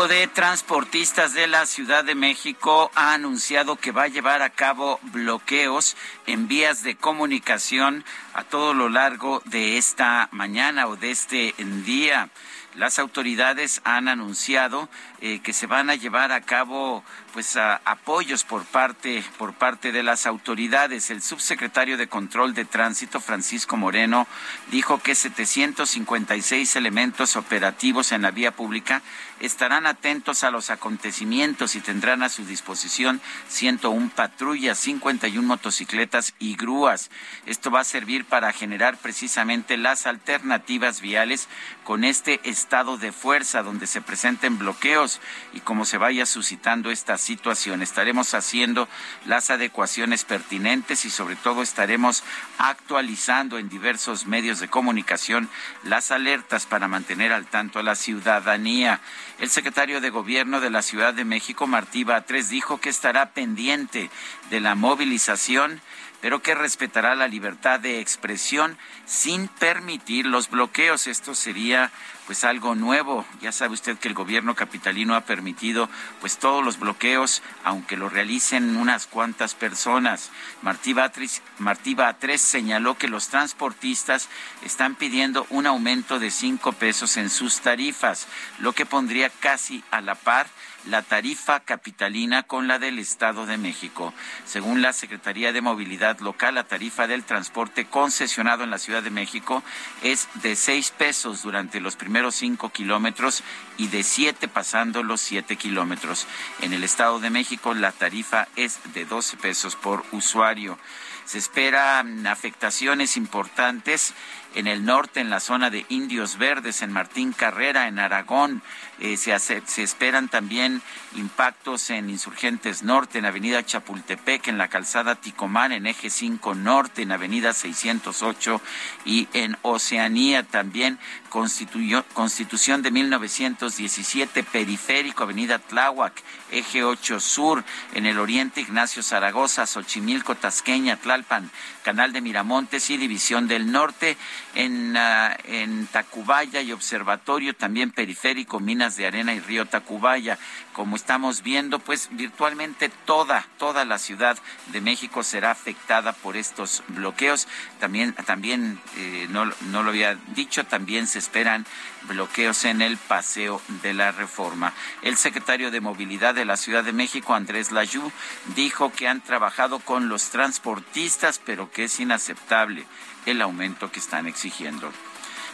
Grupo de transportistas de la Ciudad de México ha anunciado que va a llevar a cabo bloqueos en vías de comunicación a todo lo largo de esta mañana o de este día. Las autoridades han anunciado eh, que se van a llevar a cabo pues apoyos por parte por parte de las autoridades. El subsecretario de Control de Tránsito Francisco Moreno dijo que 756 elementos operativos en la vía pública estarán atentos a los acontecimientos y tendrán a su disposición 101 patrullas, 51 motocicletas y grúas. Esto va a servir para generar precisamente las alternativas viales con este estado de fuerza donde se presenten bloqueos y como se vaya suscitando esta situación. Estaremos haciendo las adecuaciones pertinentes y sobre todo estaremos actualizando en diversos medios de comunicación las alertas para mantener al tanto a la ciudadanía. El secretario de Gobierno de la Ciudad de México, Martí Batres, dijo que estará pendiente de la movilización pero que respetará la libertad de expresión sin permitir los bloqueos. Esto sería pues algo nuevo. Ya sabe usted que el gobierno capitalino ha permitido pues todos los bloqueos, aunque lo realicen unas cuantas personas. Martí Batres, señaló que los transportistas están pidiendo un aumento de cinco pesos en sus tarifas, lo que pondría casi a la par la tarifa capitalina con la del Estado de México. Según la Secretaría de Movilidad Local, la tarifa del transporte concesionado en la Ciudad de México es de seis pesos durante los primeros cinco kilómetros y de siete pasando los siete kilómetros. En el Estado de México la tarifa es de doce pesos por usuario. Se esperan afectaciones importantes en el norte, en la zona de Indios Verdes, en Martín Carrera, en Aragón. Eh, se, se esperan también impactos en Insurgentes Norte, en Avenida Chapultepec, en la calzada Ticomán, en Eje 5 Norte, en Avenida 608 y en Oceanía también. Constitución de 1917, Periférico, Avenida Tláhuac, Eje 8 Sur, en el Oriente Ignacio Zaragoza, Xochimilco, Tasqueña, Tlalpan, Canal de Miramontes y División del Norte, en, uh, en Tacubaya y Observatorio, también Periférico, Minas de Arena y Río Tacubaya. Como estamos viendo, pues virtualmente toda, toda la Ciudad de México será afectada por estos bloqueos. También, también eh, no, no lo había dicho, también se esperan bloqueos en el Paseo de la Reforma. El secretario de Movilidad de la Ciudad de México, Andrés Layú, dijo que han trabajado con los transportistas, pero que es inaceptable el aumento que están exigiendo.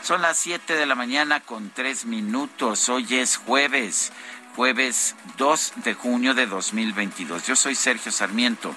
Son las 7 de la mañana con tres minutos. Hoy es jueves, jueves 2 de junio de 2022. Yo soy Sergio Sarmiento.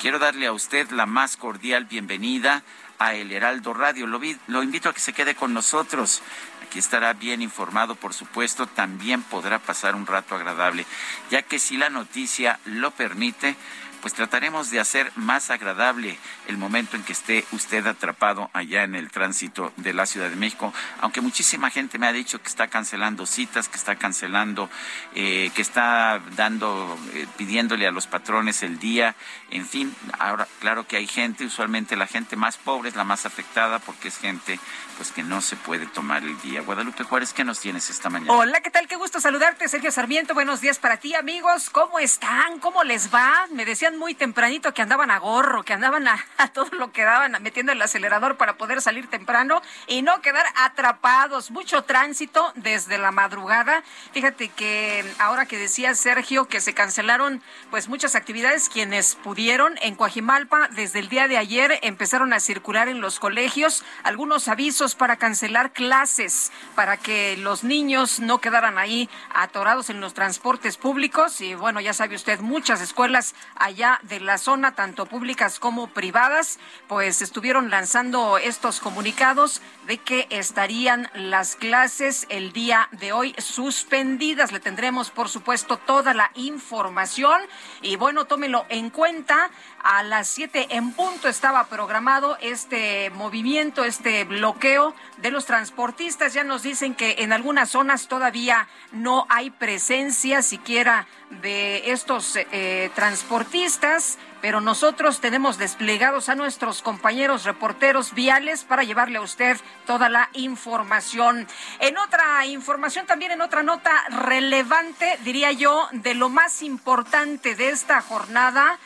Quiero darle a usted la más cordial bienvenida a El Heraldo Radio. Lo, lo invito a que se quede con nosotros. Aquí estará bien informado, por supuesto, también podrá pasar un rato agradable, ya que si la noticia lo permite, pues trataremos de hacer más agradable el momento en que esté usted atrapado allá en el tránsito de la Ciudad de México, aunque muchísima gente me ha dicho que está cancelando citas, que está cancelando, eh, que está dando, eh, pidiéndole a los patrones el día, en fin, ahora claro que hay gente, usualmente la gente más pobre es la más afectada porque es gente pues que no se puede tomar el día. Guadalupe Juárez, ¿qué nos tienes esta mañana? Hola, ¿qué tal? Qué gusto saludarte, Sergio Sarmiento. Buenos días para ti, amigos. ¿Cómo están? ¿Cómo les va? Me decían muy tempranito que andaban a gorro, que andaban a, todo lo que daban, metiendo el acelerador para poder salir temprano y no quedar atrapados. Mucho tránsito desde la madrugada. Fíjate que ahora que decía Sergio que se cancelaron pues muchas actividades, quienes pudieron en Coajimalpa desde el día de ayer empezaron a circular en los colegios algunos avisos para cancelar clases, para que los niños no quedaran ahí atorados en los transportes públicos. Y bueno, ya sabe usted, muchas escuelas allá de la zona, tanto públicas como privadas, pues estuvieron lanzando estos comunicados de que estarían las clases el día de hoy suspendidas. Le tendremos, por supuesto, toda la información y bueno, tómelo en cuenta. A las 7 en punto estaba programado este movimiento, este bloqueo de los transportistas. Ya nos dicen que en algunas zonas todavía no hay presencia siquiera de estos eh, transportistas, pero nosotros tenemos desplegados a nuestros compañeros reporteros viales para llevarle a usted toda la información. En otra información, también en otra nota relevante, diría yo, de lo más importante de esta jornada,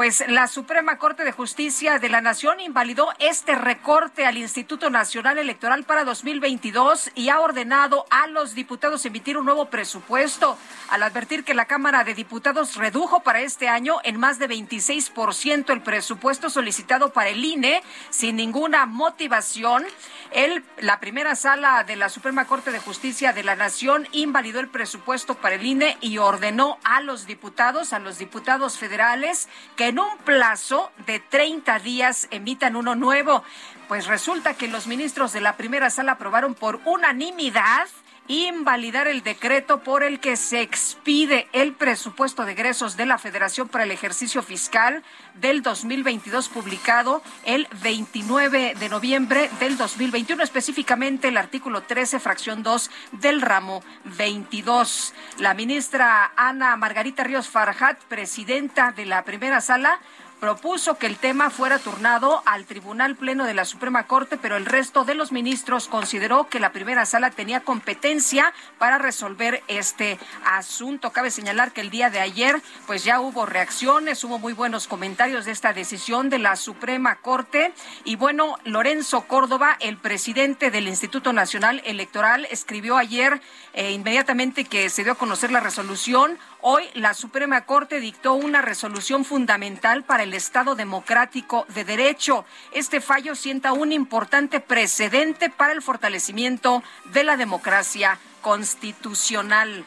pues la Suprema Corte de Justicia de la Nación invalidó este recorte al Instituto Nacional Electoral para 2022 y ha ordenado a los diputados emitir un nuevo presupuesto al advertir que la Cámara de Diputados redujo para este año en más de 26% el presupuesto solicitado para el INE sin ninguna motivación. El, la primera sala de la Suprema Corte de Justicia de la Nación invalidó el presupuesto para el INE y ordenó a los diputados, a los diputados federales, que en un plazo de 30 días emitan uno nuevo. Pues resulta que los ministros de la primera sala aprobaron por unanimidad invalidar el decreto por el que se expide el presupuesto de egresos de la Federación para el ejercicio fiscal del 2022 publicado el 29 de noviembre del 2021, específicamente el artículo 13, fracción 2 del ramo 22. La ministra Ana Margarita Ríos Farjat, presidenta de la primera sala, propuso que el tema fuera turnado al Tribunal Pleno de la Suprema Corte, pero el resto de los ministros consideró que la primera sala tenía competencia para resolver este asunto. Cabe señalar que el día de ayer, pues ya hubo reacciones, hubo muy buenos comentarios de esta decisión de la Suprema Corte. Y bueno, Lorenzo Córdoba, el presidente del Instituto Nacional Electoral, escribió ayer eh, inmediatamente que se dio a conocer la resolución Hoy la Suprema Corte dictó una resolución fundamental para el Estado democrático de derecho. Este fallo sienta un importante precedente para el fortalecimiento de la democracia constitucional.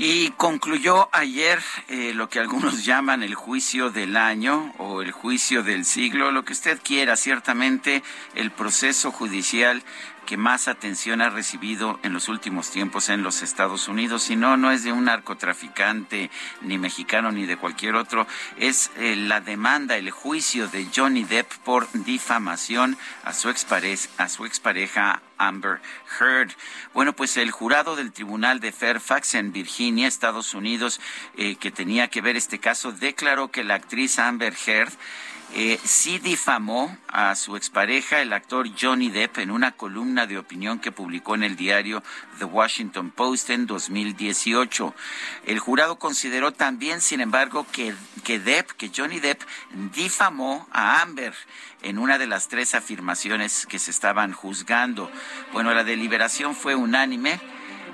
Y concluyó ayer eh, lo que algunos llaman el juicio del año o el juicio del siglo, lo que usted quiera, ciertamente el proceso judicial que más atención ha recibido en los últimos tiempos en los Estados Unidos. Y no, no es de un narcotraficante ni mexicano ni de cualquier otro, es eh, la demanda, el juicio de Johnny Depp por difamación a su expareja, a su expareja Amber Heard. Bueno, pues el jurado del Tribunal de Fairfax en Virginia, Estados Unidos, eh, que tenía que ver este caso, declaró que la actriz Amber Heard eh, sí difamó a su expareja, el actor Johnny Depp, en una columna de opinión que publicó en el diario The Washington Post en 2018. El jurado consideró también, sin embargo, que, que Depp, que Johnny Depp difamó a Amber en una de las tres afirmaciones que se estaban juzgando. Bueno, la deliberación fue unánime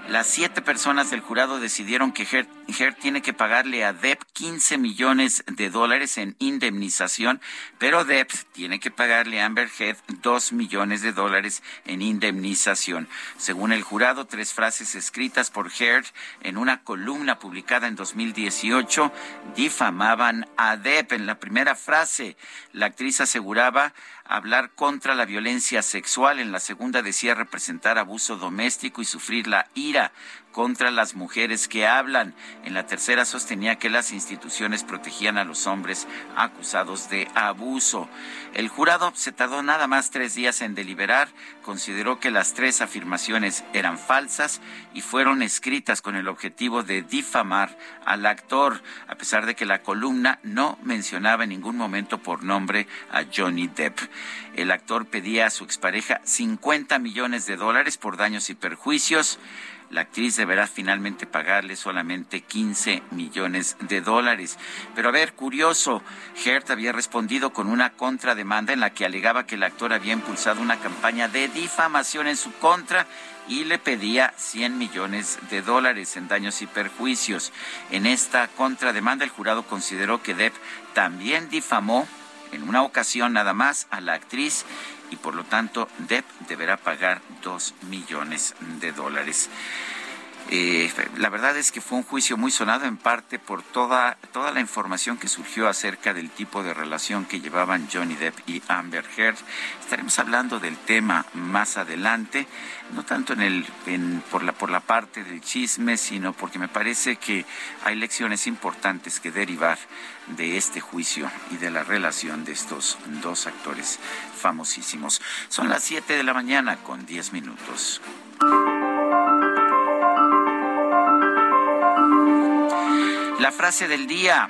las siete personas del jurado decidieron que Heard, tiene que pagarle a Depp 15 millones de dólares en indemnización, pero Depp tiene que pagarle a Amber Heard 2 millones de dólares en indemnización. Según el jurado, tres frases escritas por Heard en una columna publicada en 2018 difamaban a Depp. En la primera frase, la actriz aseguraba hablar contra la violencia sexual. En la segunda decía representar abuso doméstico y sufrir la ira contra las mujeres que hablan. En la tercera sostenía que las instituciones protegían a los hombres acusados de abuso. El jurado se tardó nada más tres días en deliberar, consideró que las tres afirmaciones eran falsas y fueron escritas con el objetivo de difamar al actor, a pesar de que la columna no mencionaba en ningún momento por nombre a Johnny Depp. El actor pedía a su expareja 50 millones de dólares por daños y perjuicios. La actriz deberá finalmente pagarle solamente 15 millones de dólares. Pero a ver, curioso, Hert había respondido con una contrademanda en la que alegaba que el actor había impulsado una campaña de difamación en su contra y le pedía 100 millones de dólares en daños y perjuicios. En esta contrademanda, el jurado consideró que Depp también difamó en una ocasión nada más a la actriz y por lo tanto Depp deberá pagar 2 millones de dólares. Eh, la verdad es que fue un juicio muy sonado en parte por toda, toda la información que surgió acerca del tipo de relación que llevaban Johnny Depp y Amber Heard. Estaremos hablando del tema más adelante, no tanto en el, por, la, por la parte del chisme, sino porque me parece que hay lecciones importantes que derivar de este juicio y de la relación de estos dos actores famosísimos. Son las 7 de la mañana con 10 minutos. La frase del día,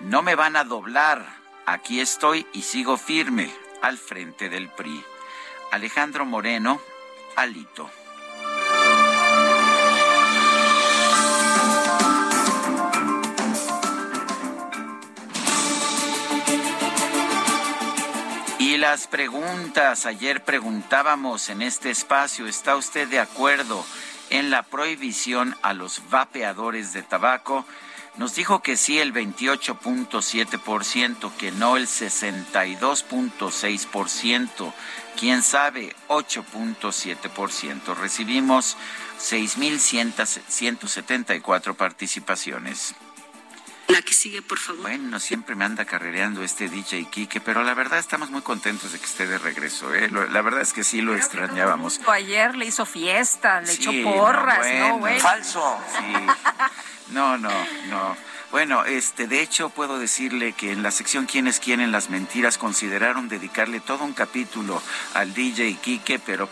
no me van a doblar, aquí estoy y sigo firme al frente del PRI. Alejandro Moreno, Alito. Preguntas, ayer preguntábamos en este espacio, ¿está usted de acuerdo en la prohibición a los vapeadores de tabaco? Nos dijo que sí el 28.7%, que no el 62.6%, quién sabe 8.7%. Recibimos 6.174 participaciones. La que sigue, por favor. Bueno, siempre me anda carrereando este DJ Kike, pero la verdad estamos muy contentos de que esté de regreso. ¿eh? La verdad es que sí lo extrañábamos. Ayer le hizo fiesta, le echó porras, ¿no, güey? Falso. Sí. No, no, no. Bueno, este, de hecho puedo decirle que en la sección Quienes quieren las mentiras consideraron dedicarle todo un capítulo al DJ Quique, pero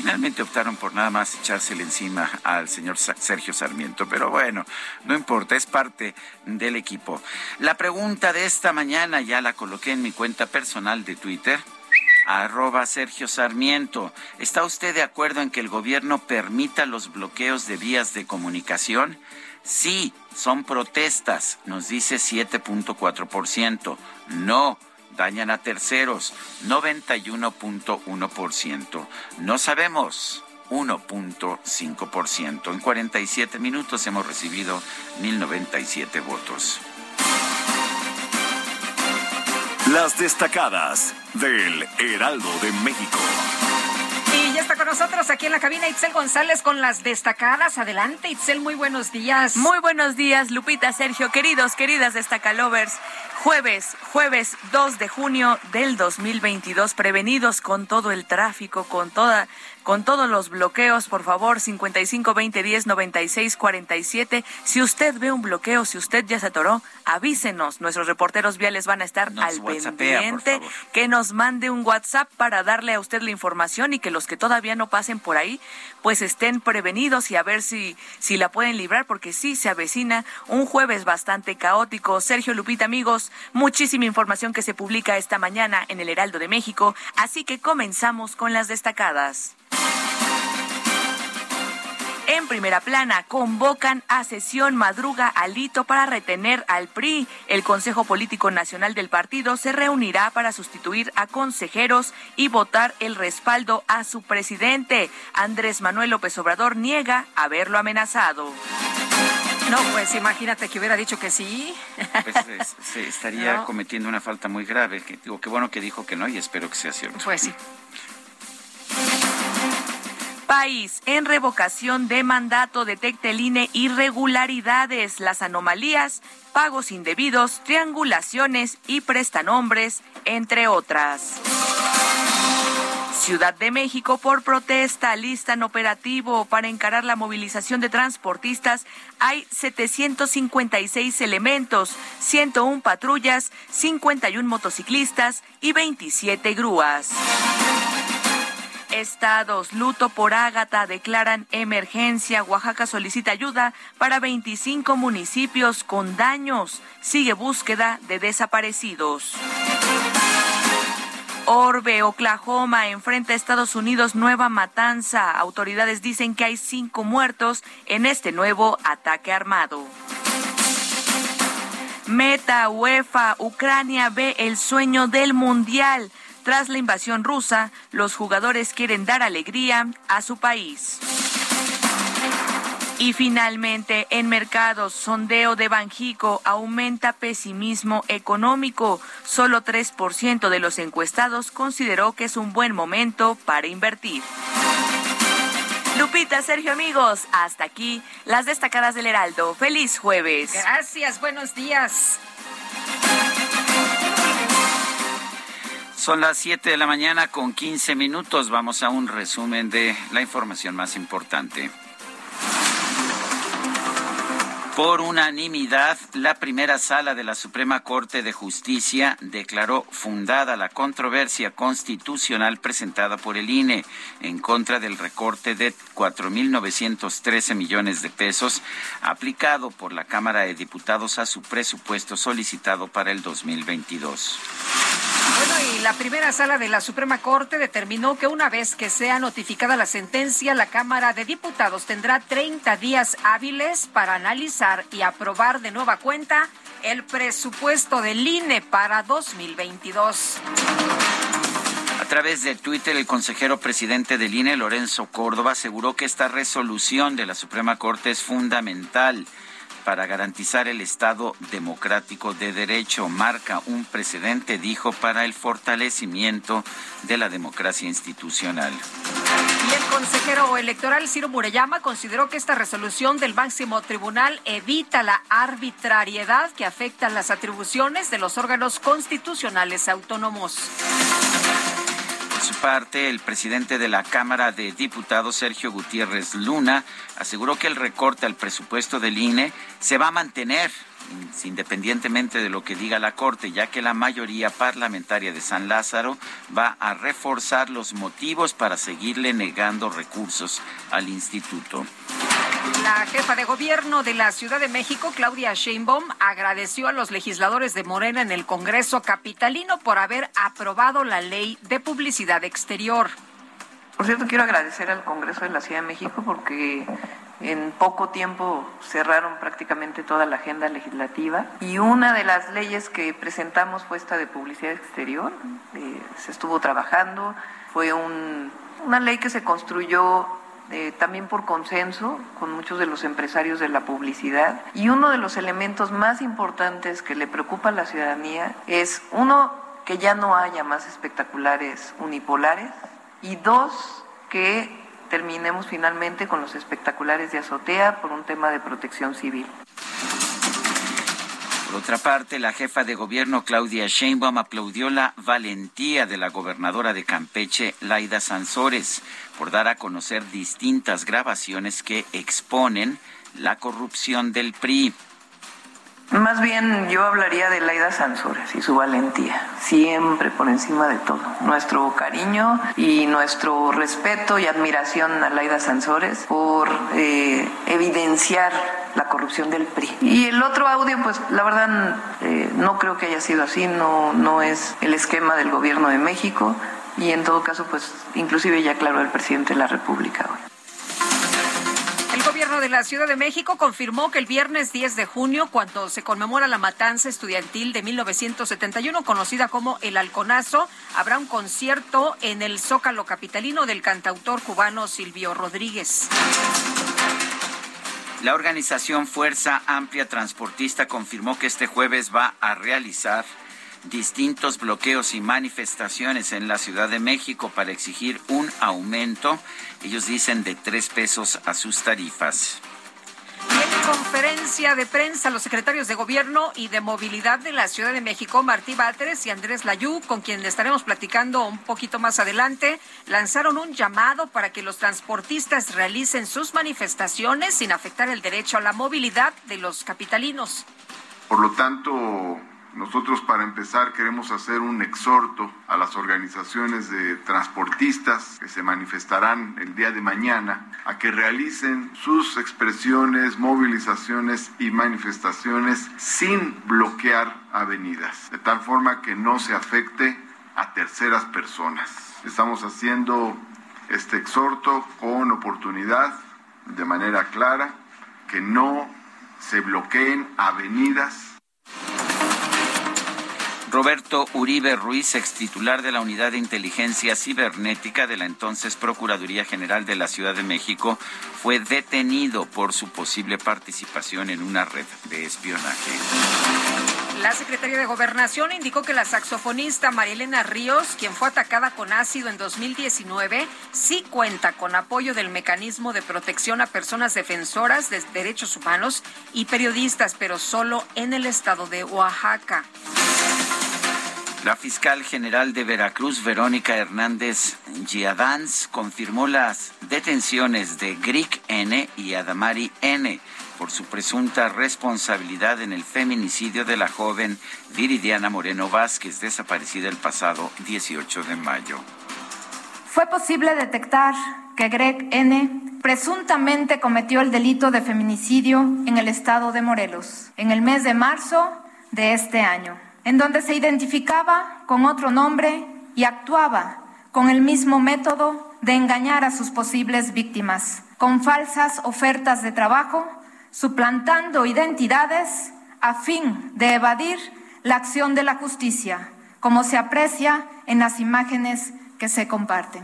finalmente optaron por nada más echársele encima al señor Sergio Sarmiento. Pero bueno, no importa, es parte del equipo. La pregunta de esta mañana ya la coloqué en mi cuenta personal de Twitter arroba Sergio Sarmiento. ¿Está usted de acuerdo en que el gobierno permita los bloqueos de vías de comunicación? Sí, son protestas, nos dice 7.4%. No, dañan a terceros, 91.1%. No sabemos, 1.5%. En 47 minutos hemos recibido 1.097 votos. Las destacadas del Heraldo de México. Está con nosotros aquí en la cabina Itzel González con las destacadas. Adelante, Itzel, muy buenos días. Muy buenos días, Lupita, Sergio, queridos, queridas destacalovers. Jueves, jueves 2 de junio del 2022, prevenidos con todo el tráfico, con toda con todos los bloqueos, por favor, 55 20 10 96 47. Si usted ve un bloqueo, si usted ya se atoró, avísenos. Nuestros reporteros viales van a estar al pendiente. Que nos mande un WhatsApp para darle a usted la información y que los que todavía no pasen por ahí, pues estén prevenidos y a ver si, si la pueden librar, porque sí se avecina un jueves bastante caótico. Sergio Lupita, amigos, muchísima información que se publica esta mañana en el Heraldo de México, así que comenzamos con las destacadas. En primera plana, convocan a sesión madruga Alito para retener al PRI. El Consejo Político Nacional del partido se reunirá para sustituir a consejeros y votar el respaldo a su presidente. Andrés Manuel López Obrador niega haberlo amenazado. No, pues imagínate que hubiera dicho que sí. Pues se estaría cometiendo una falta muy grave. Que, digo, qué bueno que dijo que no y espero que sea cierto. Pues sí. País en revocación de mandato detecta el INE irregularidades, las anomalías, pagos indebidos, triangulaciones y prestanombres, entre otras. Ciudad de México por protesta, listan operativo para encarar la movilización de transportistas. Hay 756 elementos, 101 patrullas, 51 motociclistas y 27 grúas. Estados, luto por Ágata, declaran emergencia. Oaxaca solicita ayuda para 25 municipios con daños. Sigue búsqueda de desaparecidos. Orbe, Oklahoma, enfrenta a Estados Unidos nueva matanza. Autoridades dicen que hay cinco muertos en este nuevo ataque armado. Meta, UEFA, Ucrania ve el sueño del Mundial. Tras la invasión rusa, los jugadores quieren dar alegría a su país. Y finalmente, en mercados, sondeo de Banjico aumenta pesimismo económico. Solo 3% de los encuestados consideró que es un buen momento para invertir. Lupita, Sergio, amigos, hasta aquí las destacadas del Heraldo. Feliz jueves. Gracias, buenos días. Son las 7 de la mañana con 15 minutos. Vamos a un resumen de la información más importante. Por unanimidad, la primera sala de la Suprema Corte de Justicia declaró fundada la controversia constitucional presentada por el INE en contra del recorte de 4.913 millones de pesos aplicado por la Cámara de Diputados a su presupuesto solicitado para el 2022. Bueno, y la primera sala de la Suprema Corte determinó que una vez que sea notificada la sentencia, la Cámara de Diputados tendrá 30 días hábiles para analizar y aprobar de nueva cuenta el presupuesto del INE para 2022. A través de Twitter, el consejero presidente del INE, Lorenzo Córdoba, aseguró que esta resolución de la Suprema Corte es fundamental para garantizar el Estado democrático de derecho. Marca un precedente, dijo, para el fortalecimiento de la democracia institucional. Y el consejero electoral Ciro Murayama consideró que esta resolución del máximo tribunal evita la arbitrariedad que afecta las atribuciones de los órganos constitucionales autónomos. Por su parte, el presidente de la Cámara de Diputados, Sergio Gutiérrez Luna, aseguró que el recorte al presupuesto del INE se va a mantener independientemente de lo que diga la Corte, ya que la mayoría parlamentaria de San Lázaro va a reforzar los motivos para seguirle negando recursos al instituto. La jefa de gobierno de la Ciudad de México, Claudia Sheinbaum, agradeció a los legisladores de Morena en el Congreso capitalino por haber aprobado la ley de publicidad exterior. Por cierto, quiero agradecer al Congreso de la Ciudad de México porque en poco tiempo cerraron prácticamente toda la agenda legislativa y una de las leyes que presentamos fue esta de publicidad exterior. Eh, se estuvo trabajando, fue una ley que se construyó también por consenso con muchos de los empresarios de la publicidad. Y uno de los elementos más importantes que le preocupa a la ciudadanía es, uno, que ya no haya más espectaculares unipolares y dos, que terminemos finalmente con los espectaculares de azotea por un tema de protección civil. Por otra parte, la jefa de gobierno Claudia Sheinbaum aplaudió la valentía de la gobernadora de Campeche, Laida Sansores, por dar a conocer distintas grabaciones que exponen la corrupción del PRI. Más bien yo hablaría de Laida Sansores y su valentía, siempre por encima de todo. Nuestro cariño y nuestro respeto y admiración a Laida Sansores por eh, evidenciar la corrupción del PRI. Y el otro audio, pues la verdad eh, no creo que haya sido así, no, no es el esquema del gobierno de México y en todo caso, pues inclusive ya aclaró el presidente de la República hoy. El gobierno de la Ciudad de México confirmó que el viernes 10 de junio, cuando se conmemora la matanza estudiantil de 1971, conocida como el Halconazo, habrá un concierto en el Zócalo Capitalino del cantautor cubano Silvio Rodríguez. La organización Fuerza Amplia Transportista confirmó que este jueves va a realizar distintos bloqueos y manifestaciones en la Ciudad de México para exigir un aumento, ellos dicen, de tres pesos a sus tarifas. en conferencia de prensa, los secretarios de Gobierno y de Movilidad de la Ciudad de México, Martí Báteres y Andrés Layú, con quien estaremos platicando un poquito más adelante, lanzaron un llamado para que los transportistas realicen sus manifestaciones sin afectar el derecho a la movilidad de los capitalinos. Por lo tanto, nosotros para empezar queremos hacer un exhorto a las organizaciones de transportistas que se manifestarán el día de mañana a que realicen sus expresiones, movilizaciones y manifestaciones sin bloquear avenidas, de tal forma que no se afecte a terceras personas. Estamos haciendo este exhorto con oportunidad, de manera clara, que no se bloqueen avenidas Roberto Uribe Ruiz, ex titular de la Unidad de Inteligencia Cibernética de la entonces Procuraduría General de la Ciudad de México, fue detenido por su posible participación en una red de espionaje. La Secretaría de Gobernación indicó que la saxofonista Marilena Ríos, quien fue atacada con ácido en 2019, sí cuenta con apoyo del mecanismo de protección a personas defensoras de derechos humanos y periodistas, pero solo en el estado de Oaxaca. La fiscal general de Veracruz, Verónica Hernández Giadans, confirmó las detenciones de Grick N y Adamari N por su presunta responsabilidad en el feminicidio de la joven Viridiana Moreno Vázquez, desaparecida el pasado 18 de mayo. Fue posible detectar que Greg N. presuntamente cometió el delito de feminicidio en el estado de Morelos en el mes de marzo de este año en donde se identificaba con otro nombre y actuaba con el mismo método de engañar a sus posibles víctimas, con falsas ofertas de trabajo, suplantando identidades a fin de evadir la acción de la justicia, como se aprecia en las imágenes que se comparten.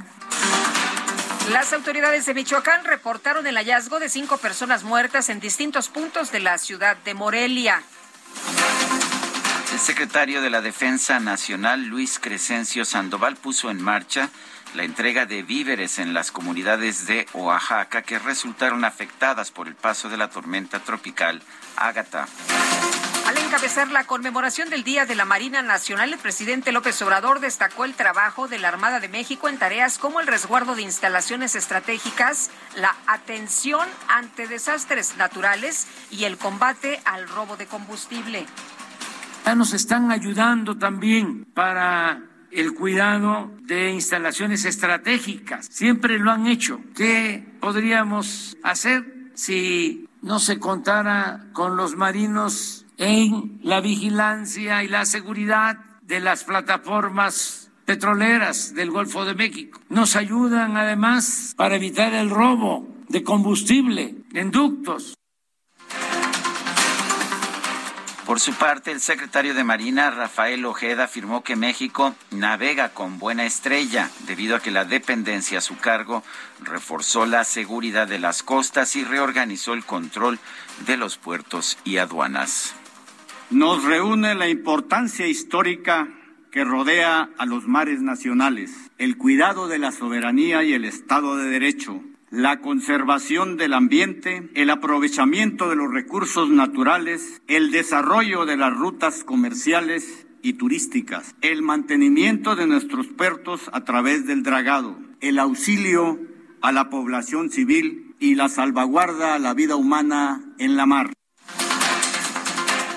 Las autoridades de Michoacán reportaron el hallazgo de cinco personas muertas en distintos puntos de la ciudad de Morelia. El secretario de la Defensa Nacional, Luis Crescencio Sandoval, puso en marcha la entrega de víveres en las comunidades de Oaxaca que resultaron afectadas por el paso de la tormenta tropical Ágata. Al encabezar la conmemoración del Día de la Marina Nacional, el presidente López Obrador destacó el trabajo de la Armada de México en tareas como el resguardo de instalaciones estratégicas, la atención ante desastres naturales y el combate al robo de combustible nos están ayudando también para el cuidado de instalaciones estratégicas. Siempre lo han hecho. ¿Qué podríamos hacer si no se contara con los marinos en la vigilancia y la seguridad de las plataformas petroleras del Golfo de México? Nos ayudan además para evitar el robo de combustible en ductos. Por su parte, el secretario de Marina, Rafael Ojeda, afirmó que México navega con buena estrella debido a que la dependencia a su cargo reforzó la seguridad de las costas y reorganizó el control de los puertos y aduanas. Nos reúne la importancia histórica que rodea a los mares nacionales, el cuidado de la soberanía y el Estado de Derecho, la conservación del ambiente, el aprovechamiento de los recursos naturales, el desarrollo de las rutas comerciales y turísticas, el mantenimiento de nuestros puertos a través del dragado, el auxilio a la población civil y la salvaguarda a la vida humana en la mar.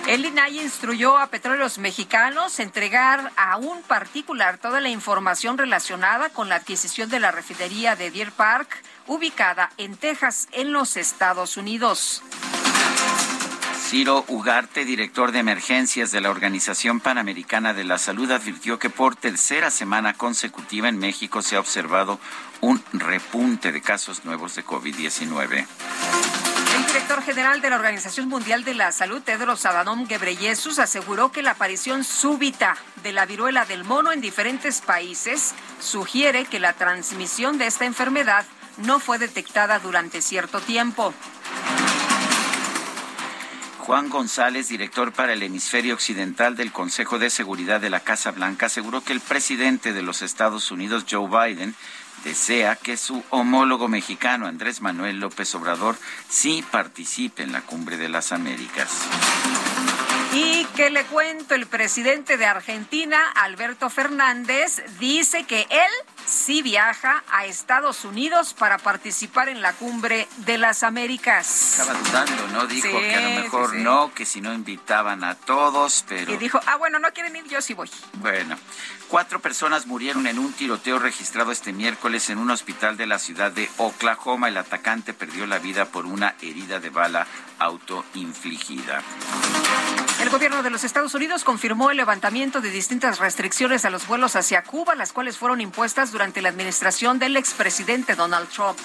El INAI instruyó a Petróleos Mexicanos entregar a un particular toda la información relacionada con la adquisición de la refinería de Deer Park ubicada en Texas, en los Estados Unidos. Ciro Ugarte, director de emergencias de la Organización Panamericana de la Salud, advirtió que por tercera semana consecutiva en México se ha observado un repunte de casos nuevos de COVID-19. El director general de la Organización Mundial de la Salud, Tedros Adhanom Ghebreyesus, aseguró que la aparición súbita de la viruela del mono en diferentes países sugiere que la transmisión de esta enfermedad no fue detectada durante cierto tiempo. Juan González, director para el hemisferio occidental del Consejo de Seguridad de la Casa Blanca, aseguró que el presidente de los Estados Unidos, Joe Biden, desea que su homólogo mexicano, Andrés Manuel López Obrador, sí participe en la Cumbre de las Américas. Y que le cuento, el presidente de Argentina, Alberto Fernández, dice que él sí viaja a Estados Unidos para participar en la cumbre de las Américas. Estaba dudando, ¿no? Dijo que a lo mejor no, que si no invitaban a todos, pero... Y dijo, ah, bueno, no quieren ir, yo sí voy. Bueno, cuatro personas murieron en un tiroteo registrado este miércoles en un hospital de la ciudad de Oklahoma. El atacante perdió la vida por una herida de bala autoinfligida. El gobierno de los Estados Unidos confirmó el levantamiento de distintas restricciones a los vuelos hacia Cuba, las cuales fueron impuestas durante la administración del expresidente Donald Trump.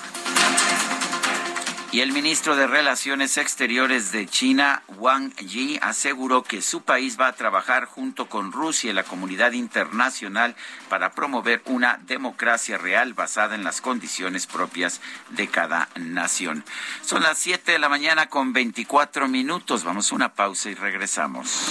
Y el ministro de Relaciones Exteriores de China, Wang Yi, aseguró que su país va a trabajar junto con Rusia y la comunidad internacional para promover una democracia real basada en las condiciones propias de cada nación. Son las 7 de la mañana con 24 minutos. Vamos a una pausa y regresamos.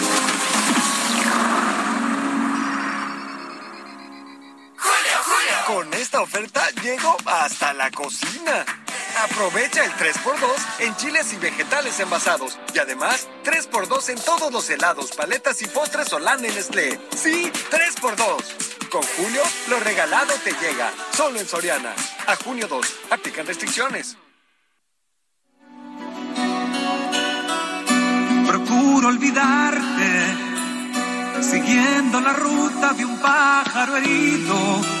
Con esta oferta llego hasta la cocina. Aprovecha el 3x2 en chiles y vegetales envasados. Y además, 3x2 en todos los helados, paletas y postres Hollanda en Nestlé. Sí, 3x2. Con Julio, lo regalado te llega. Solo en Soriana. A junio 2. Aplican restricciones. Procuro olvidarte, siguiendo la ruta de un pájaro herido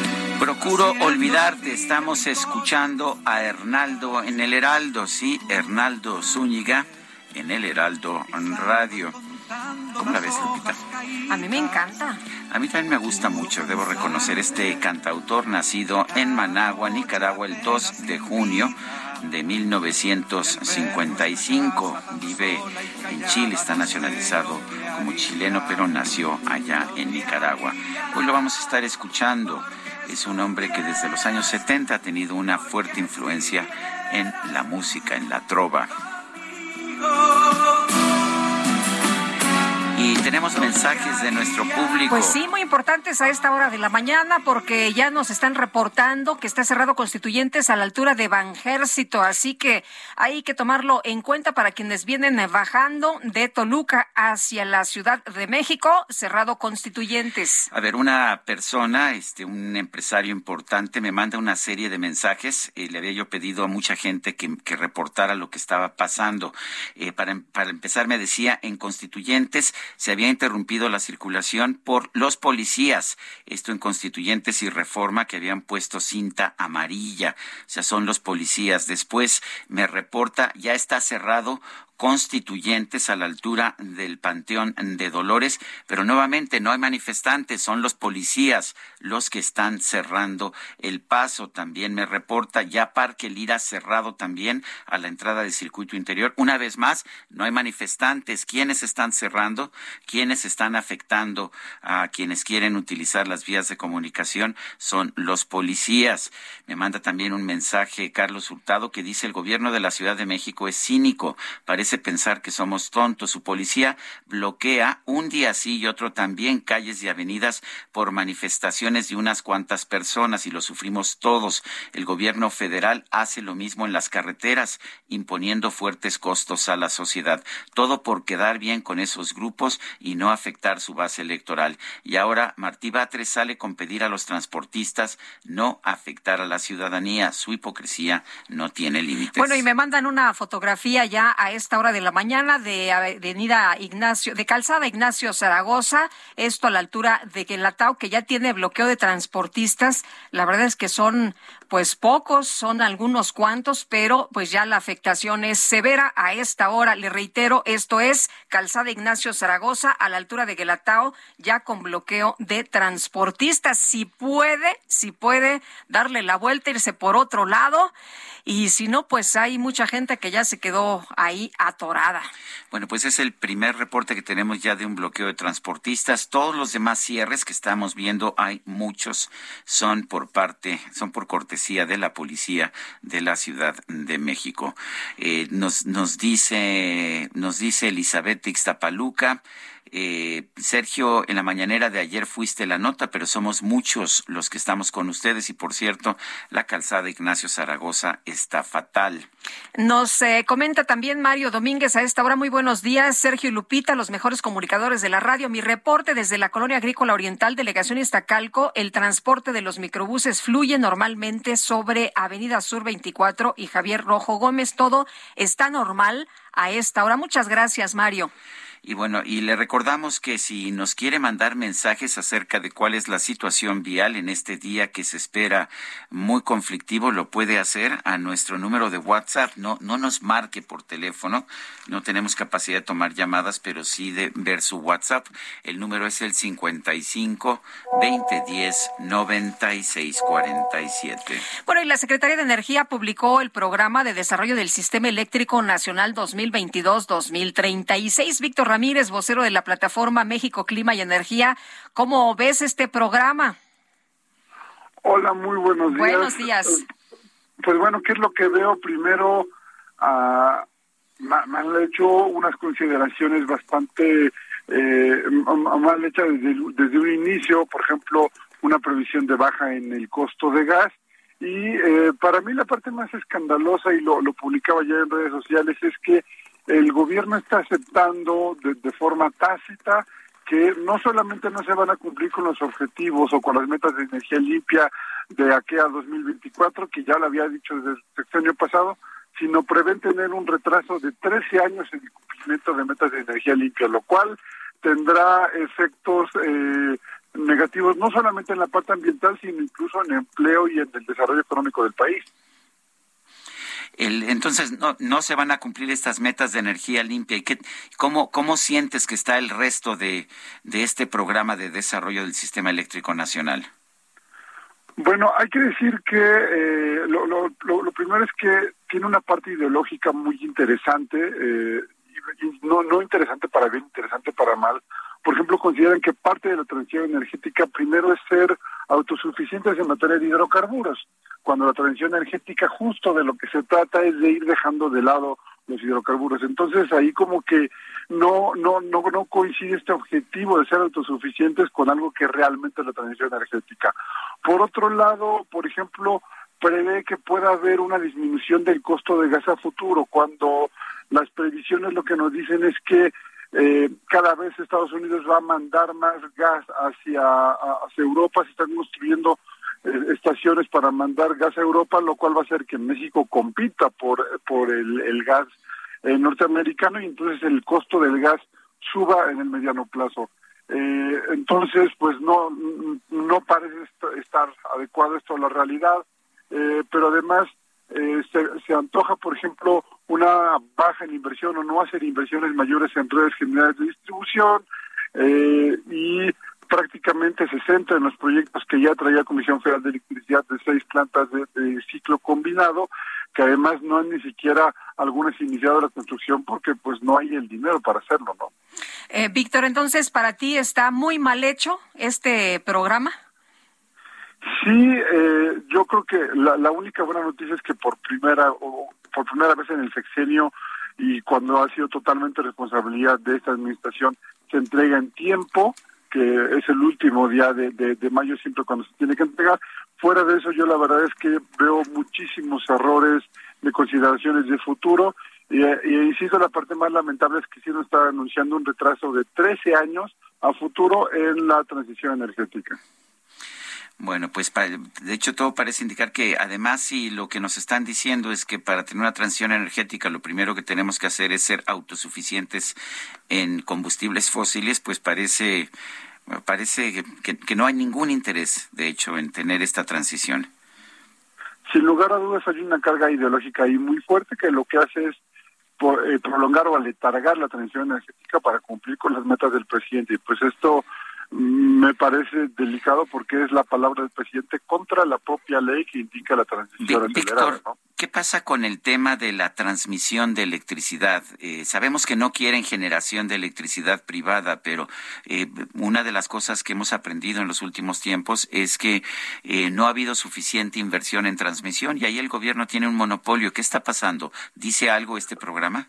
Procuro olvidarte, estamos escuchando a Hernaldo en el Heraldo, sí, Hernaldo Zúñiga en el Heraldo Radio. ¿Cómo la ves, Lupita? A mí me encanta. A mí también me gusta mucho, debo reconocer, este cantautor nacido en Managua, Nicaragua, el 2 de junio de 1955. Vive en Chile, está nacionalizado como chileno, pero nació allá en Nicaragua. Hoy lo vamos a estar escuchando es un hombre que desde los años 70 ha tenido una fuerte influencia en la música, en la trova. Y tenemos mensajes de nuestro público. Pues sí, muy importantes a esta hora de la mañana porque ya nos están reportando que está cerrado Constituyentes a la altura de Banjército, así que hay que tomarlo en cuenta para quienes vienen bajando de Toluca hacia la Ciudad de México, cerrado Constituyentes. A ver, una persona, este, un empresario importante, me manda una serie de mensajes. Eh, le había yo pedido a mucha gente que, reportara lo que estaba pasando. Eh, para, para empezar, me decía, en Constituyentes se había interrumpido la circulación por los policías, esto en constituyentes y reforma que habían puesto cinta amarilla, o sea, son los policías. Después me reporta, ya está cerrado constituyentes a la altura del Panteón de Dolores, pero nuevamente no hay manifestantes, son los policías los que están cerrando el paso. También me reporta ya Parque Lira cerrado también a la entrada del circuito interior. Una vez más, no hay manifestantes. ¿Quiénes están cerrando? ¿Quiénes están afectando a quienes quieren utilizar las vías de comunicación? Son los policías. Me manda también un mensaje Carlos Hurtado que dice el gobierno de la Ciudad de México es cínico. Parece pensar que somos tontos. Su policía bloquea un día sí y otro también calles y avenidas por manifestaciones de unas cuantas personas y lo sufrimos todos. El gobierno federal hace lo mismo en las carreteras, imponiendo fuertes costos a la sociedad. Todo por quedar bien con esos grupos y no afectar su base electoral. Y ahora Martí Batres sale con pedir a los transportistas no afectar a la ciudadanía. Su hipocresía no tiene límites. Bueno, y me mandan una fotografía ya a esta hora de la mañana de Avenida Ignacio, de Calzada Ignacio Zaragoza, esto a la altura de Quelatao, que ya tiene bloqueo de transportistas. La verdad es que son pues pocos, son algunos cuantos, pero pues ya la afectación es severa a esta hora. Le reitero, esto es Calzada Ignacio Zaragoza a la altura de Guelatao, ya con bloqueo de transportistas. Si puede, si puede darle la vuelta, irse por otro lado. Y si no, pues hay mucha gente que ya se quedó ahí atorada. Bueno, pues es el primer reporte que tenemos ya de un bloqueo de transportistas. Todos los demás cierres que estamos viendo, hay muchos, son por parte, son por cortesía de la policía de la Ciudad de México. Eh, nos, nos dice, nos dice Elizabeth Ixtapaluca, eh, Sergio, en la mañanera de ayer fuiste la nota, pero somos muchos los que estamos con ustedes y por cierto, la calzada Ignacio Zaragoza está fatal. Nos comenta también Mario Domínguez a esta hora. Muy buenos días, Sergio y Lupita, los mejores comunicadores de la radio. Mi reporte desde la Colonia Agrícola Oriental, Delegación Iztacalco, el transporte de los microbuses fluye normalmente sobre Avenida Sur 24 y Javier Rojo Gómez. Todo está normal a esta hora. Muchas gracias, Mario. Y bueno, y le recordamos que si nos quiere mandar mensajes acerca de cuál es la situación vial en este día que se espera muy conflictivo, lo puede hacer a nuestro número de WhatsApp. No, no nos marque por teléfono, no tenemos capacidad de tomar llamadas, pero sí de ver su WhatsApp. El número es el 55 2010 9647. Bueno, y la Secretaría de Energía publicó el programa de desarrollo del Sistema Eléctrico Nacional 2022-2036. Víctor Ramírez, vocero de la plataforma México Clima y Energía. ¿Cómo ves este programa? Hola, muy buenos días. Buenos días. Pues bueno, ¿qué es lo que veo? Primero, uh, me han hecho unas consideraciones bastante eh, mal hechas desde, desde un inicio, por ejemplo, una previsión de baja en el costo de gas. Y eh, para mí la parte más escandalosa, y lo, lo publicaba ya en redes sociales, es que el gobierno está aceptando de, forma tácita que no solamente no se van a cumplir con los objetivos o con las metas de energía limpia de aquí a 2024, que ya lo había dicho desde el año pasado, sino prevén tener un retraso de 13 años en el cumplimiento de metas de energía limpia, lo cual tendrá efectos eh, negativos no solamente en la parte ambiental, sino incluso en el empleo y en el desarrollo económico del país. El, entonces, no, no se van a cumplir estas metas de energía limpia. ¿Y qué, cómo, cómo sientes que está el resto de, de este programa de desarrollo del sistema eléctrico nacional? Bueno, hay que decir que eh, lo, lo, lo, primero es que tiene una parte ideológica muy interesante, eh, y no, no interesante para bien, interesante para mal. Por ejemplo, consideran que parte de la transición energética primero es ser autosuficientes en materia de hidrocarburos cuando la transición energética justo de lo que se trata es de ir dejando de lado los hidrocarburos. Entonces ahí como que no no no no coincide este objetivo de ser autosuficientes con algo que realmente es la transición energética. Por otro lado, por ejemplo, prevé que pueda haber una disminución del costo de gas a futuro cuando las previsiones lo que nos dicen es que eh, cada vez Estados Unidos va a mandar más gas hacia, hacia Europa, se están construyendo eh, estaciones para mandar gas a Europa, lo cual va a hacer que México compita por, por el, gas eh, norteamericano y entonces el costo del gas suba en el mediano plazo. Eh, entonces, pues no, no parece estar adecuado esto a la realidad, pero además se, se, antoja, por ejemplo, una baja en inversión o no hacer inversiones mayores en redes generales de distribución y prácticamente se centra en los proyectos que ya traía Comisión Federal de Electricidad de seis plantas de, ciclo combinado, que además no han ni siquiera algunas iniciado la construcción porque pues no hay el dinero para hacerlo, ¿no? Eh, Víctor, entonces para ti está muy mal hecho este programa. Sí, eh, yo creo que la, la, única buena noticia es que por primera o por primera vez en el sexenio y cuando ha sido totalmente responsabilidad de esta administración se entrega en tiempo que es el último día de, de, mayo siempre cuando se tiene que entregar. Fuera de eso, yo la verdad es que veo muchísimos errores de consideraciones de futuro y, insisto, la parte más lamentable es que sí nos está anunciando un retraso de 13 años a futuro en la transición energética. Bueno, pues de hecho todo parece indicar que además si lo que nos están diciendo es que para tener una transición energética lo primero que tenemos que hacer es ser autosuficientes en combustibles fósiles, pues parece parece que, no hay ningún interés, de hecho, en tener esta transición. sin lugar a dudas hay una carga ideológica ahí muy fuerte que lo que hace es eh, prolongar o aletargar la transición energética para cumplir con las metas del presidente. Y pues esto me parece delicado porque es la palabra del presidente contra la propia ley que indica la transición Víctor, ¿qué pasa con el tema de la transmisión de electricidad? Eh, sabemos que no quieren generación de electricidad privada, pero eh, una de las cosas que hemos aprendido en los últimos tiempos es que eh, no ha habido suficiente inversión en transmisión y ahí el gobierno tiene un monopolio. ¿Qué está pasando? ¿Dice algo este programa?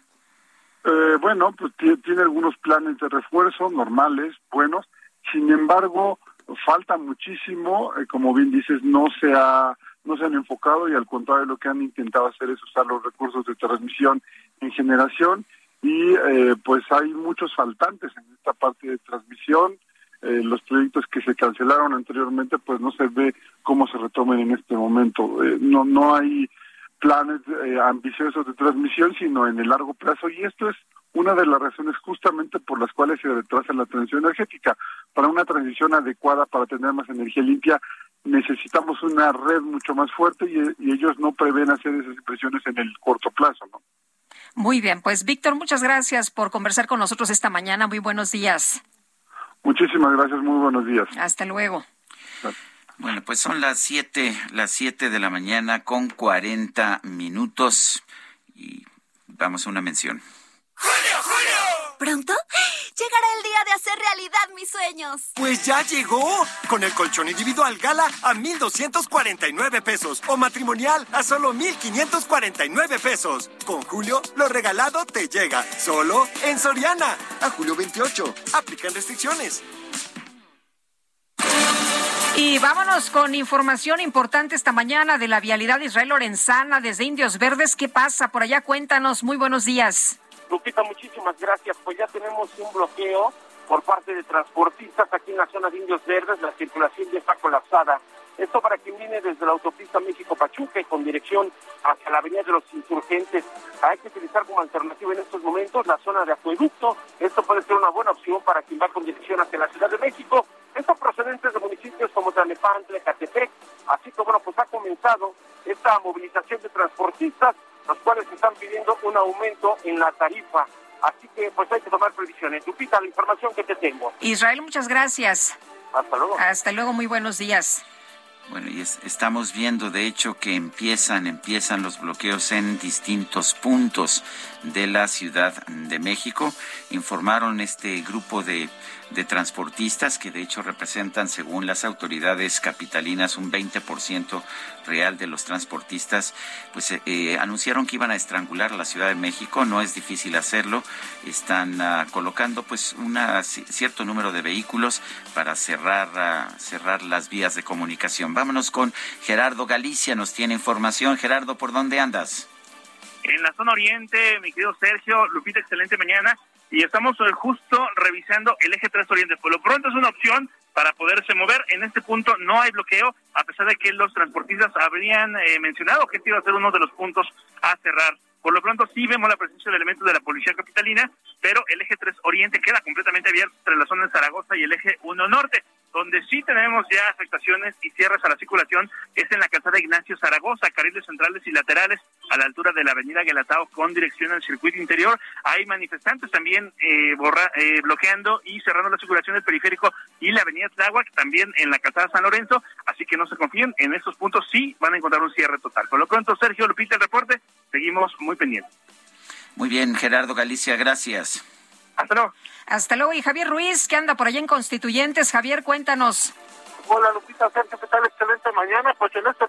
bueno, pues tiene algunos planes de refuerzo normales, buenos sin embargo, falta muchísimo, eh, como bien dices, no se ha no se han enfocado y al contrario lo que han intentado hacer es usar los recursos de transmisión en generación y eh, pues hay muchos faltantes en esta parte de transmisión. Eh, los proyectos que se cancelaron anteriormente pues no se ve cómo se retomen en este momento. no no hay planes ambiciosos de transmisión sino en el largo plazo y esto es una de las razones justamente por las cuales se retrasa la transición energética. Para una transición adecuada, para tener más energía limpia, necesitamos una red mucho más fuerte y, ellos no prevén hacer esas inversiones en el corto plazo, ¿no? Muy bien, pues Víctor, muchas gracias por conversar con nosotros esta mañana. Muy buenos días. Muchísimas gracias, muy buenos días. Hasta luego. Bueno, pues son las siete, las siete de la mañana con cuarenta minutos y vamos a una mención. ¡Julio, Julio! ¿Pronto? Llegará el día de hacer realidad mis sueños. Pues ya llegó. Con el colchón individual Gala a 1,249 pesos. O matrimonial a solo 1,549 pesos. Con Julio, lo regalado te llega. Solo en Soriana. A julio 28. Aplican restricciones. Y vámonos con información importante esta mañana de la vialidad Israel Lorenzana desde Indios Verdes. ¿Qué pasa por allá? Cuéntanos. Muy buenos días. Lupita, muchísimas gracias. Pues ya tenemos un bloqueo por parte de transportistas aquí en la zona de Indios Verdes. La circulación ya está colapsada. Esto para quien viene desde la autopista México-Pachuca con dirección hacia la avenida de los insurgentes. Hay que utilizar como alternativa en estos momentos la zona de acueducto. Esto puede ser una buena opción para quien va con dirección hacia la Ciudad de México. Estos procedentes de municipios como Tlalnepantla, Catepec. Así que bueno, pues ha comenzado esta movilización de transportistas los cuales están pidiendo un aumento en la tarifa. Así que pues hay que tomar previsiones. Lupita, la información que te tengo. Israel, muchas gracias. Hasta luego. Hasta luego, muy buenos días. Bueno, y estamos viendo, de hecho, que empiezan, empiezan los bloqueos en distintos puntos de la Ciudad de México. Informaron este grupo de de transportistas que de hecho representan, según las autoridades capitalinas, un 20% real de los transportistas, pues eh, eh, anunciaron que iban a estrangular a la Ciudad de México. No es difícil hacerlo. Están uh, colocando pues un cierto número de vehículos para cerrar, uh, cerrar las vías de comunicación. Vámonos con Gerardo Galicia, nos tiene información. Gerardo, ¿por dónde andas? En la zona oriente, mi querido Sergio, Lupita, excelente mañana y estamos eh, justo revisando el eje 3 Oriente. Por lo pronto es una opción para poderse mover. En este punto no hay bloqueo, a pesar de que los transportistas habrían eh, mencionado que este iba a ser uno de los puntos a cerrar. Por lo pronto sí vemos la presencia de elementos de la Policía Capitalina, pero el eje 3 Oriente queda completamente abierto entre la zona de Zaragoza y el eje 1 Norte. Donde sí tenemos ya afectaciones y cierres a la circulación es en la calzada Ignacio Zaragoza, carriles centrales y laterales a la altura de la avenida Guelatao con dirección al circuito interior. Hay manifestantes también eh, eh, bloqueando y cerrando la circulación del periférico y la avenida Tláhuac, también en la calzada San Lorenzo, así que no se confíen, en estos puntos sí van a encontrar un cierre total. Por lo pronto, Sergio Lupita, el reporte, seguimos muy pendientes. Muy bien, Gerardo Galicia, gracias. Hasta luego. Hasta luego. Y Javier Ruiz, que anda por allá en Constituyentes. Javier, cuéntanos. Hola, Lupita, Sergio, ¿qué tal? Excelente mañana. Pues en este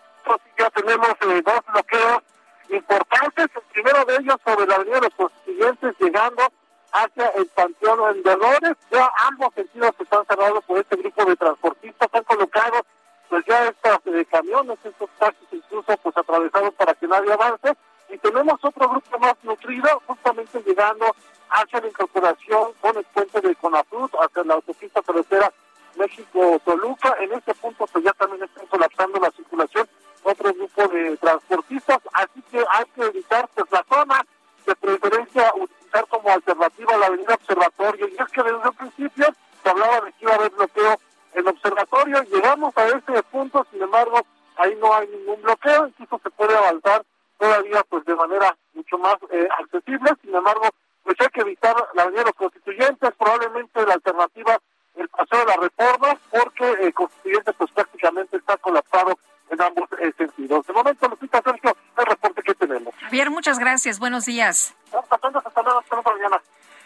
ya tenemos eh, dos bloqueos importantes. El primero de ellos sobre la avenida de los Constituyentes, llegando hacia el Panteón de Dolores. Ya ambos sentidos están cerrados por este grupo de transportistas. Han colocado pues ya estos eh, camiones, estos taxis incluso pues atravesados para que nadie avance. Y tenemos otro grupo más nutrido, justamente llegando hacia la incorporación con el puente de Conafrut, hacia la autopista carretera México-Toluca. En este punto pues ya también están colapsando la circulación otro grupo de transportistas, así que hay que evitar pues, la zona, de preferencia utilizar como alternativa la avenida Observatorio. Y es que desde el principio se hablaba de que iba a haber bloqueo en Observatorio, llegamos a ese punto, sin embargo, ahí no hay ningún bloqueo, incluso se puede avanzar todavía pues de manera mucho más eh, accesible. Sin embargo, pues hay que evitar la avenida de los constituyentes, probablemente la alternativa el paseo de la reforma, porque el constituyente pues prácticamente está colapsado en ambos eh, sentidos. De momento, Lupita Sergio, el reporte que tenemos. Javier, muchas gracias. Buenos días. Hasta luego, hasta mañana.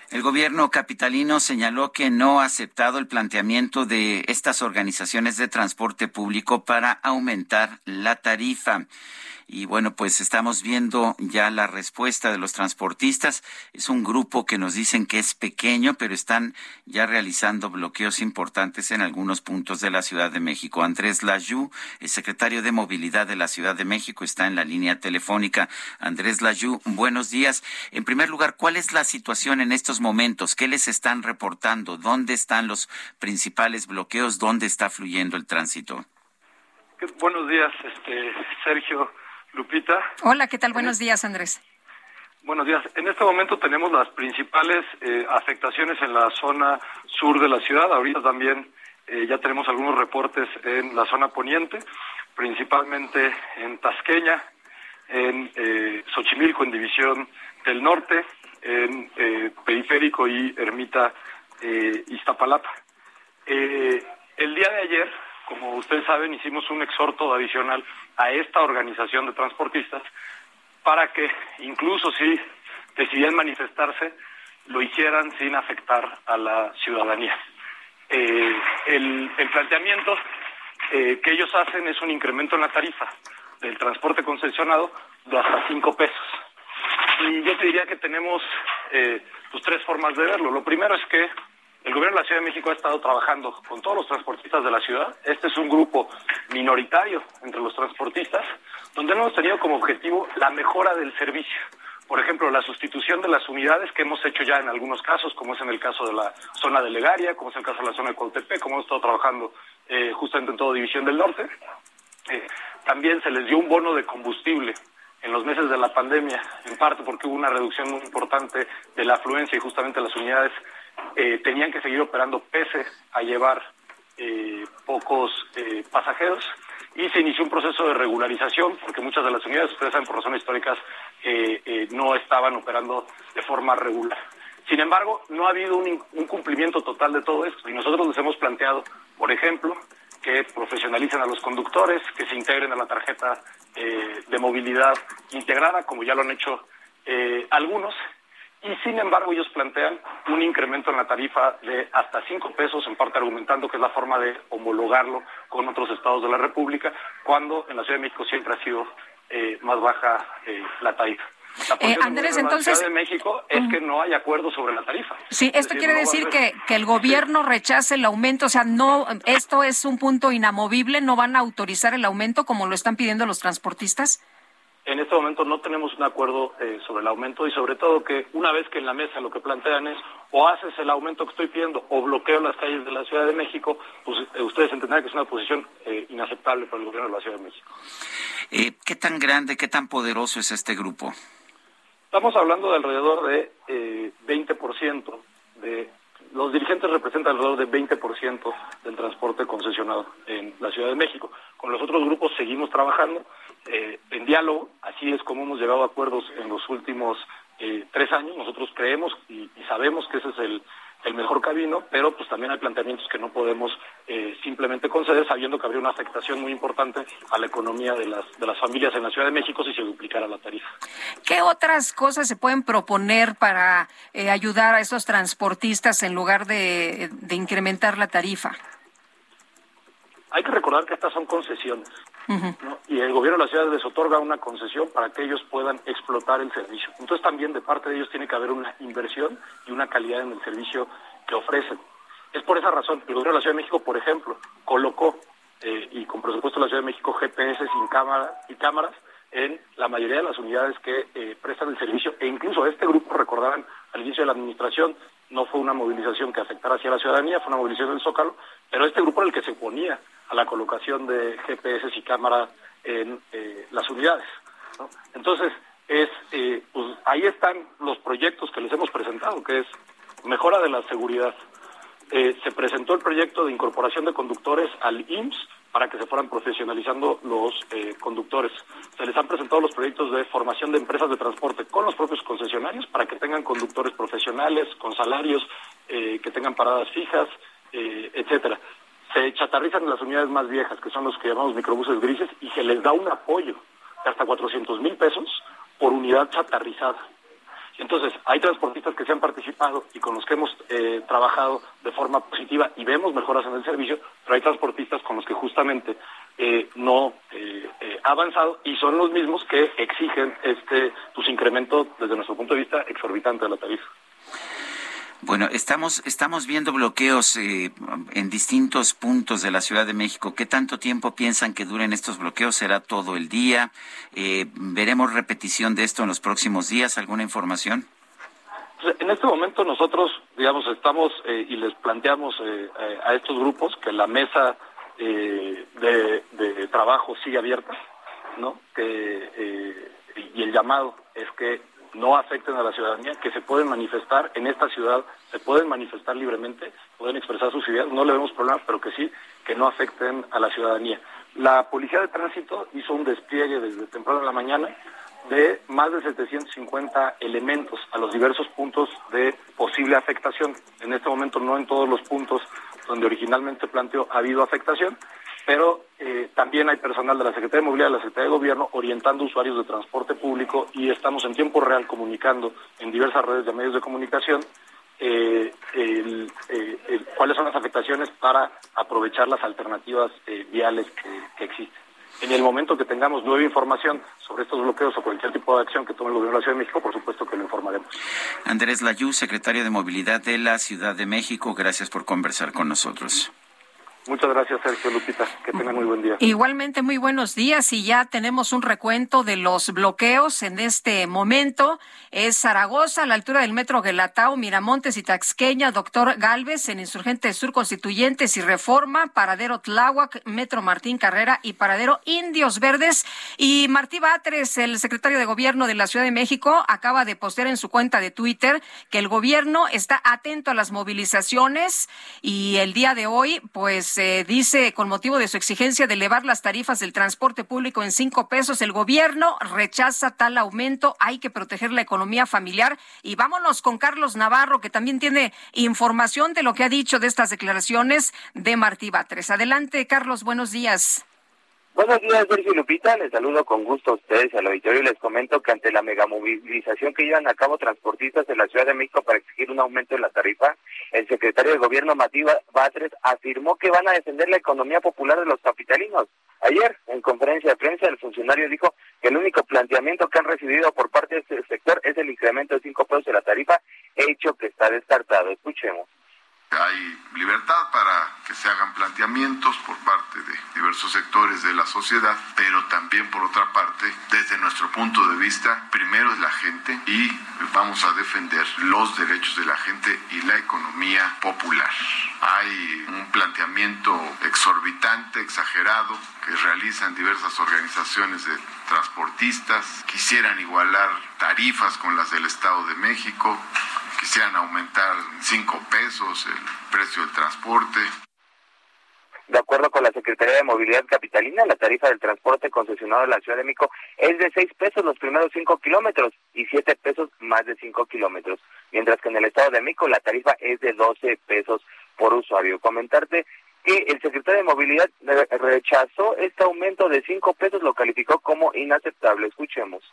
El gobierno capitalino señaló que no ha aceptado el planteamiento de estas organizaciones de transporte público para aumentar la tarifa. Y bueno, pues estamos viendo ya la respuesta de los transportistas. Es un grupo que nos dicen que es pequeño, pero están ya realizando bloqueos importantes en algunos puntos de la Ciudad de México. Andrés Layú, el secretario de Movilidad de la Ciudad de México, está en la línea telefónica. Andrés Layú, buenos días. En primer lugar, ¿cuál es la situación en estos momentos? ¿Qué les están reportando? ¿Dónde están los principales bloqueos? ¿Dónde está fluyendo el tránsito? Buenos días, este, Sergio. Lupita. Hola, ¿qué tal? Buenos días, Andrés. Buenos días. En este momento tenemos las principales eh, afectaciones en la zona sur de la ciudad. Ahorita también eh, ya tenemos algunos reportes en la zona poniente, principalmente en Tasqueña, en eh, Xochimilco, en División del Norte, en eh, Periférico y Ermita Iztapalapa. el día de ayer, como ustedes saben, hicimos un exhorto adicional a esta organización de transportistas para que incluso si decidían manifestarse, lo hicieran sin afectar a la ciudadanía. Eh, el, planteamiento eh, que ellos hacen es un incremento en la tarifa del transporte concesionado de hasta cinco pesos. Y yo te diría que tenemos eh, pues, tres formas de verlo. Lo primero es que el gobierno de la Ciudad de México ha estado trabajando con todos los transportistas de la ciudad. Este es un grupo minoritario entre los transportistas, donde hemos tenido como objetivo la mejora del servicio. Por ejemplo, la sustitución de las unidades que hemos hecho ya en algunos casos, como es en el caso de la zona de Legaria, como es el caso de la zona de Coltepec, como hemos estado trabajando eh, justamente en toda División del Norte. Eh, también se les dio un bono de combustible en los meses de la pandemia, en parte porque hubo una reducción muy importante de la afluencia y justamente las unidades eh, tenían que seguir operando pese a llevar eh, pocos eh, pasajeros y se inició un proceso de regularización porque muchas de las unidades, ustedes saben, por razones históricas, no estaban operando de forma regular. Sin embargo, no ha habido un, cumplimiento total de todo esto y nosotros nos hemos planteado, por ejemplo, que profesionalicen a los conductores, que se integren a la tarjeta de movilidad integrada, como ya lo han hecho algunos, y sin embargo ellos plantean un incremento en la tarifa de hasta cinco pesos, en parte argumentando que es la forma de homologarlo con otros estados de la República, cuando en la Ciudad de México siempre ha sido eh, más baja eh, la tarifa. La eh, Andrés, entonces. De México es que no hay acuerdo sobre la tarifa. Sí, esto quiere decir que, que el gobierno rechace el aumento, o sea, no, esto es un punto inamovible, no van a autorizar el aumento como lo están pidiendo los transportistas. En este momento no tenemos un acuerdo eh, sobre el aumento y sobre todo que una vez que en la mesa lo que plantean es o haces el aumento que estoy pidiendo o bloqueo las calles de la Ciudad de México, pues eh, ustedes entenderán que es una posición eh, inaceptable para el gobierno de la Ciudad de México. ¿Qué tan grande, qué tan poderoso es este grupo? Estamos hablando de alrededor de 20% de los dirigentes representan alrededor de 20% del transporte concesionado en la Ciudad de México. Con los otros grupos seguimos trabajando eh, en diálogo, así es como hemos llegado a acuerdos en los últimos eh, tres años. Nosotros creemos y, sabemos que ese es el, mejor camino, pero pues también hay planteamientos que no podemos eh, simplemente conceder, sabiendo que habría una afectación muy importante a la economía de las, de las familias en la Ciudad de México si se duplicara la tarifa. ¿Qué otras cosas se pueden proponer para ayudar a esos transportistas en lugar de incrementar la tarifa? Hay que recordar que estas son concesiones. Y el gobierno de la ciudad les otorga una concesión para que ellos puedan explotar el servicio. Entonces también de parte de ellos tiene que haber una inversión y una calidad en el servicio que ofrecen. Es por esa razón el gobierno de la Ciudad de México, por ejemplo, colocó eh, y con presupuesto de la Ciudad de México GPS sin cámara y cámaras en la mayoría de las unidades que eh, prestan el servicio e incluso este grupo recordarán al inicio de la administración no fue una movilización que afectara hacia la ciudadanía, fue una movilización del Zócalo, pero este grupo era el que se oponía a la colocación de GPS y cámara en eh, las unidades. Entonces, es, eh, pues ahí están los proyectos que les hemos presentado, que es mejora de la seguridad. Eh, se presentó el proyecto de incorporación de conductores al IMSS para que se fueran profesionalizando los eh, conductores. Se les han presentado los proyectos de formación de empresas de transporte con los propios concesionarios para que tengan conductores profesionales, con salarios, eh, que tengan paradas fijas, etcétera. Se chatarrizan las unidades más viejas, que son los que llamamos microbuses grises, y se les da un apoyo de hasta 400 mil pesos por unidad chatarrizada. Entonces, hay transportistas que se han participado y con los que hemos eh, trabajado de forma positiva y vemos mejoras en el servicio, pero hay transportistas con los que justamente eh, no eh, ha avanzado y son los mismos que exigen este pues, incremento desde nuestro punto de vista exorbitante de la tarifa. Bueno, estamos, estamos viendo bloqueos eh, en distintos puntos de la Ciudad de México. ¿Qué tanto tiempo piensan que duren estos bloqueos? ¿Será todo el día? Eh, ¿Veremos repetición de esto en los próximos días? ¿Alguna información? En este momento nosotros, digamos, estamos eh, y les planteamos a estos grupos que la mesa de, de, trabajo sigue abierta, ¿no? Que, y el llamado es que no afecten a la ciudadanía, que se pueden manifestar en esta ciudad, se pueden manifestar libremente, pueden expresar sus ideas, no le vemos problema, pero que sí, que no afecten a la ciudadanía. La Policía de Tránsito hizo un despliegue desde temprano en la mañana de más de 750 elementos a los diversos puntos de posible afectación. En este momento no en todos los puntos donde originalmente planteó ha habido afectación, pero eh, también hay personal de la Secretaría de Movilidad, de la Secretaría de Gobierno, orientando usuarios de transporte público y estamos en tiempo real comunicando en diversas redes de medios de comunicación eh, eh, cuáles son las afectaciones para aprovechar las alternativas viales que, existen. En el momento que tengamos nueva información sobre estos bloqueos o cualquier tipo de acción que tome el Gobierno de la Ciudad de México, por supuesto que lo informaremos. Andrés Layú, secretario de Movilidad de la Ciudad de México, gracias por conversar con nosotros. Muchas gracias, Sergio Lupita. Que tengan muy buen día. Igualmente, muy buenos días. Y ya tenemos un recuento de los bloqueos en este momento. Es Zaragoza, a la altura del metro Guelatao, Miramontes y Taxqueña, Doctor Galvez, en Insurgente Sur Constituyentes y Reforma, Paradero Tláhuac, Metro Martín Carrera y Paradero Indios Verdes. Y Martí Batres, el secretario de Gobierno de la Ciudad de México, acaba de postear en su cuenta de Twitter que el gobierno está atento a las movilizaciones y el día de hoy, pues se dice con motivo de su exigencia de elevar las tarifas del transporte público en cinco pesos, el gobierno rechaza tal aumento. Hay que proteger la economía familiar. Y vámonos con Carlos Navarro, que también tiene información de lo que ha dicho de estas declaraciones de Martí Batres. Adelante, Carlos, buenos días. Buenos días, Sergio Lupita. Les saludo con gusto a ustedes al auditorio y les comento que ante la megamovilización que llevan a cabo transportistas en la Ciudad de México para exigir un aumento de la tarifa, el secretario de Gobierno, Matías Batres, afirmó que van a defender la economía popular de los capitalinos. Ayer, en conferencia de prensa, el funcionario dijo que el único planteamiento que han recibido por parte de este sector es el incremento de cinco pesos de la tarifa, hecho que está descartado. Escuchemos. Hay libertad para que se hagan planteamientos por parte de diversos sectores de la sociedad, pero también por otra parte, desde nuestro punto de vista, primero es la gente y vamos a defender los derechos de la gente y la economía popular. Hay un planteamiento exorbitante, exagerado, que realizan diversas organizaciones de transportistas, quisieran igualar tarifas con las del Estado de México, quisieran aumentar cinco pesos el precio del transporte. De acuerdo con la Secretaría de Movilidad Capitalina, la tarifa del transporte concesionado en la Ciudad de México es de seis pesos los primeros cinco kilómetros y siete pesos más de cinco kilómetros, mientras que en el Estado de México la tarifa es de doce pesos por usuario. Comentarte que el secretario de Movilidad rechazó este aumento de cinco pesos, lo calificó como inaceptable. Escuchemos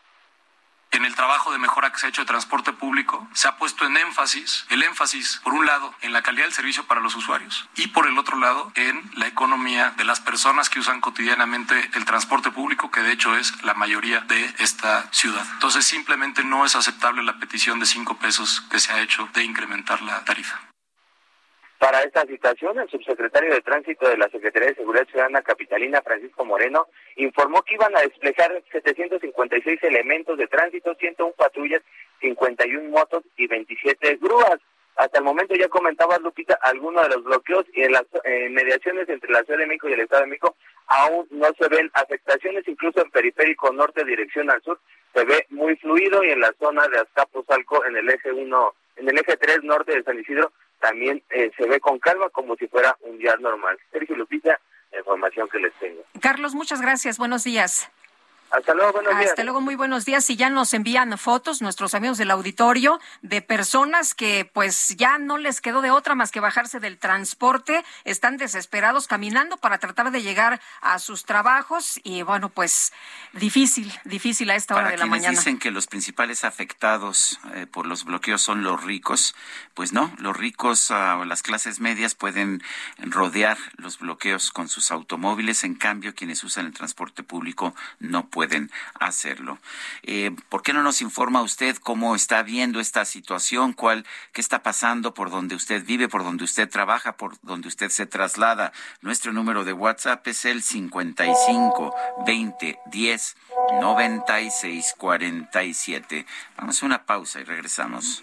en el trabajo de mejora que se ha hecho de transporte público, se ha puesto en énfasis, el énfasis, por un lado, en la calidad del servicio para los usuarios y por el otro lado, en la economía de las personas que usan cotidianamente el transporte público, que de hecho es la mayoría de esta ciudad. Entonces, simplemente no es aceptable la petición de cinco pesos que se ha hecho de incrementar la tarifa. Para esta situación, el subsecretario de Tránsito de la Secretaría de Seguridad Ciudadana Capitalina, Francisco Moreno, informó que iban a desplegar 756 elementos de tránsito, 101 patrullas, 51 motos y 27 grúas. Hasta el momento ya comentaba Lupita algunos de los bloqueos y en las mediaciones entre la Ciudad de México y el Estado de México aún no se ven afectaciones, incluso en periférico norte dirección al sur se ve muy fluido y en la zona de Azcapotzalco en el eje 1, en el eje 3 norte de San Isidro también eh, se ve con calma como si fuera un día normal. Sergio Lupita, la información que les tengo. Carlos, muchas gracias. Buenos días. Hasta luego, buenos días. Hasta luego, muy buenos días. Y ya nos envían fotos nuestros amigos del auditorio de personas que pues ya no les quedó de otra más que bajarse del transporte, están desesperados caminando para tratar de llegar a sus trabajos y bueno, pues difícil, difícil a esta hora de la mañana. dicen que los principales afectados eh, por los bloqueos son los ricos, pues no, los ricos ah, o las clases medias pueden rodear los bloqueos con sus automóviles, en cambio quienes usan el transporte público no pueden pueden hacerlo. Eh, ¿Por qué no nos informa usted cómo está viendo esta situación? ¿Cuál, qué está pasando por donde usted vive, por donde usted trabaja, por donde usted se traslada? Nuestro número de WhatsApp es el 55 20 10 96 47. Vamos a una pausa y regresamos.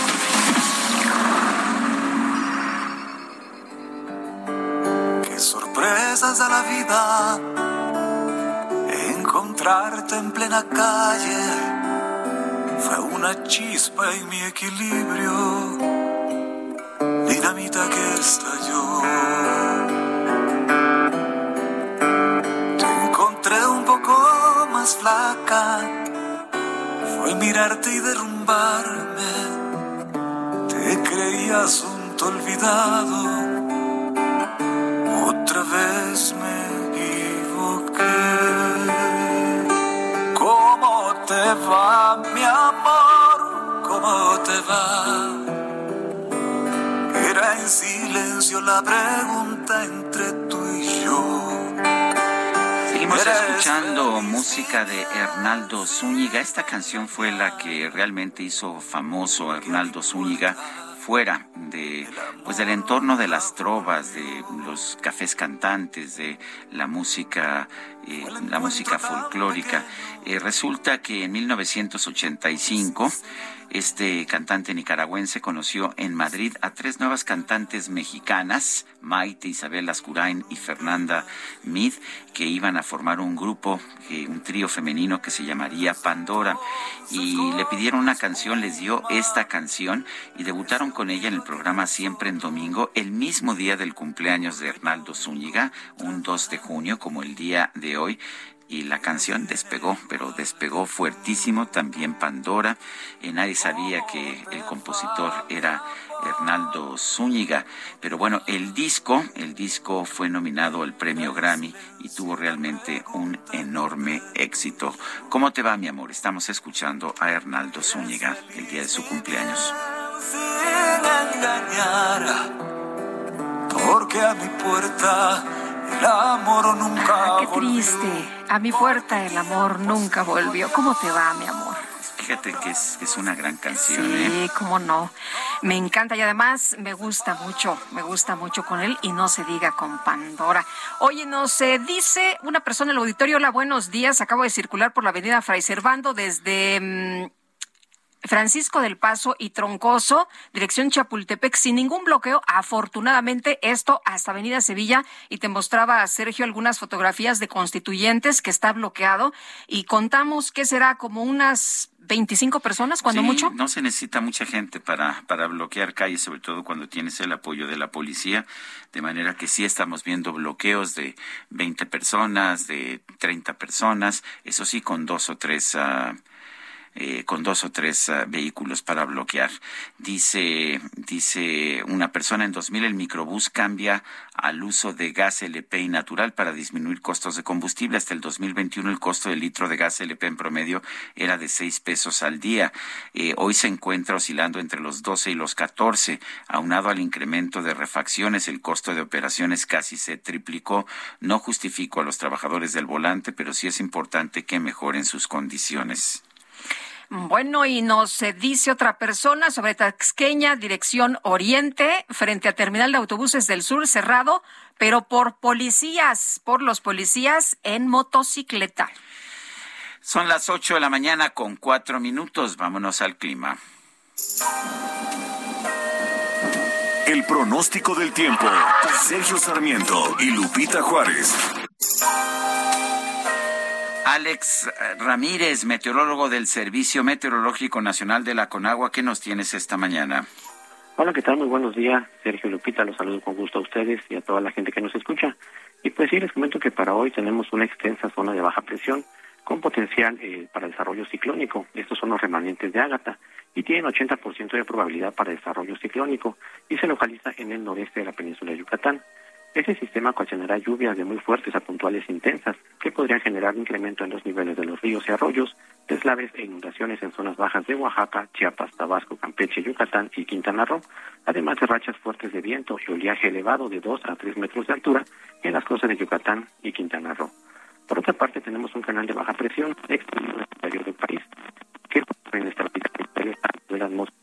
Sorpresas de la vida. Encontrarte en plena calle fue una chispa en mi equilibrio, dinamita que estalló. Te encontré un poco más flaca, fue mirarte y derrumbarme. Te creías un olvidado otra vez me equivoqué. ¿Cómo te va, mi amor? ¿Cómo te va? Era en silencio la pregunta entre tú y yo. Seguimos escuchando música de Hernaldo Zúñiga. Esta canción fue la que realmente hizo famoso a Hernaldo Zúñiga fuera de pues del entorno de las trovas, de los cafés cantantes, de la música eh, la música folclórica. Eh, resulta que en 1985 este cantante nicaragüense conoció en Madrid a tres nuevas cantantes mexicanas, Maite, Isabel Ascurain y Fernanda Mid, que iban a formar un grupo, un trío femenino que se llamaría Pandora. Y le pidieron una canción, les dio esta canción y debutaron con ella en el programa Siempre en Domingo, el mismo día del cumpleaños de Hernaldo Zúñiga, un 2 de junio, como el día de hoy y la canción despegó, pero despegó fuertísimo también Pandora. y nadie sabía que el compositor era Hernaldo Zúñiga, pero bueno, el disco, el disco fue nominado al premio Grammy y tuvo realmente un enorme éxito. ¿Cómo te va, mi amor? Estamos escuchando a Hernaldo Zúñiga el día de su cumpleaños. porque a mi puerta el amor nunca ah, qué triste. A mi puerta el amor nunca volvió. ¿Cómo te va, mi amor? Fíjate que es, es una gran canción. Sí, ¿eh? cómo no. Me encanta y además me gusta mucho, me gusta mucho con él y no se diga con Pandora. Oye, nos eh, dice una persona en el auditorio, hola, buenos días, acabo de circular por la avenida Fray Servando desde... Mm, Francisco del Paso y Troncoso, dirección Chapultepec, sin ningún bloqueo. Afortunadamente, esto hasta Avenida Sevilla. Y te mostraba, Sergio, algunas fotografías de constituyentes que está bloqueado. Y contamos que será como unas 25 personas, cuando mucho. No se necesita mucha gente para, para bloquear calles, sobre todo cuando tienes el apoyo de la policía. De manera que sí estamos viendo bloqueos de 20 personas, de 30 personas, eso sí, con dos o tres. Uh, eh, con dos o tres ah, vehículos para bloquear. Dice, dice una persona en 2000 el microbús cambia al uso de gas LP y natural para disminuir costos de combustible. Hasta el 2021 el costo del litro de gas LP en promedio era de 6 pesos al día. Eh, hoy se encuentra oscilando entre los 12 y los 14. Aunado al incremento de refacciones, el costo de operaciones casi se triplicó. No justifico a los trabajadores del volante, pero sí es importante que mejoren sus condiciones. Bueno, y nos dice otra persona sobre Taxqueña, dirección Oriente, frente a Terminal de Autobuses del Sur, cerrado, pero por policías, por los policías en motocicleta. Son las ocho de la mañana con cuatro minutos. Vámonos al clima. El pronóstico del tiempo. Sergio Sarmiento y Lupita Juárez. Alex Ramírez, meteorólogo del Servicio Meteorológico Nacional de la Conagua, ¿qué nos tienes esta mañana? Hola, ¿qué tal? Muy buenos días. Sergio Lupita, los saludo con gusto a ustedes y a toda la gente que nos escucha. Y pues sí, les comento que para hoy tenemos una extensa zona de baja presión con potencial eh, para desarrollo ciclónico. Estos son los remanentes de Ágata y tienen 80% de probabilidad para desarrollo ciclónico y se localiza en el noreste de la península de Yucatán. Ese sistema ocasionará lluvias de muy fuertes a puntuales intensas que podrían generar incremento en los niveles de los ríos y arroyos, deslaves e inundaciones en zonas bajas de Oaxaca, Chiapas, Tabasco, Campeche, Yucatán y Quintana Roo, además de rachas fuertes de viento y oleaje elevado de 2 a 3 metros de altura en las costas de Yucatán y Quintana Roo. Por otra parte, tenemos un canal de baja presión extendido en el interior del país que estabilizar de la atmósfera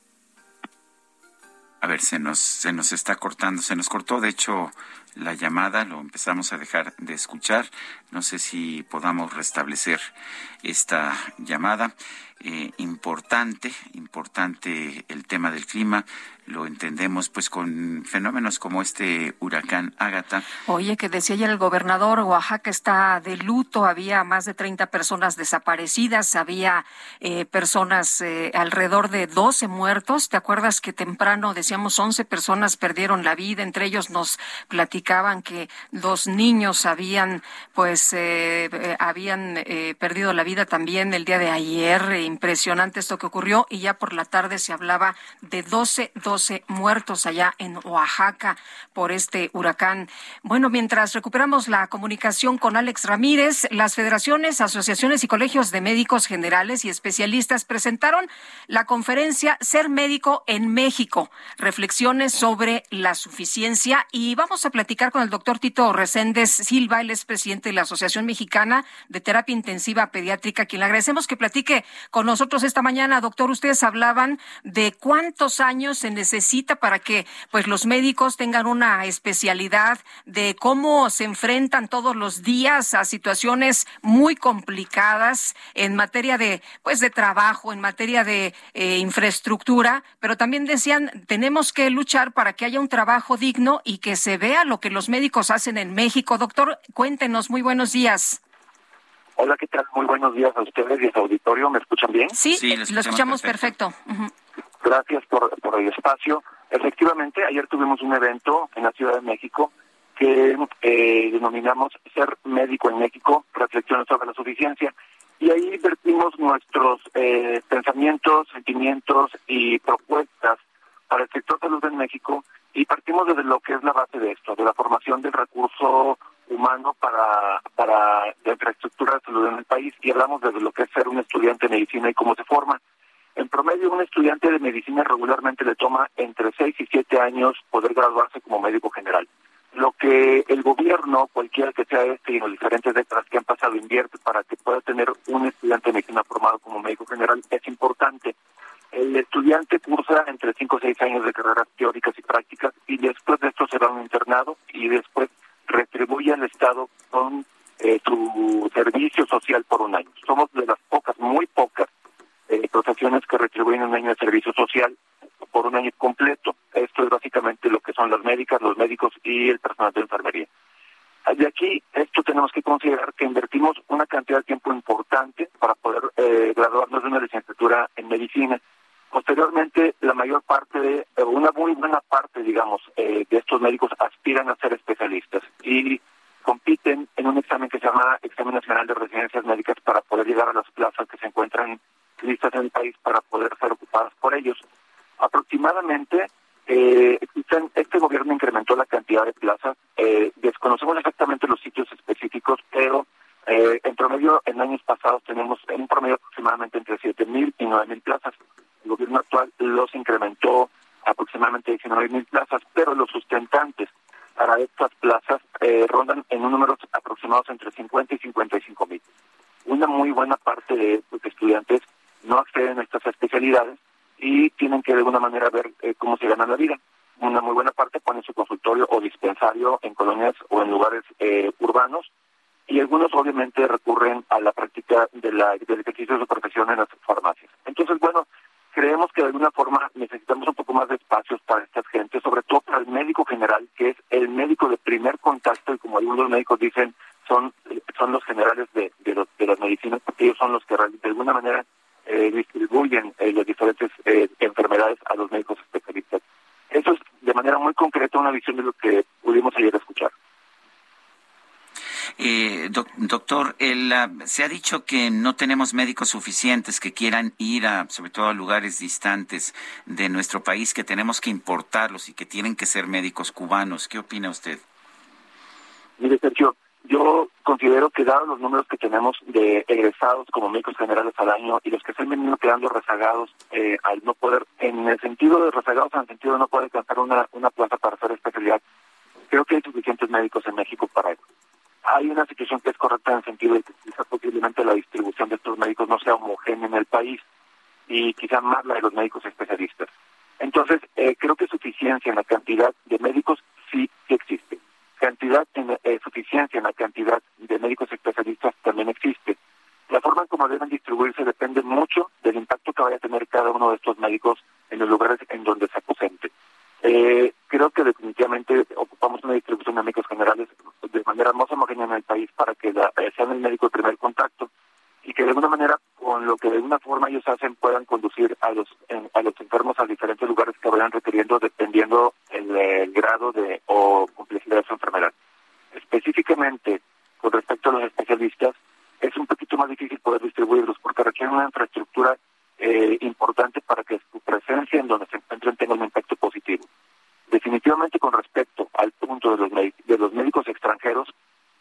a ver, se nos, se nos está cortando, se nos cortó de hecho la llamada, lo empezamos a dejar de escuchar. No sé si podamos restablecer esta llamada. Eh, importante, importante el tema del clima lo entendemos pues con fenómenos como este huracán Ágata. Oye, que decía ayer el gobernador, Oaxaca está de luto, había más de 30 personas desaparecidas, había eh, personas, eh, alrededor de 12 muertos. ¿Te acuerdas que temprano decíamos 11 personas perdieron la vida? Entre ellos nos platicaban que dos niños habían, pues, eh, habían perdido la vida también el día de ayer. Impresionante esto que ocurrió y ya por la tarde se hablaba de 12, 12 muertos allá en Oaxaca por este huracán. Bueno, mientras recuperamos la comunicación con Alex Ramírez, las federaciones, asociaciones y colegios de médicos generales y especialistas presentaron la conferencia Ser médico en México, reflexiones sobre la suficiencia y vamos a platicar con el doctor Tito Reséndez Silva, él es presidente de la Asociación Mexicana de Terapia Intensiva Pediátrica, quien le agradecemos que platique con nosotros esta mañana. Doctor, ustedes hablaban de cuántos años se necesita para que pues los médicos tengan una especialidad de cómo se enfrentan todos los días a situaciones muy complicadas en materia de pues de trabajo, en materia de eh, infraestructura, pero también decían tenemos que luchar para que haya un trabajo digno y que se vea lo que los médicos hacen en México. Doctor, cuéntenos, muy buenos días. Hola, ¿qué tal? Muy buenos días a ustedes y a su auditorio. ¿Me escuchan bien? Sí, lo escuchamos, perfecto. Gracias por, por el espacio. Efectivamente, ayer tuvimos un evento en la Ciudad de México que eh, denominamos Ser Médico en México, reflexiones sobre la suficiencia. Y ahí vertimos nuestros eh, pensamientos, sentimientos y propuestas para el sector salud en México y partimos desde lo que es la base de esto, de la formación del recurso humano para, para la infraestructura de salud en el país y hablamos desde lo que es ser un estudiante de medicina y cómo se forma. En promedio, un estudiante de medicina regularmente le toma entre 6 y 7 años poder graduarse como médico general. Lo que el gobierno, cualquiera que sea este y los diferentes décadas que han pasado, invierte para que pueda tener un estudiante de medicina formado como médico general es importante. El estudiante cursa entre 5 o 6 años de carreras teóricas y prácticas y después de esto se va un internado y después retribuye al Estado con eh, su servicio social por un año. Somos de las pocas, muy pocas eh, profesiones que retribuyen un año de servicio social por un año completo. Esto es básicamente lo que son las médicas, los médicos y el personal de enfermería. De aquí, esto tenemos que considerar que invertimos una cantidad de tiempo importante para poder eh, graduarnos de una licenciatura en medicina. Posteriormente, la mayor parte, de, eh, una muy buena parte, digamos, eh, de estos médicos aspiran a ser especialistas y compiten en un examen que se llama Examen Nacional de Residencias Médicas para poder llegar a las plazas que se encuentran listas en el país para poder ser ocupadas por ellos. Aproximadamente, eh, este gobierno incrementó la cantidad de plazas. Eh, desconocemos exactamente los sitios específicos, pero eh, en promedio, en años pasados tenemos en un promedio aproximadamente entre 7.000 y 9.000 plazas. El gobierno actual los incrementó aproximadamente 19.000 plazas, pero los sustentantes para estas plazas eh, rondan en un número aproximado entre 50 y 55 mil. Una muy buena parte de los estudiantes no acceden a estas especialidades y tienen que de alguna manera ver eh, cómo se gana la vida. Una muy buena parte pone su consultorio o dispensario en colonias o en lugares eh, urbanos y algunos obviamente recurren a la práctica de la, del ejercicio de su profesión en las farmacias. Entonces, bueno, creemos que de alguna forma necesitamos un poco más de espacios para estas gentes, sobre todo para el médico general, que es el médico de primer contacto y como algunos médicos dicen, son, son los generales de, de, las medicinas, porque ellos son los que de alguna manera eh, distribuyen eh, las diferentes eh, enfermedades a los médicos especialistas. Eso es de manera muy concreta una visión de lo que pudimos ayer escuchar. Eh, doctor, el, se ha dicho que no tenemos médicos suficientes que quieran ir a, sobre todo a lugares distantes de nuestro país, que tenemos que importarlos y que tienen que ser médicos cubanos. ¿Qué opina usted? Mire, Sergio, yo considero que dados los números que tenemos de egresados como médicos generales al año y los que se han venido quedando rezagados eh, al no poder, en el sentido de rezagados, en el sentido de no poder alcanzar una, una plaza para hacer especialidad, creo que hay suficientes médicos en México para hay una situación que es correcta en el sentido de que quizá posiblemente la distribución de estos médicos no sea homogénea en el país y quizá más la de los médicos especialistas. Entonces, eh, creo que suficiencia en la cantidad de médicos sí, existe. Cantidad en, eh, suficiencia en la cantidad de médicos especialistas también existe. La forma en cómo deben distribuirse depende mucho del impacto que vaya a tener cada uno de estos médicos en los lugares en donde se aposente. Eh, creo que definitivamente ocupamos una distribución de médicos generales de manera más homogénea en el país para que la, eh, sean el médico de primer contacto y que de alguna manera con lo que de alguna forma ellos hacen puedan conducir a los a los enfermos a diferentes lugares que vayan requiriendo dependiendo el, grado de o complejidad de su enfermedad. Específicamente con respecto a los especialistas es un poquito más difícil poder distribuirlos porque requieren una infraestructura eh, importante para que su presencia en donde se encuentren tenga un impacto positivo. Definitivamente con respecto al punto de los, de los médicos extranjeros,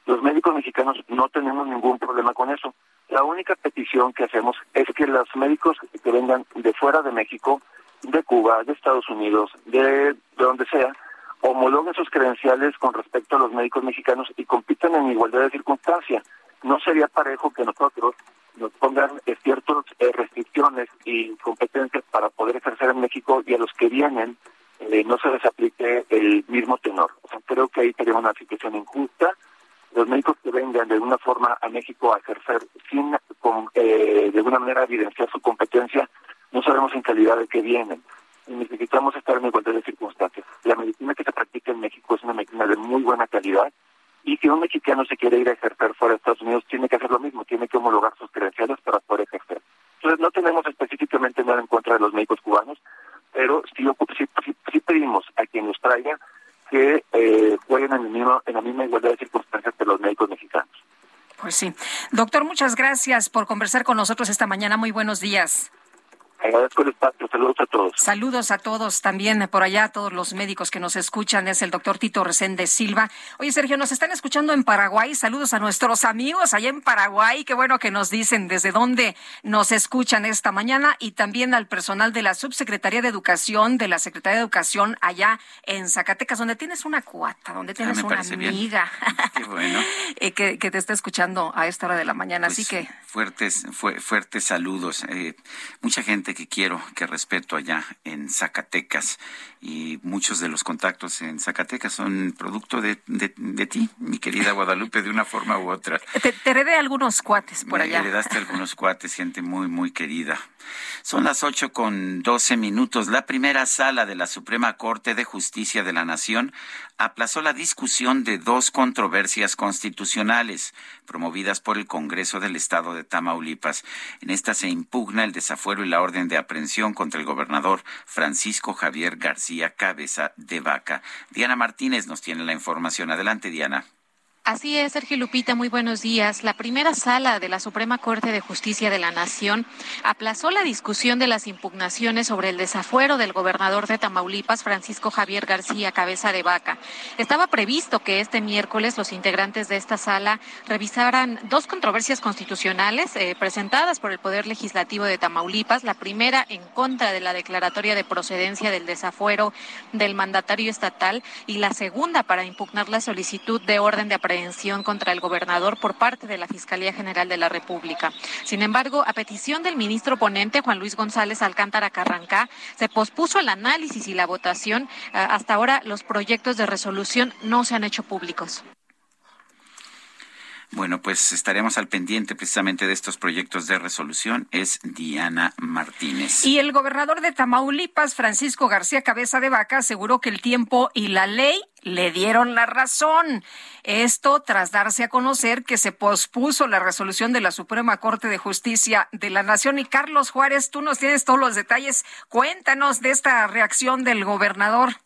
los médicos mexicanos no tenemos ningún problema con eso. La única petición que hacemos es que los médicos que vengan de fuera de México, de Cuba, de Estados Unidos, de, de donde sea, homologuen sus credenciales con respecto a los médicos mexicanos y compitan en igualdad de circunstancia. No sería parejo que nosotros nos pongan ciertas restricciones y competencias para poder ejercer en México y a los que vienen eh, no se les aplique el mismo tenor. O sea, creo que ahí sería una situación injusta. Los médicos que vengan de alguna forma a México a ejercer sin eh, de alguna manera evidenciar su competencia, no sabemos en calidad de qué vienen. Necesitamos estar en igualdad de circunstancias. La medicina que se practica en México es una medicina de muy buena calidad y si un mexicano se quiere ir a ejercer fuera de Estados Unidos, tiene que hacer lo mismo, tiene que homologar sus credenciales para poder ejercer. Entonces, no tenemos específicamente nada en contra de los médicos cubanos, pero sí, sí, pedimos a quien nos traiga que eh, jueguen en, el mismo, en la misma igualdad de circunstancias que los médicos mexicanos. Pues sí. Doctor, muchas gracias por conversar con nosotros esta mañana. Muy buenos días. Agradezco el espacio. Saludos a todos. Saludos a todos también por allá, a todos los médicos que nos escuchan. Es el doctor Tito Resende Silva. Oye, Sergio, nos están escuchando en Paraguay. Saludos a nuestros amigos allá en Paraguay. Qué bueno que nos dicen desde dónde nos escuchan esta mañana. Y también al personal de la Subsecretaría de Educación, de la Secretaría de Educación allá en Zacatecas, donde tienes una cuata, donde ah, tienes una amiga. Qué bueno. Eh, que, te está escuchando a esta hora de la mañana. Así pues, que. Fuertes, fuertes saludos. Eh, mucha gente que quiero, que respeto allá en Zacatecas. Y muchos de los contactos en Zacatecas son producto de, de, ti, mi querida Guadalupe, de una forma u otra. Te, heredé algunos cuates por allá. Me heredaste algunos cuates, gente muy, muy querida. Son las ocho con doce minutos. La primera sala de la Suprema Corte de Justicia de la Nación aplazó la discusión de dos controversias constitucionales promovidas por el Congreso del Estado de Tamaulipas. En esta se impugna el desafuero y la orden de aprehensión contra el gobernador Francisco Javier García Cabeza de Vaca. Diana Martínez nos tiene la información. Adelante, Diana. Así es, Sergio Lupita, muy buenos días. La primera sala de la Suprema Corte de Justicia de la Nación aplazó la discusión de las impugnaciones sobre el desafuero del gobernador de Tamaulipas, Francisco Javier García Cabeza de Vaca. Estaba previsto que este miércoles los integrantes de esta sala revisaran dos controversias constitucionales eh, presentadas por el Poder Legislativo de Tamaulipas. La primera en contra de la declaratoria de procedencia del desafuero del mandatario estatal y la segunda para impugnar la solicitud de orden de aprehensión contra el gobernador por parte de la Fiscalía General de la República. Sin embargo, a petición del ministro ponente Juan Luis González Alcántara Carrancá, se pospuso el análisis y la votación. Ah, hasta ahora los proyectos de resolución no se han hecho públicos. Bueno, pues estaremos al pendiente precisamente de estos proyectos de resolución. Es Diana Martínez. Y el gobernador de Tamaulipas, Francisco García Cabeza de Vaca, aseguró que el tiempo y la ley le dieron la razón. Esto tras darse a conocer que se pospuso la resolución de la Suprema Corte de Justicia de la Nación. Y Carlos Juárez, tú nos tienes todos los detalles. Cuéntanos de esta reacción del gobernador.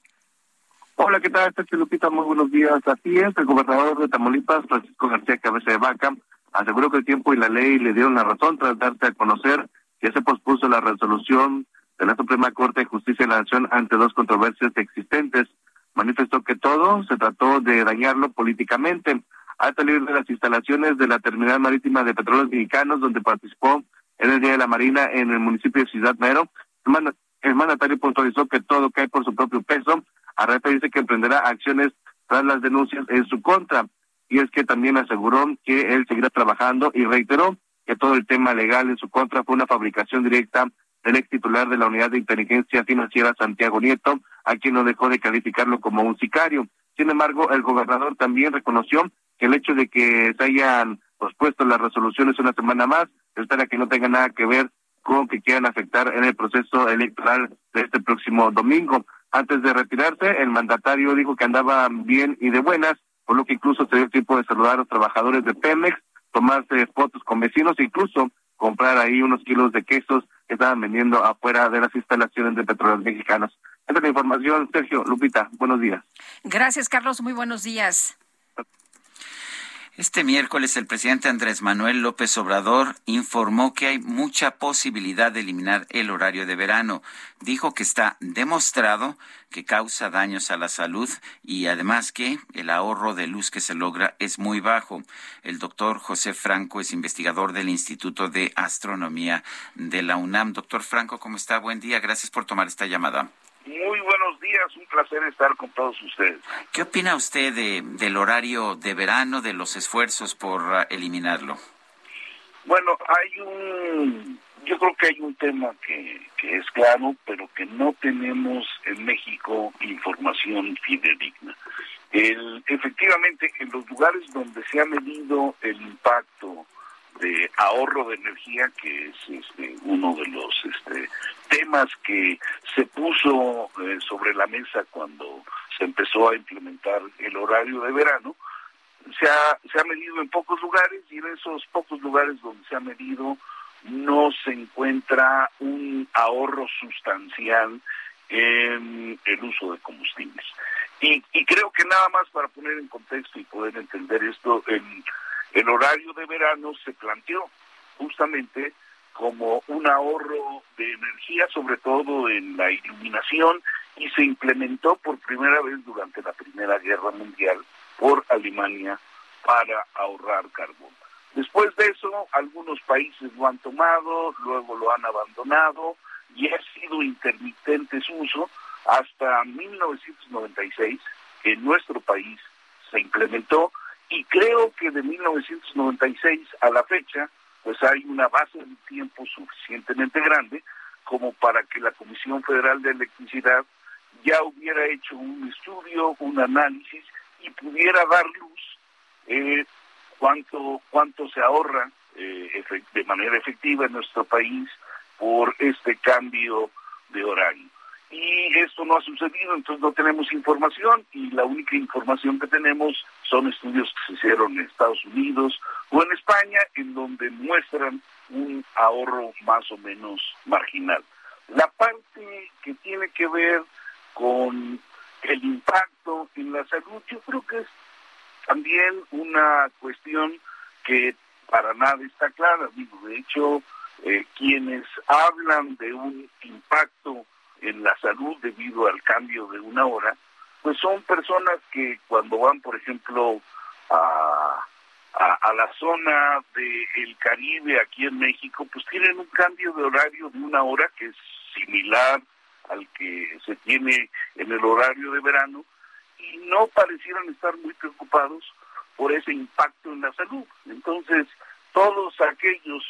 Hola, ¿qué tal? Este Lupita, muy buenos días. Así es, el gobernador de Tamaulipas, Francisco García Cabeza de Vaca, aseguró que el tiempo y la ley le dieron la razón tras darse a conocer que se pospuso la resolución de la Suprema Corte de Justicia de la Nación ante dos controversias existentes. Manifestó que todo se trató de dañarlo políticamente. Al salir de las instalaciones de la Terminal Marítima de Petróleos Mexicanos, donde participó en el Día de la Marina en el municipio de Ciudad Mero, el mandatario puntualizó que todo cae por su propio peso Arreta dice que emprenderá acciones tras las denuncias en su contra. Y es que también aseguró que él seguirá trabajando y reiteró que todo el tema legal en su contra fue una fabricación directa del ex titular de la Unidad de Inteligencia Financiera, Santiago Nieto, a quien no dejó de calificarlo como un sicario. Sin embargo, el gobernador también reconoció que el hecho de que se hayan pospuesto las resoluciones una semana más, espera que no tenga nada que ver con que quieran afectar en el proceso electoral de este próximo domingo. Antes de retirarse, el mandatario dijo que andaba bien y de buenas, por lo que incluso se dio tiempo de saludar a los trabajadores de Pemex, tomarse fotos con vecinos e incluso comprar ahí unos kilos de quesos que estaban vendiendo afuera de las instalaciones de petróleos mexicanos. Esta es la información, Sergio, Lupita, buenos días. Gracias, Carlos, muy buenos días. Este miércoles el presidente Andrés Manuel López Obrador informó que hay mucha posibilidad de eliminar el horario de verano. Dijo que está demostrado que causa daños a la salud y además que el ahorro de luz que se logra es muy bajo. El doctor José Franco es investigador del Instituto de Astronomía de la UNAM. Doctor Franco, ¿cómo está? Buen día. Gracias por tomar esta llamada. Muy buenos días, un placer estar con todos ustedes. ¿Qué opina usted de, del horario de verano, de los esfuerzos por uh, eliminarlo? Bueno, hay un, yo creo que hay un tema que, que es claro, pero que no tenemos en México información fidedigna. El, efectivamente, en los lugares donde se ha medido el impacto de ahorro de energía, que es este, uno de los este, temas que se puso eh, sobre la mesa cuando se empezó a implementar el horario de verano, se ha, se ha medido en pocos lugares y en esos pocos lugares donde se ha medido no se encuentra un ahorro sustancial en el uso de combustibles. Y, y creo que nada más para poner en contexto y poder entender esto, el, el horario de verano se planteó justamente como un ahorro de energía, sobre todo en la iluminación, y se implementó por primera vez durante la Primera Guerra Mundial por Alemania para ahorrar carbón. Después de eso, algunos países lo han tomado, luego lo han abandonado y ha sido intermitente su uso hasta 1996, que en nuestro país se implementó y creo que de 1996 a la fecha, pues hay una base de tiempo suficientemente grande como para que la Comisión Federal de Electricidad ya hubiera hecho un estudio, un análisis y pudiera dar luz eh, cuánto cuánto se ahorra eh, de manera efectiva en nuestro país por este cambio de horario y esto no ha sucedido, entonces no tenemos información y la única información que tenemos son estudios que se hicieron en Estados Unidos o en España en donde muestran un ahorro más o menos marginal. La parte que tiene que ver con el impacto en la salud, yo creo que es también una cuestión que para nada está clara. Digo, de hecho, eh, quienes hablan de un impacto en la salud debido al cambio de una hora, pues son personas que cuando van, por ejemplo, a, la zona del Caribe aquí en México, pues tienen un cambio de horario de una hora que es similar al que se tiene en el horario de verano y no parecieran estar muy preocupados por ese impacto en la salud. Entonces, todos aquellos,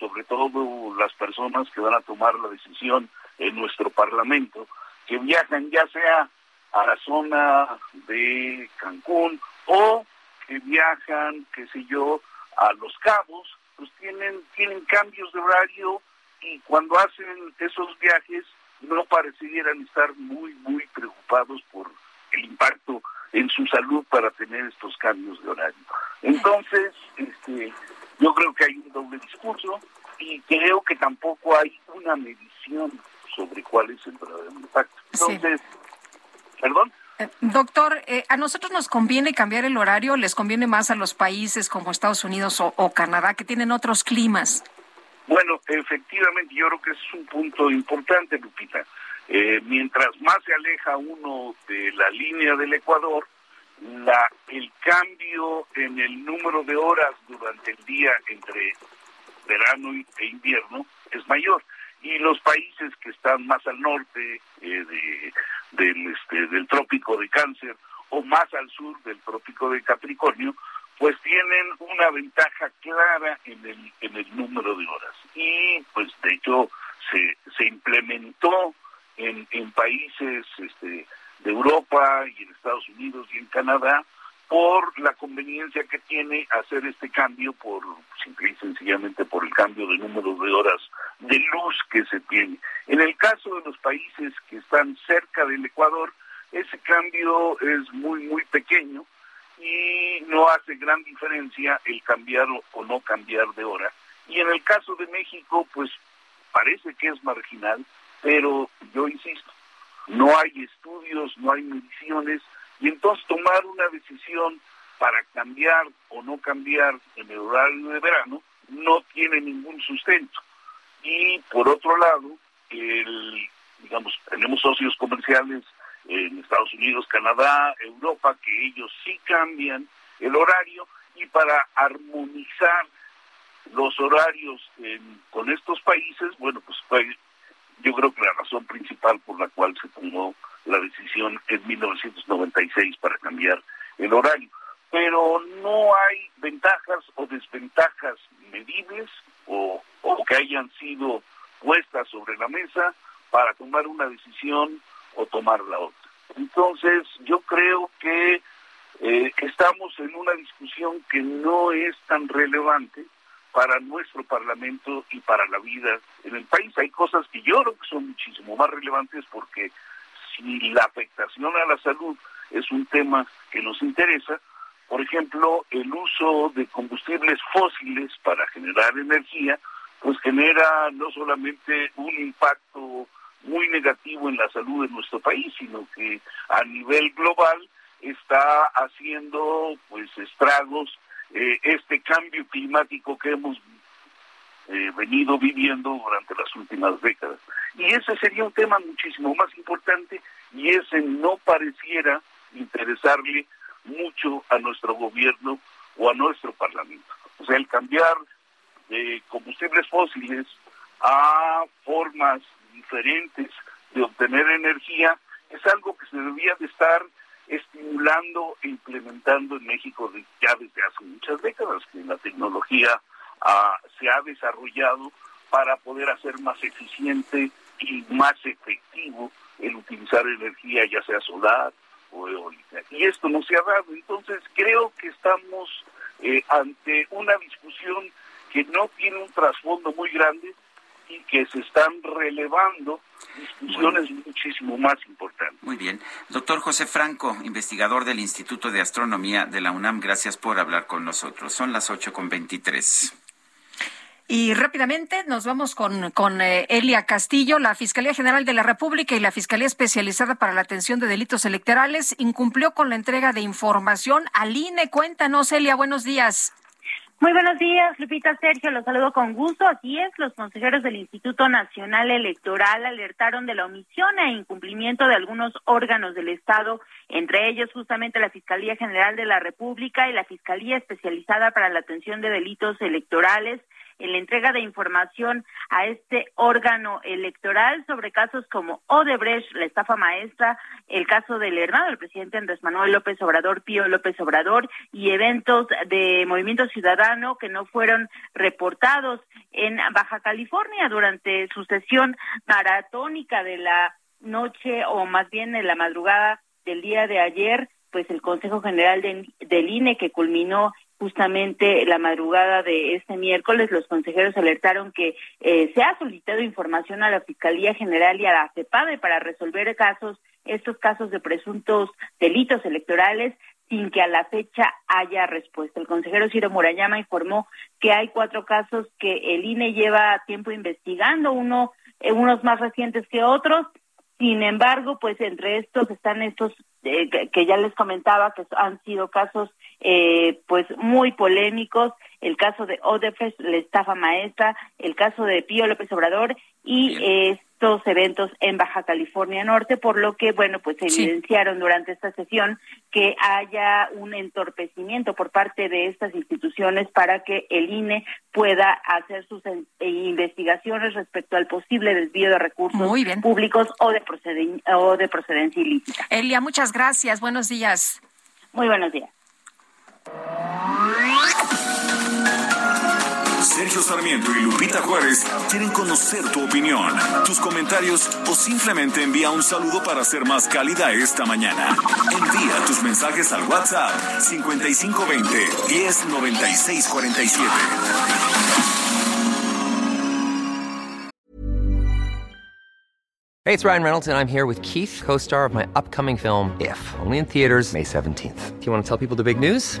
sobre todo las personas que van a tomar la decisión en nuestro Parlamento, que viajan ya sea a la zona de Cancún o que viajan, qué sé yo, a Los Cabos, pues tienen, tienen cambios de horario y cuando hacen esos viajes no parecieran estar muy, muy preocupados por el impacto en su salud para tener estos cambios de horario. Entonces, este, yo creo que hay un doble discurso y creo que tampoco hay una medición sobre cuál es el verdadero impacto. Entonces, perdón. Eh, doctor, eh, ¿a nosotros nos conviene cambiar el horario? ¿Les conviene más a los países como Estados Unidos o, Canadá que tienen otros climas? Bueno, efectivamente, yo creo que es un punto importante, Lupita. Eh, mientras más se aleja uno de la línea del Ecuador, la, el cambio en el número de horas durante el día entre verano e invierno es mayor y los países que están más al norte eh, de, del, este, del trópico de cáncer o más al sur del trópico de Capricornio, pues tienen una ventaja clara en el, en el número de horas. Y pues de hecho se, se implementó en, en países este, de Europa y en Estados Unidos y en Canadá por la conveniencia que tiene hacer este cambio, por simple y sencillamente por el cambio de número de horas de luz que se tiene. En el caso de los países que están cerca del Ecuador, ese cambio es muy, muy pequeño y no hace gran diferencia el cambiar o no cambiar de hora. Y en el caso de México, pues parece que es marginal, pero yo insisto, no hay estudios, no hay mediciones, y entonces tomar una decisión para cambiar o no cambiar en el horario de verano no tiene ningún sustento. Y por otro lado, el, digamos, tenemos socios comerciales en Estados Unidos, Canadá, Europa, que ellos sí cambian el horario y para armonizar los horarios con estos países, bueno, pues fue yo creo que la razón principal por la cual se tomó la decisión en 1996 para cambiar el horario. Pero no hay ventajas o desventajas medibles o, que hayan sido puestas sobre la mesa para tomar una decisión o tomar la otra. Entonces, yo creo que eh, estamos en una discusión que no es tan relevante para nuestro Parlamento y para la vida en el país. Hay cosas que yo creo que son muchísimo más relevantes porque si la afectación a la salud es un tema que nos interesa, por ejemplo, el uso de combustibles fósiles para generar energía, pues genera no solamente un impacto muy negativo en la salud de nuestro país, sino que a nivel global está haciendo pues estragos eh, este cambio climático que hemos eh, venido viviendo durante las últimas décadas. Y ese sería un tema muchísimo más importante y ese no pareciera interesarle mucho a nuestro gobierno o a nuestro parlamento. O sea, el cambiar de combustibles fósiles a formas diferentes de obtener energía es algo que se debía de estar estimulando e implementando en México ya desde hace muchas décadas, que la tecnología se ha desarrollado para poder hacer más eficiente y más efectivo el utilizar energía, ya sea solar o eólica. Y esto no se ha dado. Entonces creo que estamos eh, ante una discusión que no tiene un trasfondo muy grande y que se están relevando discusiones muchísimo más importantes. Muy bien. Doctor José Franco, investigador del Instituto de Astronomía de la UNAM, gracias por hablar con nosotros. Son las 8 con 23. Y rápidamente nos vamos con, con eh, Elia Castillo. La Fiscalía General de la República y la Fiscalía Especializada para la Atención de Delitos Electorales incumplió con la entrega de información al INE. Cuéntanos, Elia, buenos días. Muy buenos días, Lupita Sergio, los saludo con gusto. Así es, los consejeros del Instituto Nacional Electoral alertaron de la omisión e incumplimiento de algunos órganos del Estado, entre ellos justamente la Fiscalía General de la República y la Fiscalía Especializada para la Atención de Delitos Electorales en la entrega de información a este órgano electoral sobre casos como Odebrecht, la estafa maestra, el caso del hermano del presidente Andrés Manuel López Obrador, Pío López Obrador, y eventos de Movimiento Ciudadano que no fueron reportados en Baja California durante su sesión maratónica de la noche o más bien en la madrugada del día de ayer, pues el Consejo General del INE que culminó justamente la madrugada de este miércoles, los consejeros alertaron que eh, se ha solicitado información a la Fiscalía General y a la CEPADE para resolver casos, estos casos de presuntos delitos electorales sin que a la fecha haya respuesta. El consejero Ciro Murayama informó que hay cuatro casos que el INE lleva tiempo investigando, uno, eh, unos más recientes que otros, sin embargo, pues entre estos están estos eh, que, ya les comentaba que han sido casos eh, pues muy polémicos, el caso de Odebrecht, la estafa maestra, el caso de Pío López Obrador y estos eventos en Baja California Norte, por lo que, bueno, pues se evidenciaron durante esta sesión que haya un entorpecimiento por parte de estas instituciones para que el INE pueda hacer sus eh, investigaciones respecto al posible desvío de recursos públicos o de, o de procedencia ilícita. Elia, muchas gracias. Buenos días. Muy buenos días. Sergio Sarmiento y Lupita Juárez quieren conocer tu opinión, tus comentarios o simplemente envía un saludo para ser más cálida esta mañana. Envía tus mensajes al WhatsApp 5520 109647. Hey, it's Ryan Reynolds and I'm here with Keith, co-star of my upcoming film If, only in theaters May 17th. Do you want to tell people the big news?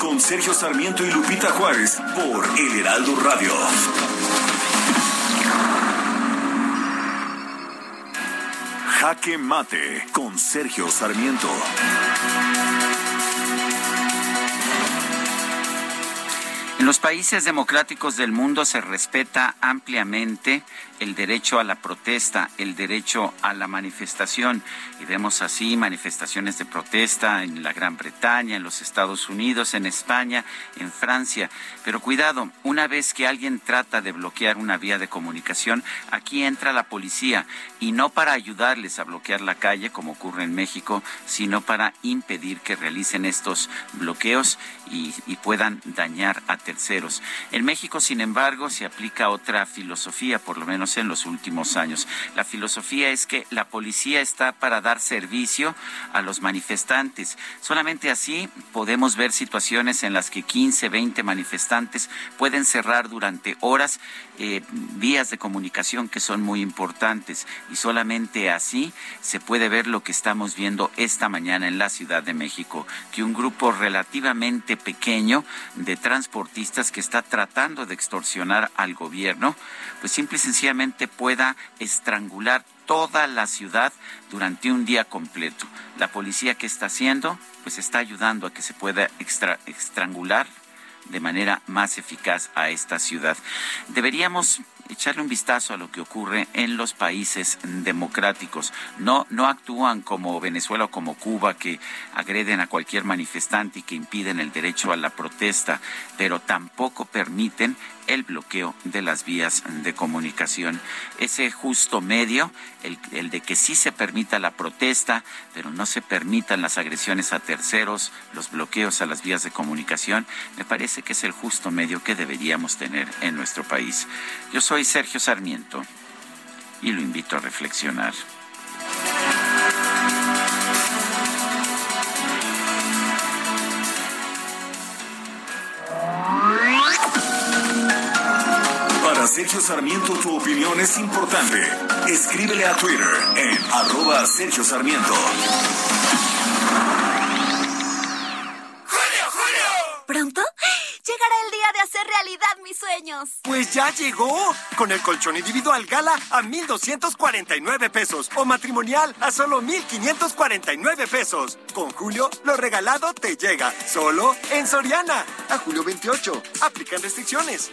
Con Sergio Sarmiento y Lupita Juárez por El Heraldo Radio. Jaque Mate con Sergio Sarmiento. En los países democráticos del mundo se respeta ampliamente el derecho a la protesta, el derecho a la manifestación. Y vemos así manifestaciones de protesta en la Gran Bretaña, en los Estados Unidos, en España, en Francia. Pero cuidado, una vez que alguien trata de bloquear una vía de comunicación, aquí entra la policía y no para ayudarles a bloquear la calle, como ocurre en México, sino para impedir que realicen estos bloqueos y, y puedan dañar a terceros en México, sin embargo, se aplica otra filosofía, por lo menos en los últimos años. La filosofía es que la policía está para dar servicio a los manifestantes. Solamente así podemos ver situaciones en las que 15, 20 manifestantes pueden cerrar durante horas eh, vías de comunicación que son muy importantes y solamente así se puede ver lo que estamos viendo esta mañana en la Ciudad de México, que un grupo relativamente pequeño de transportistas que está tratando de extorsionar al gobierno, pues simple y sencillamente pueda estrangular toda la ciudad durante un día completo. La policía que está haciendo, pues está ayudando a que se pueda estrangular de manera más eficaz a esta ciudad. Deberíamos echarle un vistazo a lo que ocurre en los países democráticos. No, no actúan como Venezuela o como Cuba que agreden a cualquier manifestante y que impiden el derecho a la protesta, pero tampoco permiten el bloqueo de las vías de comunicación. Ese justo medio, el, de que sí se permita la protesta, pero no se permitan las agresiones a terceros, los bloqueos a las vías de comunicación, me parece que es el justo medio que deberíamos tener en nuestro país. Yo soy Sergio Sarmiento y lo invito a reflexionar. Sergio Sarmiento tu opinión es importante. Escríbele a Twitter en arroba Sergio Sarmiento. ¡Julio, Julio! ¿Pronto? Llegará el día de hacer realidad mis sueños. Pues ya llegó. Con el colchón individual Gala a 1,249 pesos. O matrimonial a solo 1,549 pesos. Con Julio, lo regalado te llega. Solo en Soriana. A julio 28. Aplican restricciones.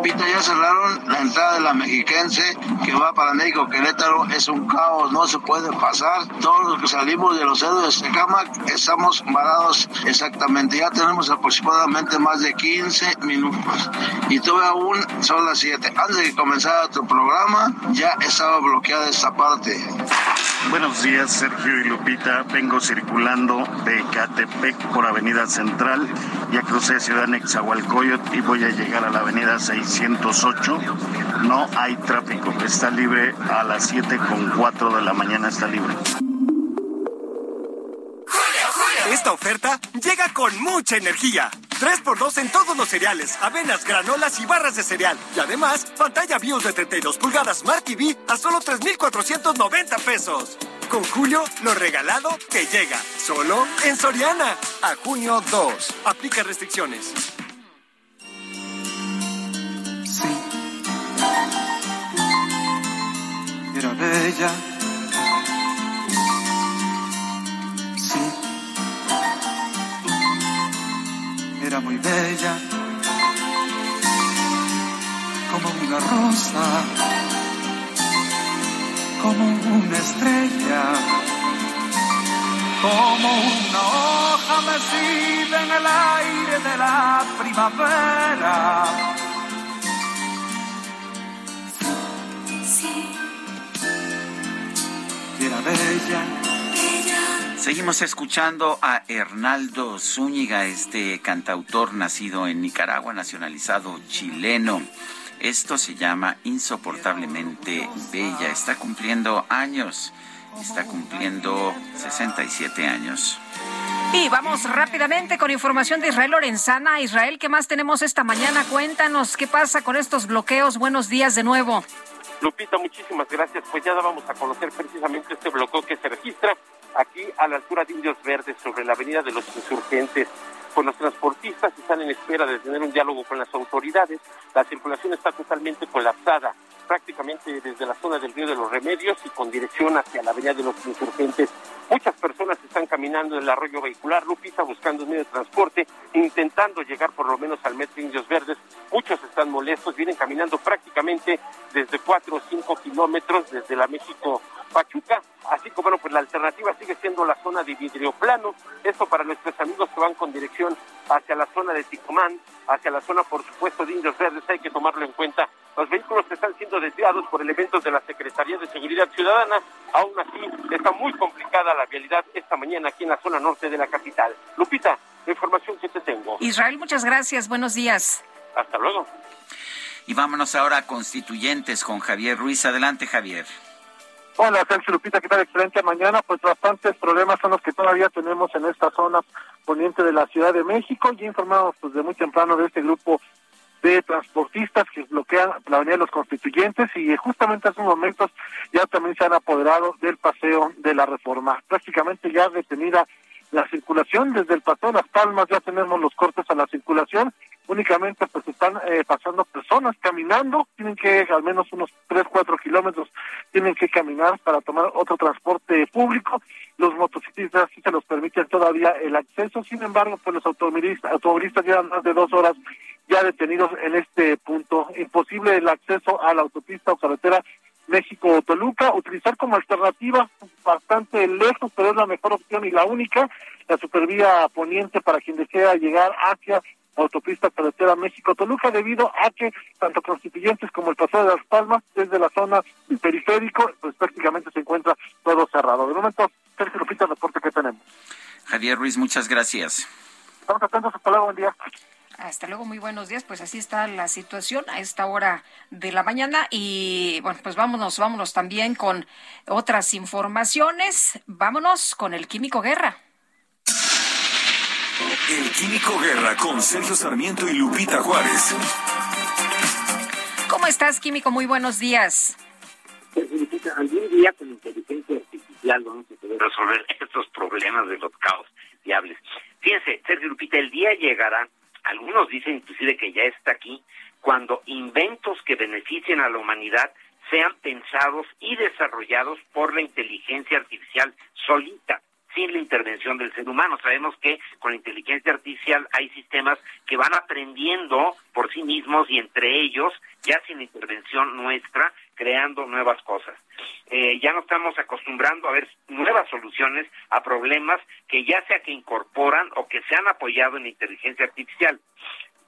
Lupita, ya cerraron la entrada de la mexiquense que va para México Querétaro. Es un caos, no se puede pasar. Todos los que salimos de los héroes de Camac estamos varados exactamente. Ya tenemos aproximadamente más de 15 minutos. Y todavía aún son las 7. Antes de que comenzara tu programa, ya estaba bloqueada esta parte. Buenos días, Sergio y Lupita. Vengo circulando de Catepec por Avenida Central. Ya crucé Ciudad Nexahualcoyot y voy a llegar a la Avenida 608. No hay tráfico. Está libre a las 7 con 4 de la mañana. Está libre. Esta oferta llega con mucha energía. 3x2 en todos los cereales, avenas, granolas y barras de cereal. Y además, pantalla BIOS de 32 pulgadas Smart TV a solo 3,490 pesos. Con Julio, lo regalado que llega. Solo en Soriana. A junio 2. Aplica restricciones. Era bella. Sí. Era muy bella. Como una rosa. Como una estrella. Como una hoja mecida en el aire de la primavera. Sí. Seguimos escuchando a Hernaldo Zúñiga, este cantautor nacido en Nicaragua, nacionalizado chileno. Esto se llama Insoportablemente Bella. Está cumpliendo años. Está cumpliendo 67 años. Y vamos rápidamente con información de Israel Lorenzana. Israel, ¿qué más tenemos esta mañana? Cuéntanos qué pasa con estos bloqueos. Buenos días de nuevo. Lupita, muchísimas gracias. Pues ya vamos a conocer precisamente este bloqueo que se registra aquí a la altura de Indios Verdes sobre la avenida de los insurgentes. Con los transportistas están en espera de tener un diálogo con las autoridades. La circulación está totalmente colapsada, prácticamente desde la zona del Río de los Remedios y con dirección hacia la avenida de los insurgentes. Muchas personas están caminando en el arroyo vehicular, Lupita, buscando un medio de transporte, intentando llegar por lo menos al metro Indios Verdes. Muchos están molestos, vienen caminando prácticamente desde cuatro o cinco kilómetros desde la México Pachuca. Así que bueno, pues la alternativa sigue siendo la zona de vidrio plano. Esto para nuestros amigos que van con dirección hacia la zona de Ticomán, hacia la zona, por supuesto, de Indios Verdes, hay que tomarlo en cuenta. Los vehículos están siendo desviados por elementos de la Secretaría de Seguridad Ciudadana. Aún así, está muy complicada la vialidad esta mañana aquí en la zona norte de la capital. Lupita, la información que te tengo. Israel, muchas gracias. Buenos días. Hasta luego. Y vámonos ahora a Constituyentes con Javier Ruiz. Adelante, Javier. Hola, Sergio Lupita, ¿qué tal? Excelente mañana. Pues bastantes problemas son los que todavía tenemos en esta zona poniente de la Ciudad de México. Ya informamos pues, de muy temprano de este grupo de transportistas que bloquean la avenida de los constituyentes y justamente hace unos momentos ya también se han apoderado del paseo de la reforma. Prácticamente ya detenida la circulación desde el paseo de Las Palmas, ya tenemos los cortes a la circulación únicamente pues están eh, pasando personas caminando, tienen que al menos unos 3, 4 kilómetros, tienen que caminar para tomar otro transporte público, los motociclistas sí se los permiten todavía el acceso, sin embargo pues los automovilistas, automovilistas llevan más de dos horas ya detenidos en este punto. Imposible el acceso a la autopista o carretera México-Toluca, utilizar como alternativa bastante lejos, pero es la mejor opción y la única, la supervía poniente para quien desea llegar hacia autopista carretera México-Toluca, debido a que tanto Constituyentes como el Paseo de las Palmas, desde la zona del periférico, pues prácticamente se encuentra todo cerrado. De momento, Sergio Lupita, el reporte que tenemos. Javier Ruiz, muchas gracias. Estamos atentos, hasta luego, buen día. Hasta luego, muy buenos días. Pues así está la situación a esta hora de la mañana. Y bueno, pues vámonos, vámonos también con otras informaciones. Vámonos con el Químico Guerra. El Químico Guerra con Sergio Sarmiento y Lupita Juárez. ¿Cómo estás, Químico? Muy buenos días. Lupita, algún día con inteligencia artificial vamos a poder resolver estos problemas de los caos diables. Fíjense, Sergio Lupita, el día llegará algunos dicen inclusive que ya está aquí, cuando inventos que beneficien a la humanidad sean pensados y desarrollados por la inteligencia artificial solita, sin la intervención del ser humano. Sabemos que con la inteligencia artificial hay sistemas que van aprendiendo por sí mismos y entre ellos, ya sin intervención nuestra, creando nuevas cosas. Eh, ya no estamos acostumbrando a ver nuevas soluciones a problemas que ya sea que incorporan o que se han apoyado en inteligencia artificial.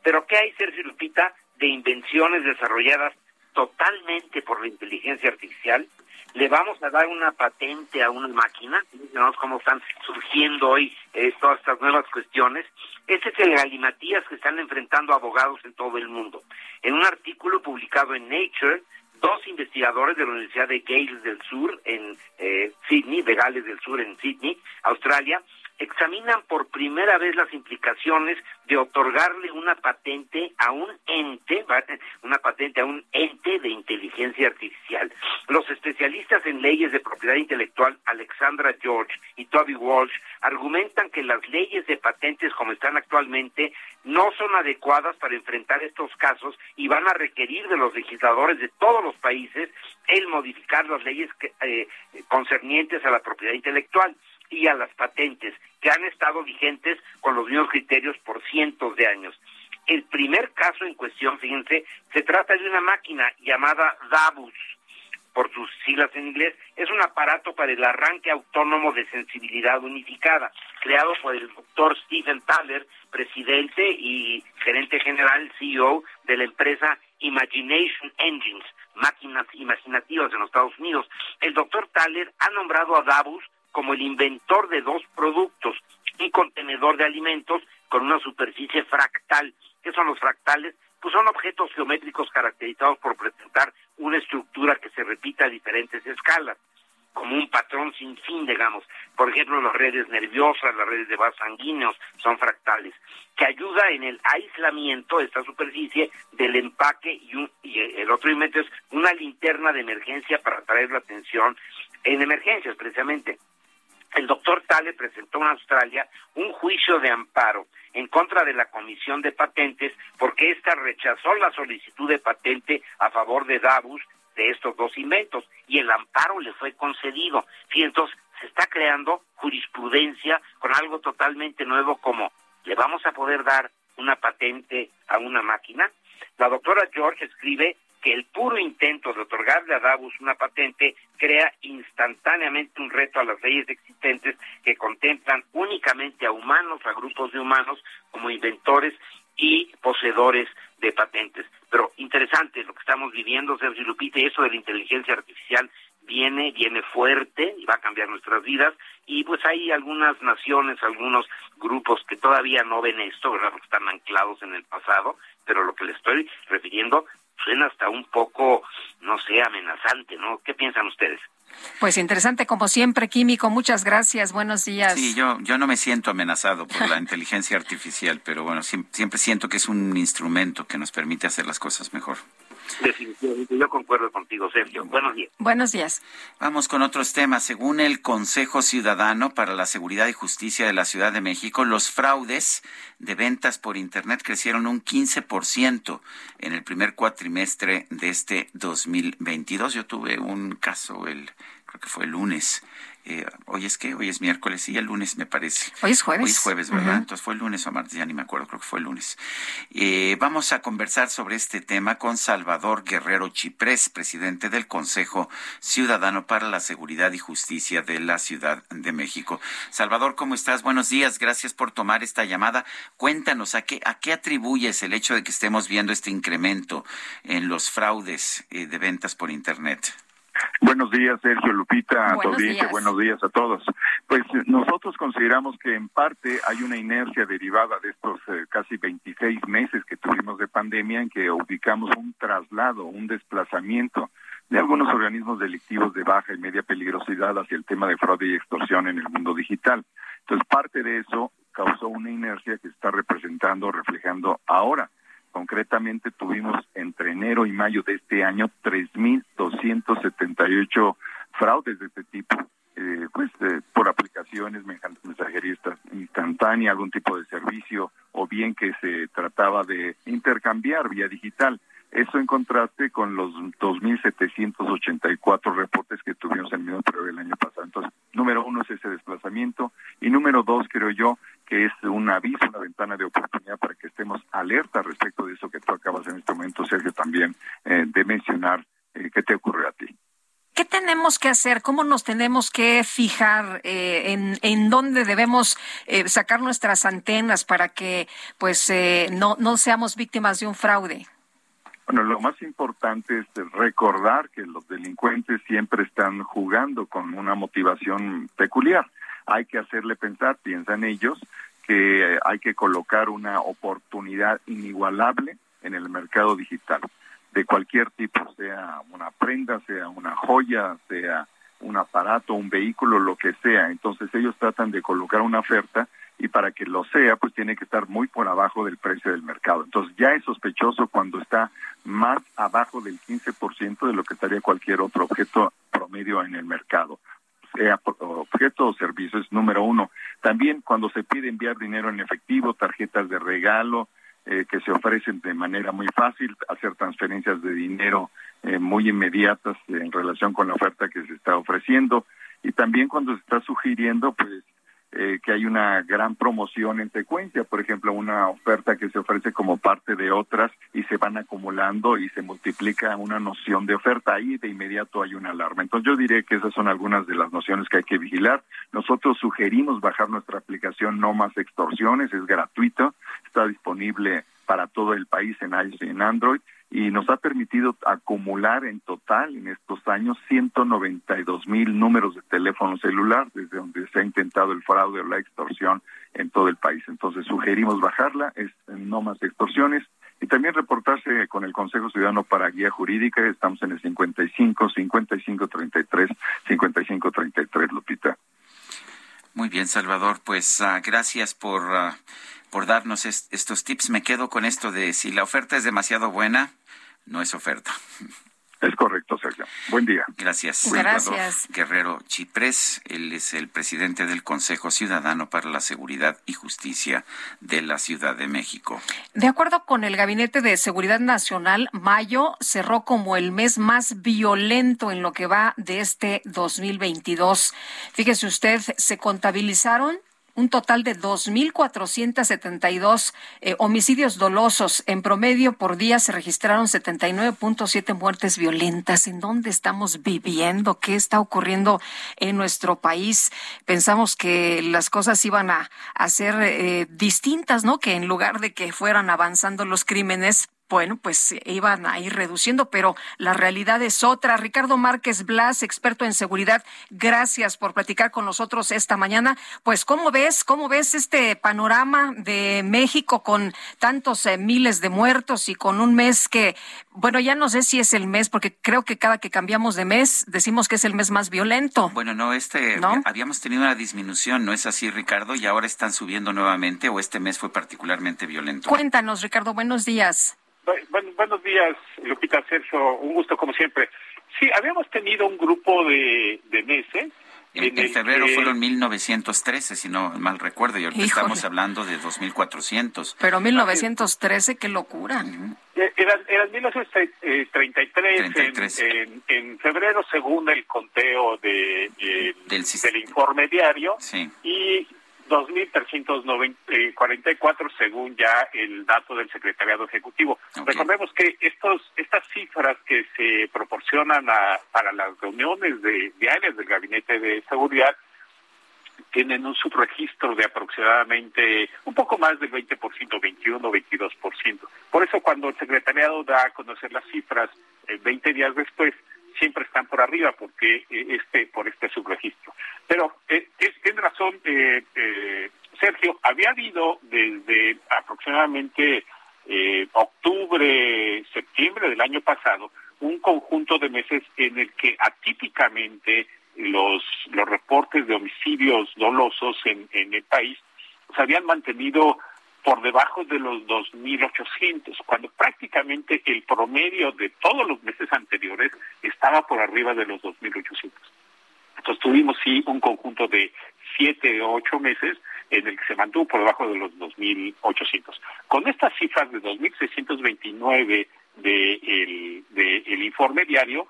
Pero ¿qué hay, Sergio Lupita, de invenciones desarrolladas totalmente por la inteligencia artificial? Le vamos a dar una patente a una máquina, vemos cómo están surgiendo hoy eh, todas estas nuevas cuestiones. Ese es el galimatías que están enfrentando abogados en todo el mundo. En un artículo publicado en Nature, dos investigadores de la Universidad de Gales del Sur en eh, Sydney, de Gales del Sur en Sydney, Australia, examinan por primera vez las implicaciones de otorgarle una patente a un ente, una patente a un ente de inteligencia artificial. Los especialistas en leyes de propiedad intelectual, Alexandra George y Toby Walsh, argumentan que las leyes de patentes como están actualmente no son adecuadas para enfrentar estos casos y van a requerir de los legisladores de todos los países el modificar las leyes eh, concernientes a la propiedad intelectual y a las patentes que han estado vigentes con los mismos criterios por cientos de años. El primer caso en cuestión, fíjense, se trata de una máquina llamada DABUS, por sus siglas en inglés, es un aparato para el arranque autónomo de sensibilidad unificada, creado por el doctor Stephen Thaler, presidente y gerente general, CEO de la empresa Imagination Engines, máquinas imaginativas en los Estados Unidos. El doctor Thaler ha nombrado a Davus como el inventor de dos productos, un contenedor de alimentos con una superficie fractal. ¿Qué son los fractales? Pues son objetos geométricos caracterizados por presentar una estructura que se repita a diferentes escalas, como un patrón sin fin, digamos. Por ejemplo, las redes nerviosas, las redes de vasos sanguíneos son fractales, que ayuda en el aislamiento de esta superficie del empaque y, un, y el otro invento es una linterna de emergencia para atraer la atención en emergencias, precisamente el doctor Tale presentó en Australia un juicio de amparo en contra de la Comisión de Patentes porque ésta rechazó la solicitud de patente a favor de Davus de estos dos inventos y el amparo le fue concedido. Y entonces se está creando jurisprudencia con algo totalmente nuevo como le vamos a poder dar una patente a una máquina. La doctora George escribe que el puro intento de otorgarle a Davos una patente crea instantáneamente un reto a las leyes existentes que contemplan únicamente a humanos, a grupos de humanos, como inventores y poseedores de patentes. Pero interesante lo que estamos viviendo, Sergio Lupita, y eso de la inteligencia artificial viene, viene fuerte y va a cambiar nuestras vidas. Y pues hay algunas naciones, algunos grupos que todavía no ven esto, ¿verdad? Porque están anclados en el pasado, pero lo que le estoy refiriendo suena hasta un poco, no sé, amenazante, ¿no? ¿Qué piensan ustedes? Pues interesante como siempre, Químico. Muchas gracias. Buenos días. Sí, yo, yo no me siento amenazado por la inteligencia artificial, pero bueno, siempre siento que es un instrumento que nos permite hacer las cosas mejor. Definitivamente, yo concuerdo contigo, Sergio. Buenos días. Buenos días. Vamos con otros temas. Según el Consejo Ciudadano para la Seguridad y Justicia de la Ciudad de México, los fraudes de ventas por Internet crecieron un 15% en el primer cuatrimestre de este 2022. Yo tuve un caso, el creo que fue el lunes, eh, hoy es que hoy es miércoles y el lunes me parece. Hoy es jueves. Hoy es jueves, ¿verdad? Entonces fue el lunes o martes, ya ni me acuerdo, creo que fue el lunes. Eh, vamos a conversar sobre este tema con Salvador Guerrero Chiprés, presidente del Consejo Ciudadano para la Seguridad y Justicia de la Ciudad de México. Salvador, ¿cómo estás? Buenos días, gracias por tomar esta llamada. Cuéntanos, ¿a qué, a qué atribuyes el hecho de que estemos viendo este incremento en los fraudes eh, de ventas por Internet? Buenos días, Sergio Lupita, buenos días. buenos días a todos. Pues nosotros consideramos que en parte hay una inercia derivada de estos eh, casi 26 meses que tuvimos de pandemia en que ubicamos un traslado, un desplazamiento de algunos organismos delictivos de baja y media peligrosidad hacia el tema de fraude y extorsión en el mundo digital. Entonces, parte de eso causó una inercia que está representando, reflejando ahora. Concretamente tuvimos entre enero y mayo de este año 3.278 fraudes de este tipo, eh, pues por aplicaciones, mensajería instantánea, algún tipo de servicio, o bien que se trataba de intercambiar vía digital. Eso en contraste con los 2.784 reportes que tuvimos en el mismo periodo del año pasado. Entonces, número uno es ese desplazamiento y número dos, creo yo, que es un aviso, una ventana de oportunidad para que estemos alerta respecto de eso que tú acabas en este momento, Sergio, también eh, de mencionar eh, qué te ocurrió a ti. ¿Qué tenemos que hacer? ¿Cómo nos tenemos que fijar eh, en, en dónde debemos sacar nuestras antenas para que pues no, no seamos víctimas de un fraude? Bueno, lo más importante es recordar que los delincuentes siempre están jugando con una motivación peculiar. Hay que hacerle pensar, piensan ellos, que hay que colocar una oportunidad inigualable en el mercado digital, de cualquier tipo, sea una prenda, sea una joya, sea un aparato, un vehículo, lo que sea. Entonces ellos tratan de colocar una oferta y para que lo sea, pues tiene que estar muy por abajo del precio del mercado. Entonces ya es sospechoso cuando está más abajo del 15% de lo que estaría cualquier otro objeto promedio en el mercado sea objeto o servicio, es número uno. También cuando se pide enviar dinero en efectivo, tarjetas de regalo, eh, que se ofrecen de manera muy fácil, hacer transferencias de dinero eh, muy inmediatas en relación con la oferta que se está ofreciendo. Y también cuando se está sugiriendo, pues, eh, que hay una gran promoción en secuencia, por ejemplo, una oferta que se ofrece como parte de otras y se van acumulando y se multiplica una noción de oferta, ahí de inmediato hay una alarma. Entonces yo diré que esas son algunas de las nociones que hay que vigilar. Nosotros sugerimos bajar nuestra aplicación No Más Extorsiones, es gratuito, está disponible para todo el país en iOS y en Android y nos ha permitido acumular en total en estos años 192 mil números de teléfono celular desde donde se ha intentado el fraude o la extorsión en todo el país. Entonces sugerimos bajarla, es no más extorsiones y también reportarse con el Consejo Ciudadano para Guía Jurídica. Estamos en el 55 55 33 55 33, Lupita. Muy bien, Salvador. Pues uh, gracias por uh, por darnos est estos tips. Me quedo con esto de si la oferta es demasiado buena, no es oferta. Es correcto, Sergio. Buen día. Gracias. Gracias. Guerrero Chiprés, él es el presidente del Consejo Ciudadano para la Seguridad y Justicia de la Ciudad de México. De acuerdo con el Gabinete de Seguridad Nacional, mayo cerró como el mes más violento en lo que va de este 2022. Fíjese usted, se contabilizaron un total de 2.472 eh, homicidios dolosos. En promedio por día se registraron 79.7 muertes violentas. ¿En dónde estamos viviendo? ¿Qué está ocurriendo en nuestro país? Pensamos que las cosas iban a, ser eh, distintas, ¿no? Que en lugar de que fueran avanzando los crímenes, bueno, pues iban a ir reduciendo, pero la realidad es otra. Ricardo Márquez Blas, experto en seguridad, gracias por platicar con nosotros esta mañana. Pues, ¿cómo ves, cómo ves este panorama de México con tantos eh, miles de muertos y con un mes que, bueno, ya no sé si es el mes, porque creo que cada que cambiamos de mes decimos que es el mes más violento. Bueno, no, este, habíamos tenido una disminución, ¿no es así, Ricardo? Y ahora están subiendo nuevamente o este mes fue particularmente violento. Cuéntanos, Ricardo, buenos días buenos días, Lupita Sergio. Un gusto como siempre. Sí, habíamos tenido un grupo de, de meses. En, en febrero fueron 1913, si no mal recuerdo, y ahorita estamos hablando de 2400. Pero 1913, qué locura. Eh, Eran, eran 1933, En, en, febrero, según el conteo de, del, informe diario, y 2.344 según ya el dato del Secretariado Ejecutivo. Recordemos que estos estas cifras que se proporcionan para las reuniones de, diarias del Gabinete de Seguridad tienen un subregistro de aproximadamente un poco más del 20%, 21, 22%. Por eso cuando el secretariado da a conocer las cifras 20 eh, días después, siempre están por arriba porque eh, este por este subregistro. Pero eh, tiene razón eh, eh, Sergio, había habido desde aproximadamente octubre, septiembre del año pasado un conjunto de meses en el que atípicamente los los reportes de homicidios dolosos en, en el país se habían mantenido por debajo de los 2.800, cuando prácticamente el promedio de todos los meses anteriores estaba por arriba de los 2.800. Entonces tuvimos sí un conjunto de siete o ocho meses en el que se mantuvo por debajo de los 2.800. Con estas cifras de 2.629 del de el informe diario,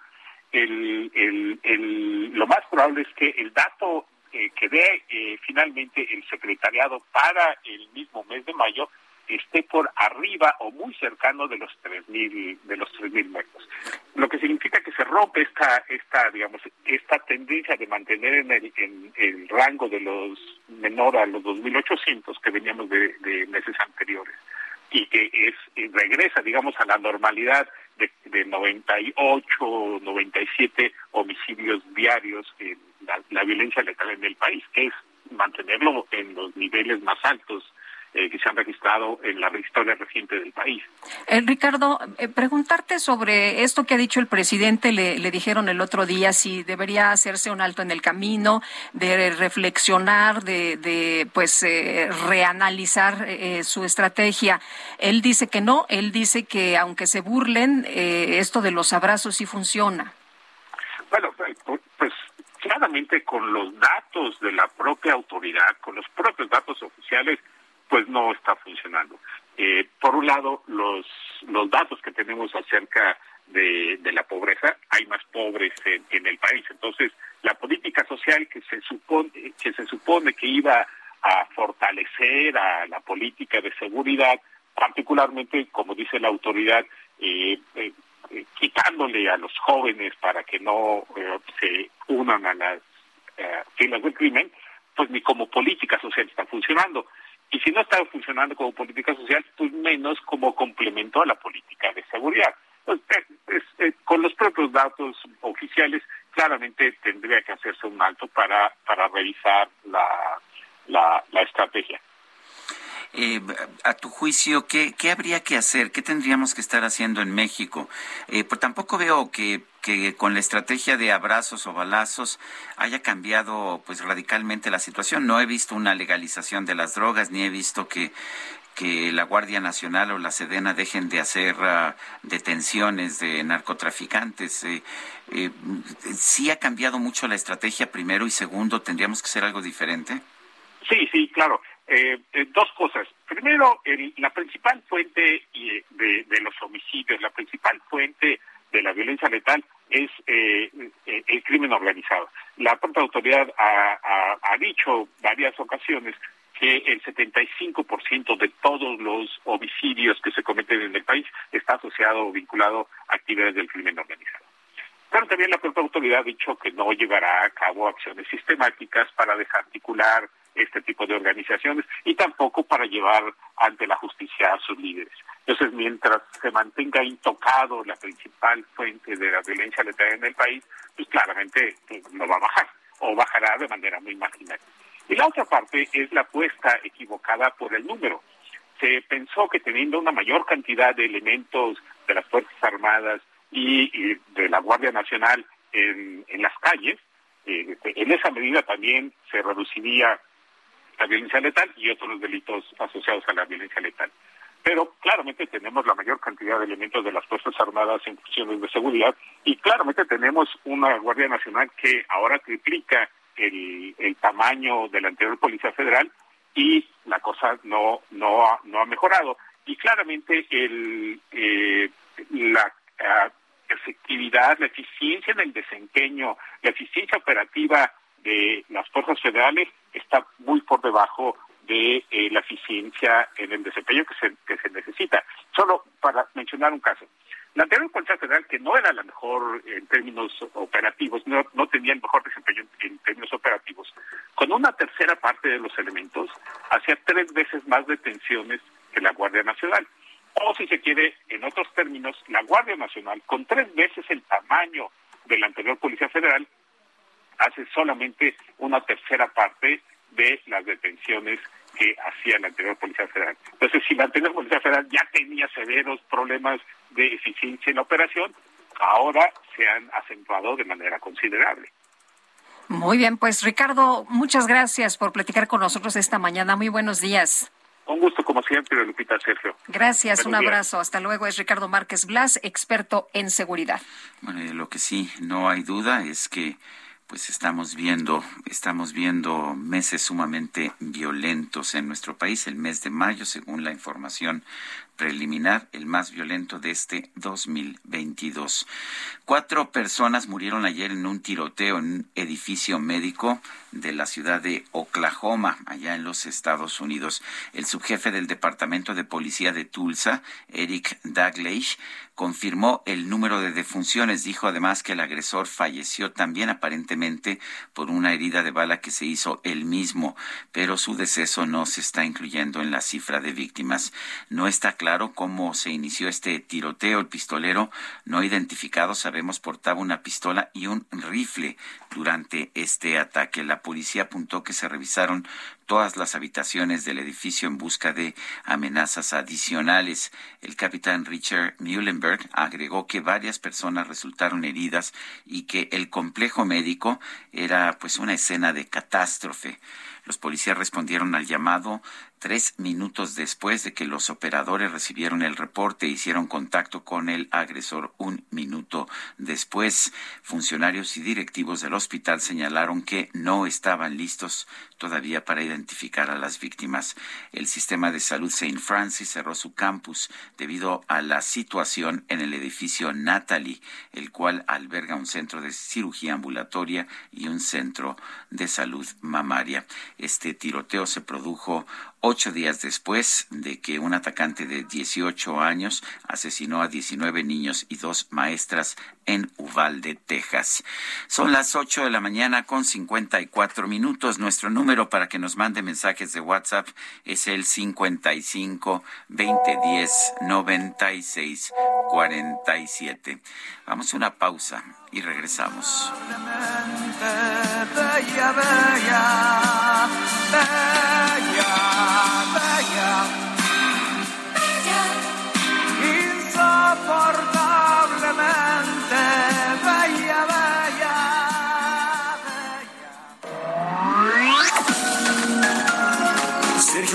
el, el, el, lo más probable es que el dato eh, que dé eh, finalmente el secretariado para el mismo mes de mayo esté por arriba o muy cercano de los 3000 de los 3000 metros. Lo que significa que se rompe esta esta digamos esta tendencia de mantener en el, en el rango de los menor a los 2800 que veníamos de, meses anteriores y que es regresa digamos a la normalidad de, de 98 97 homicidios diarios en la, violencia letal en el país, que es mantenerlo en los niveles más altos eh, que se han registrado en la historia reciente del país. Eh, Ricardo, eh, preguntarte sobre esto que ha dicho el presidente, le, le, dijeron el otro día si debería hacerse un alto en el camino, de reflexionar, de, de pues reanalizar su estrategia. Él dice que no, él dice que aunque se burlen, esto de los abrazos sí funciona. Bueno, pues con los datos de la propia autoridad, con los propios datos oficiales, pues no está funcionando. Eh, por un lado, los, los datos que tenemos acerca de, la pobreza, hay más pobres en, el país. Entonces, la política social que se supone que se supone que iba a fortalecer a la política de seguridad, particularmente, como dice la autoridad, eh, eh, quitándole a los jóvenes para que no eh, se unan a las eh, filas del crimen, pues ni como política social está funcionando. Y si no está funcionando como política social, pues menos como complemento a la política de seguridad. con los propios datos oficiales, claramente tendría que hacerse un alto para, para revisar la, la, la estrategia. Eh, a tu juicio, ¿qué, ¿qué, habría que hacer? ¿Qué tendríamos que estar haciendo en México? Eh, pues tampoco veo que, que, con la estrategia de abrazos o balazos haya cambiado pues radicalmente la situación. No he visto una legalización de las drogas, ni he visto que, que la Guardia Nacional o la Sedena dejen de hacer uh, detenciones de narcotraficantes. Eh, eh, ¿Sí ha cambiado mucho la estrategia primero y segundo? ¿Tendríamos que hacer algo diferente? Sí, sí, claro. Eh, eh, dos cosas. Primero, la principal fuente eh, de, los homicidios, la principal fuente de la violencia letal es eh, eh el crimen organizado. La propia autoridad ha, ha, ha dicho varias ocasiones que el 75% de todos los homicidios que se cometen en el país está asociado o vinculado a actividades del crimen organizado. Pero también la propia autoridad ha dicho que no llevará a cabo acciones sistemáticas para desarticular este tipo de organizaciones y tampoco para llevar ante la justicia a sus líderes. Entonces, mientras se mantenga intocado la principal fuente de la violencia letal en el país, pues claramente pues, no va a bajar o bajará de manera muy marginal. Y la otra parte es la apuesta equivocada por el número. Se pensó que teniendo una mayor cantidad de elementos de las Fuerzas Armadas y, de la Guardia Nacional en, en las calles, eh, en esa medida también se reduciría la violencia letal y otros delitos asociados a la violencia letal. Pero claramente tenemos la mayor cantidad de elementos de las Fuerzas Armadas en funciones de seguridad y claramente tenemos una Guardia Nacional que ahora triplica el, el tamaño de la anterior Policía Federal y la cosa no, no, ha, no ha mejorado. y claramente el, eh, la ah, efectividad, la eficiencia en el desempeño, la eficiencia operativa de las fuerzas federales está muy por debajo de eh, la eficiencia en el desempeño que se, que se necesita. Solo para mencionar un caso. La anterior Policía Federal, que no era la mejor en términos operativos, no, no tenía el mejor desempeño en términos operativos, con una tercera parte de los elementos, hacía tres veces más detenciones que la Guardia Nacional. O si se quiere, en otros términos, la Guardia Nacional, con tres veces el tamaño de la anterior Policía Federal, hace solamente una tercera parte de las detenciones que hacía la anterior Policía Federal. Entonces, si la anterior Policía Federal ya tenía severos problemas de eficiencia en la operación, ahora se han acentuado de manera considerable. Muy bien, pues Ricardo, muchas gracias por platicar con nosotros esta mañana. Muy buenos días. Un gusto como siempre, Lupita Sergio. Gracias, un abrazo. Hasta luego. Es Ricardo Márquez Blas, experto en seguridad. Bueno, lo que sí, no hay duda es que pues estamos viendo, estamos viendo meses sumamente violentos en nuestro país. El mes de mayo, según la información preliminar, el más violento de este 2022. Cuatro personas murieron ayer en un tiroteo en un edificio médico de la ciudad de Oklahoma, allá en los Estados Unidos. El subjefe del Departamento de Policía de Tulsa, Eric Daglish, confirmó el número de defunciones. Dijo además que el agresor falleció también aparentemente por una herida de bala que se hizo él mismo, pero su deceso no se está incluyendo en la cifra de víctimas. No está claro cómo se inició este tiroteo. El pistolero no identificado, sabemos, portaba una pistola y un rifle durante este ataque. La policía apuntó que se revisaron todas las habitaciones del edificio en busca de amenazas adicionales. El capitán Richard Muhlenberg agregó que varias personas resultaron heridas y que el complejo médico era pues una escena de catástrofe. Los policías respondieron al llamado tres minutos después de que los operadores recibieron el reporte e hicieron contacto con el agresor un minuto después. Funcionarios y directivos del hospital señalaron que no estaban listos todavía para identificar a las víctimas. El sistema de salud St. Francis cerró su campus debido a la situación en el edificio Natalie, el cual alberga un centro de cirugía ambulatoria y un centro de salud mamaria. Este tiroteo se produjo ocho días después de que un atacante de 18 años asesinó a 19 niños y dos maestras en Uvalde, Texas. Son las 8 de la mañana con 54 minutos. Nuestro número para que nos mande mensajes de WhatsApp es el 55 2010 96 47. Vamos a una pausa y regresamos. Bella, bella, insoportablemente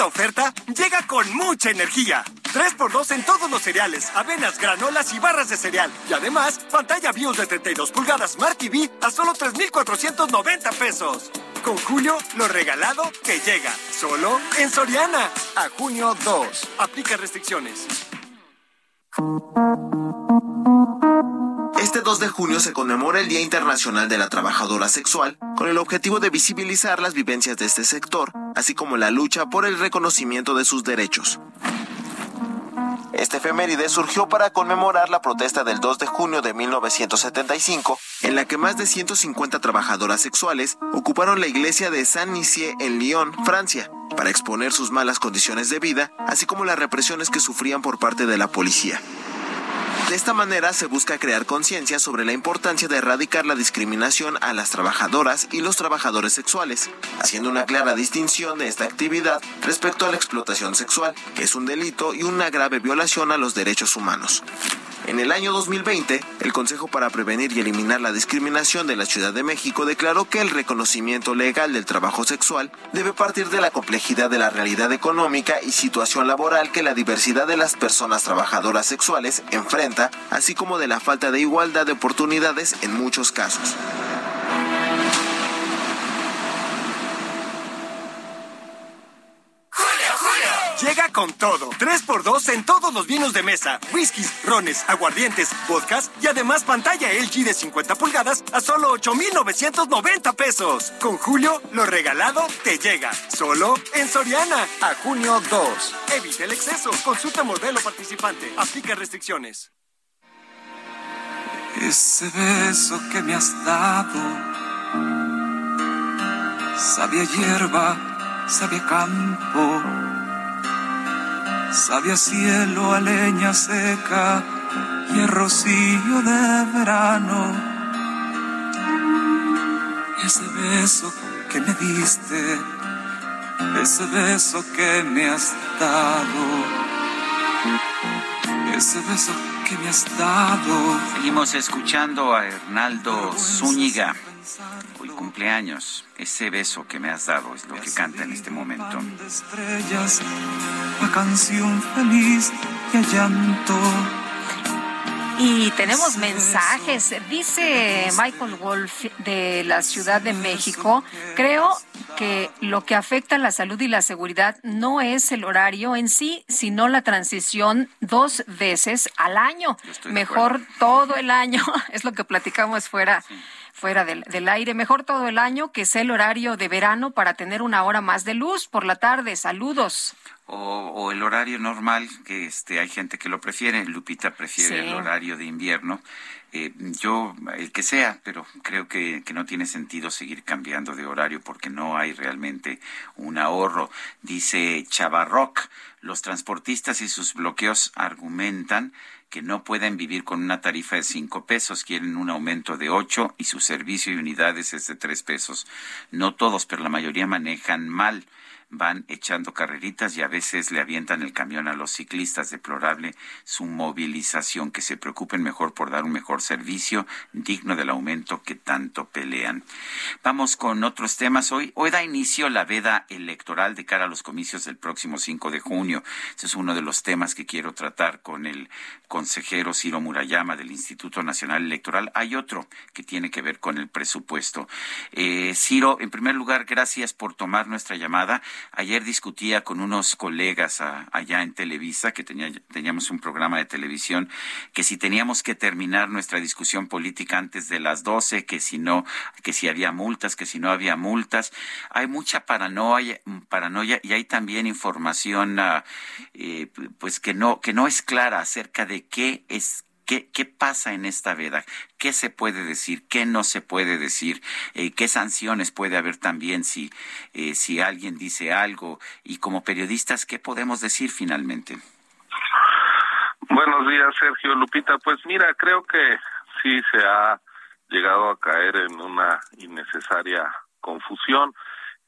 Esta oferta llega con mucha energía. 3x2 en todos los cereales, avenas, granolas y barras de cereal. Y además, pantalla BIOS de 32 pulgadas Smart TV a solo 3,490 pesos. Con Julio, lo regalado que llega. Solo en Soriana. A junio 2. Aplica restricciones. Este 2 de junio se conmemora el Día Internacional de la Trabajadora Sexual con el objetivo de visibilizar las vivencias de este sector, así como la lucha por el reconocimiento de sus derechos. Este efeméride surgió para conmemorar la protesta del 2 de junio de 1975, en la que más de 150 trabajadoras sexuales ocuparon la iglesia de Saint-Nizier en Lyon, Francia, para exponer sus malas condiciones de vida, así como las represiones que sufrían por parte de la policía. De esta manera se busca crear conciencia sobre la importancia de erradicar la discriminación a las trabajadoras y los trabajadores sexuales, haciendo una clara distinción de esta actividad respecto a la explotación sexual, que es un delito y una grave violación a los derechos humanos. En el año 2020, el Consejo para Prevenir y Eliminar la Discriminación de la Ciudad de México declaró que el reconocimiento legal del trabajo sexual debe partir de la complejidad de la realidad económica y situación laboral que la diversidad de las personas trabajadoras sexuales enfrenta, así como de la falta de igualdad de oportunidades en muchos casos. Llega con todo. 3x2 en todos los vinos de mesa, whiskies, rones, aguardientes, vodkas y además pantalla LG de 50 pulgadas a solo 8,990 pesos. Con Julio, lo regalado te llega. Solo en Soriana. A junio 2. Evite el exceso. Consulta modelo participante. Aplica restricciones. Ese beso que me has dado, sabia hierba, sabia campo Sabia cielo a leña seca y el rocío de verano. Ese beso que me diste, ese beso que me has dado, ese beso que me has dado. Seguimos escuchando a Hernaldo Zúñiga. Hoy cumpleaños. Ese beso que me has dado es lo que canta en este momento. Estrellas, la canción feliz y llanto. Y tenemos mensajes. Dice Michael Wolf de la Ciudad de México, creo que lo que afecta a la salud y la seguridad no es el horario en sí, sino la transición dos veces al año. Mejor todo el año, es lo que platicamos fuera. fuera del, del, aire. Mejor todo el año que sea el horario de verano para tener una hora más de luz por la tarde. Saludos. O, o, el horario normal, que este hay gente que lo prefiere. Lupita prefiere sí. el horario de invierno. Eh, yo, el que sea, pero creo que, que, no tiene sentido seguir cambiando de horario porque no hay realmente un ahorro. Dice Chavarroc, los transportistas y sus bloqueos argumentan que no pueden vivir con una tarifa de cinco pesos, quieren un aumento de ocho y su servicio y unidades es de tres pesos. No todos, pero la mayoría manejan mal van echando carreritas y a veces le avientan el camión a los ciclistas. Deplorable su movilización. Que se preocupen mejor por dar un mejor servicio digno del aumento que tanto pelean. Vamos con otros temas. Hoy, hoy da inicio la veda electoral de cara a los comicios del próximo 5 de junio. Ese es uno de los temas que quiero tratar con el consejero Ciro Murayama del Instituto Nacional Electoral. Hay otro que tiene que ver con el presupuesto. Eh, Ciro, en primer lugar, gracias por tomar nuestra llamada. Ayer discutía con unos colegas a, allá en Televisa, que tenía, teníamos un programa de televisión, que si teníamos que terminar nuestra discusión política antes de las 12, que si no, que si había multas, que si no había multas. Hay mucha paranoia, paranoia y hay también información, uh, eh, pues que no, que no es clara acerca de qué es ¿Qué, ¿Qué, pasa en esta veda? ¿Qué se puede decir? ¿Qué no se puede decir? Eh, ¿Qué sanciones puede haber también si, eh, si alguien dice algo? Y como periodistas, ¿qué podemos decir finalmente? Buenos días, Sergio Lupita. Pues mira, creo que sí se ha llegado a caer en una innecesaria confusión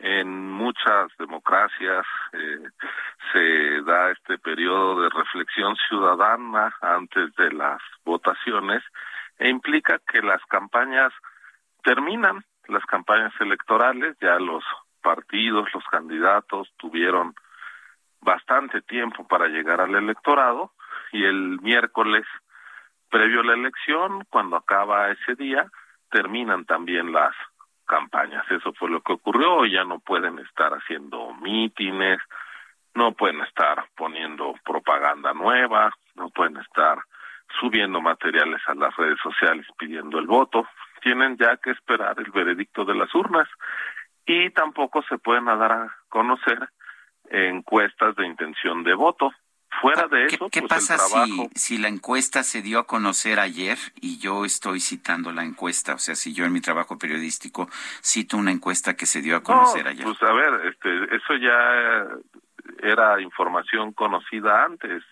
en muchas democracias eh, se da este periodo de reflexión ciudadana antes de las votaciones e implica que las campañas terminan, las campañas electorales, ya los partidos, los candidatos tuvieron bastante tiempo para llegar al electorado y el miércoles previo a la elección, cuando acaba ese día, terminan también las campañas. Eso fue lo que ocurrió. Ya no pueden estar haciendo mítines, no pueden estar poniendo propaganda nueva, no pueden estar subiendo materiales a las redes sociales pidiendo el voto. Tienen ya que esperar el veredicto de las urnas y tampoco se pueden dar a conocer encuestas de intención de voto. Fuera de eso, ¿qué, qué pues pasa el trabajo... si, si la encuesta se dio a conocer ayer y yo estoy citando la encuesta? O sea, si yo en mi trabajo periodístico cito una encuesta que se dio a conocer no, ayer. Pues a ver, este, eso ya era información conocida antes.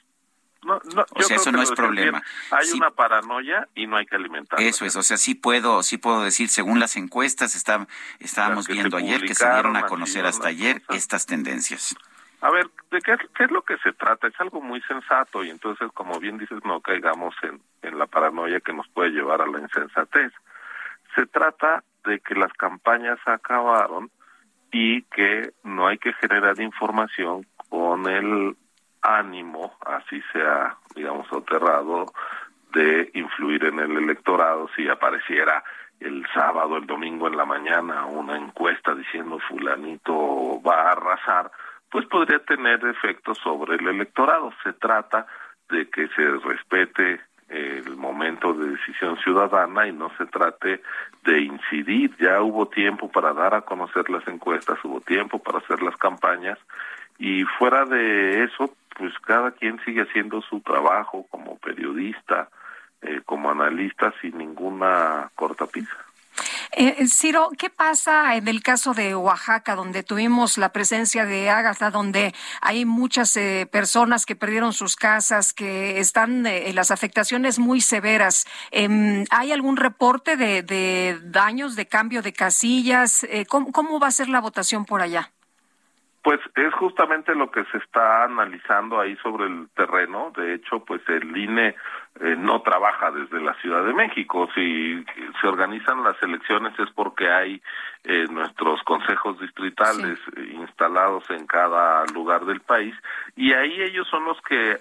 No, no, o sea, eso no es problema. Hay una paranoia y no hay que alimentarla. Eso es, o sea, sí puedo, sí puedo decir, según las encuestas, está, estábamos viendo ayer que se dieron a conocer hasta ayer estas tendencias. A ver, ¿de qué, qué, es lo que se trata? Es algo muy sensato y entonces, como bien dices, no caigamos en, en la paranoia que nos puede llevar a la insensatez. Se trata de que las campañas acabaron y que no hay que generar información con el ánimo, así sea, digamos, soterrado, de influir en el electorado si apareciera el sábado, el domingo en la mañana una encuesta diciendo fulanito va a arrasar, pues podría tener efectos sobre el electorado. Se trata de que se respete el momento de decisión ciudadana y no se trate de incidir. Ya hubo tiempo para dar a conocer las encuestas, hubo tiempo para hacer las campañas y fuera de eso, pues cada quien sigue haciendo su trabajo como periodista, eh, como analista sin ninguna cortapisa. Eh, Ciro, ¿qué pasa en el caso de Oaxaca, donde tuvimos la presencia de Agatha, donde hay muchas eh, personas que perdieron sus casas, que están eh, en las afectaciones muy severas? Em, ¿Hay algún reporte de, daños, de cambio de casillas? ¿cómo, va a ser la votación por allá? Pues es justamente lo que se está analizando ahí sobre el terreno. De hecho, pues el INE eh, no trabaja desde la Ciudad de México. Si se organizan las elecciones es porque hay eh, nuestros consejos distritales eh, instalados en cada lugar del país y ahí ellos son los que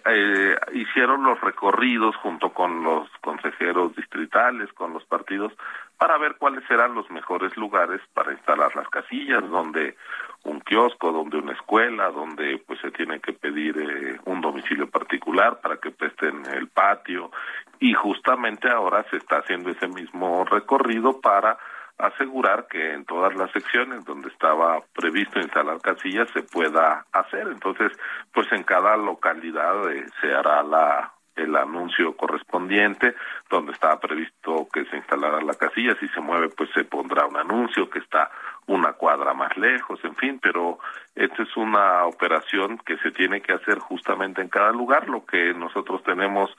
hicieron los recorridos junto con los consejeros distritales, con los partidos, para ver cuáles eran los mejores lugares para instalar las casillas, donde un kiosco, donde una escuela, donde pues se tiene que pedir un domicilio particular para que presten el patio, y justamente ahora se está haciendo ese mismo recorrido para asegurar que en todas las secciones donde estaba previsto instalar casillas se pueda hacer. Entonces, pues en cada localidad eh, se hará la el anuncio correspondiente donde estaba previsto que se instalara la casilla si se mueve pues se pondrá un anuncio que está una cuadra más lejos, en fin, pero esta es una operación que se tiene que hacer justamente en cada lugar. Lo que nosotros tenemos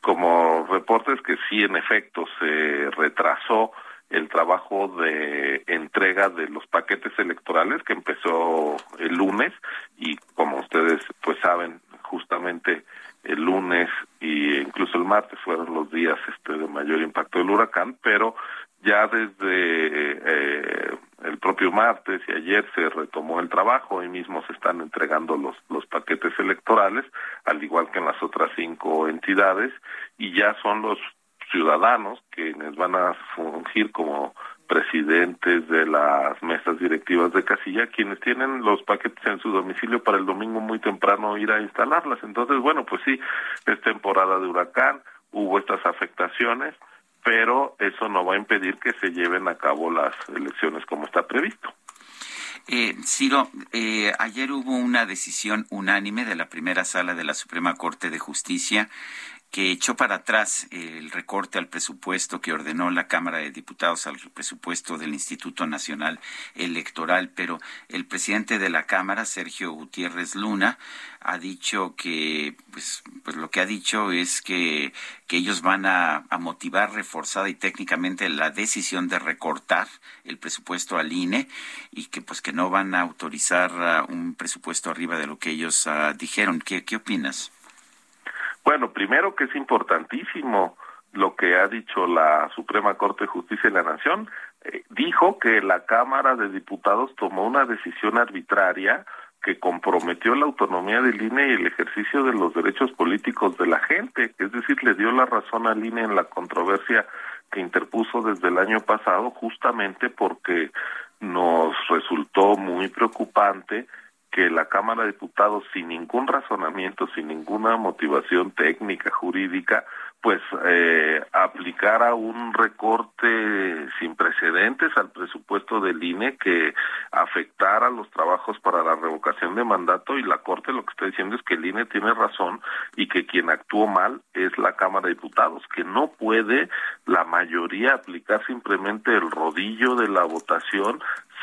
como reportes que sí, en efecto, se retrasó el trabajo de entrega de los paquetes electorales que empezó el lunes y como ustedes pues saben justamente el lunes e incluso el martes fueron los días este de mayor impacto del huracán pero ya desde eh, el propio martes y ayer se retomó el trabajo, hoy mismo se están entregando los, los paquetes electorales, al igual que en las otras cinco entidades, y ya son los ciudadanos quienes van a fungir como presidentes de las mesas directivas de casilla, quienes tienen los paquetes en su domicilio para el domingo muy temprano ir a instalarlas. Entonces, bueno, pues sí, es temporada de huracán, hubo estas afectaciones, pero eso no va a impedir que se lleven a cabo las elecciones como está previsto. Eh, Ciro, eh, ayer hubo una decisión unánime de la primera sala de la Suprema Corte de Justicia que echó para atrás el recorte al presupuesto que ordenó la Cámara de Diputados al presupuesto del Instituto Nacional Electoral, pero el presidente de la Cámara, Sergio Gutiérrez Luna, ha dicho que, pues, pues lo que ha dicho es que, que ellos van a, a motivar reforzada y técnicamente la decisión de recortar el presupuesto al INE y que pues que no van a autorizar uh, un presupuesto arriba de lo que ellos uh, dijeron. ¿Qué, ¿Qué opinas? Bueno, primero que es importantísimo lo que ha dicho la Suprema Corte de Justicia de la Nación. Eh, dijo que la Cámara de Diputados tomó una decisión arbitraria que comprometió la autonomía del INE y el ejercicio de los derechos políticos de la gente, es decir, le dio la razón al INE en la controversia que interpuso desde el año pasado justamente porque nos resultó muy preocupante que la Cámara de Diputados, sin ningún razonamiento, sin ninguna motivación técnica, jurídica, pues eh, aplicara un recorte sin precedentes al presupuesto del INE que afectara los trabajos para la revocación de mandato y la Corte lo que está diciendo es que el INE tiene razón y que quien actuó mal es la Cámara de Diputados, que no puede la mayoría aplicar simplemente el rodillo de la votación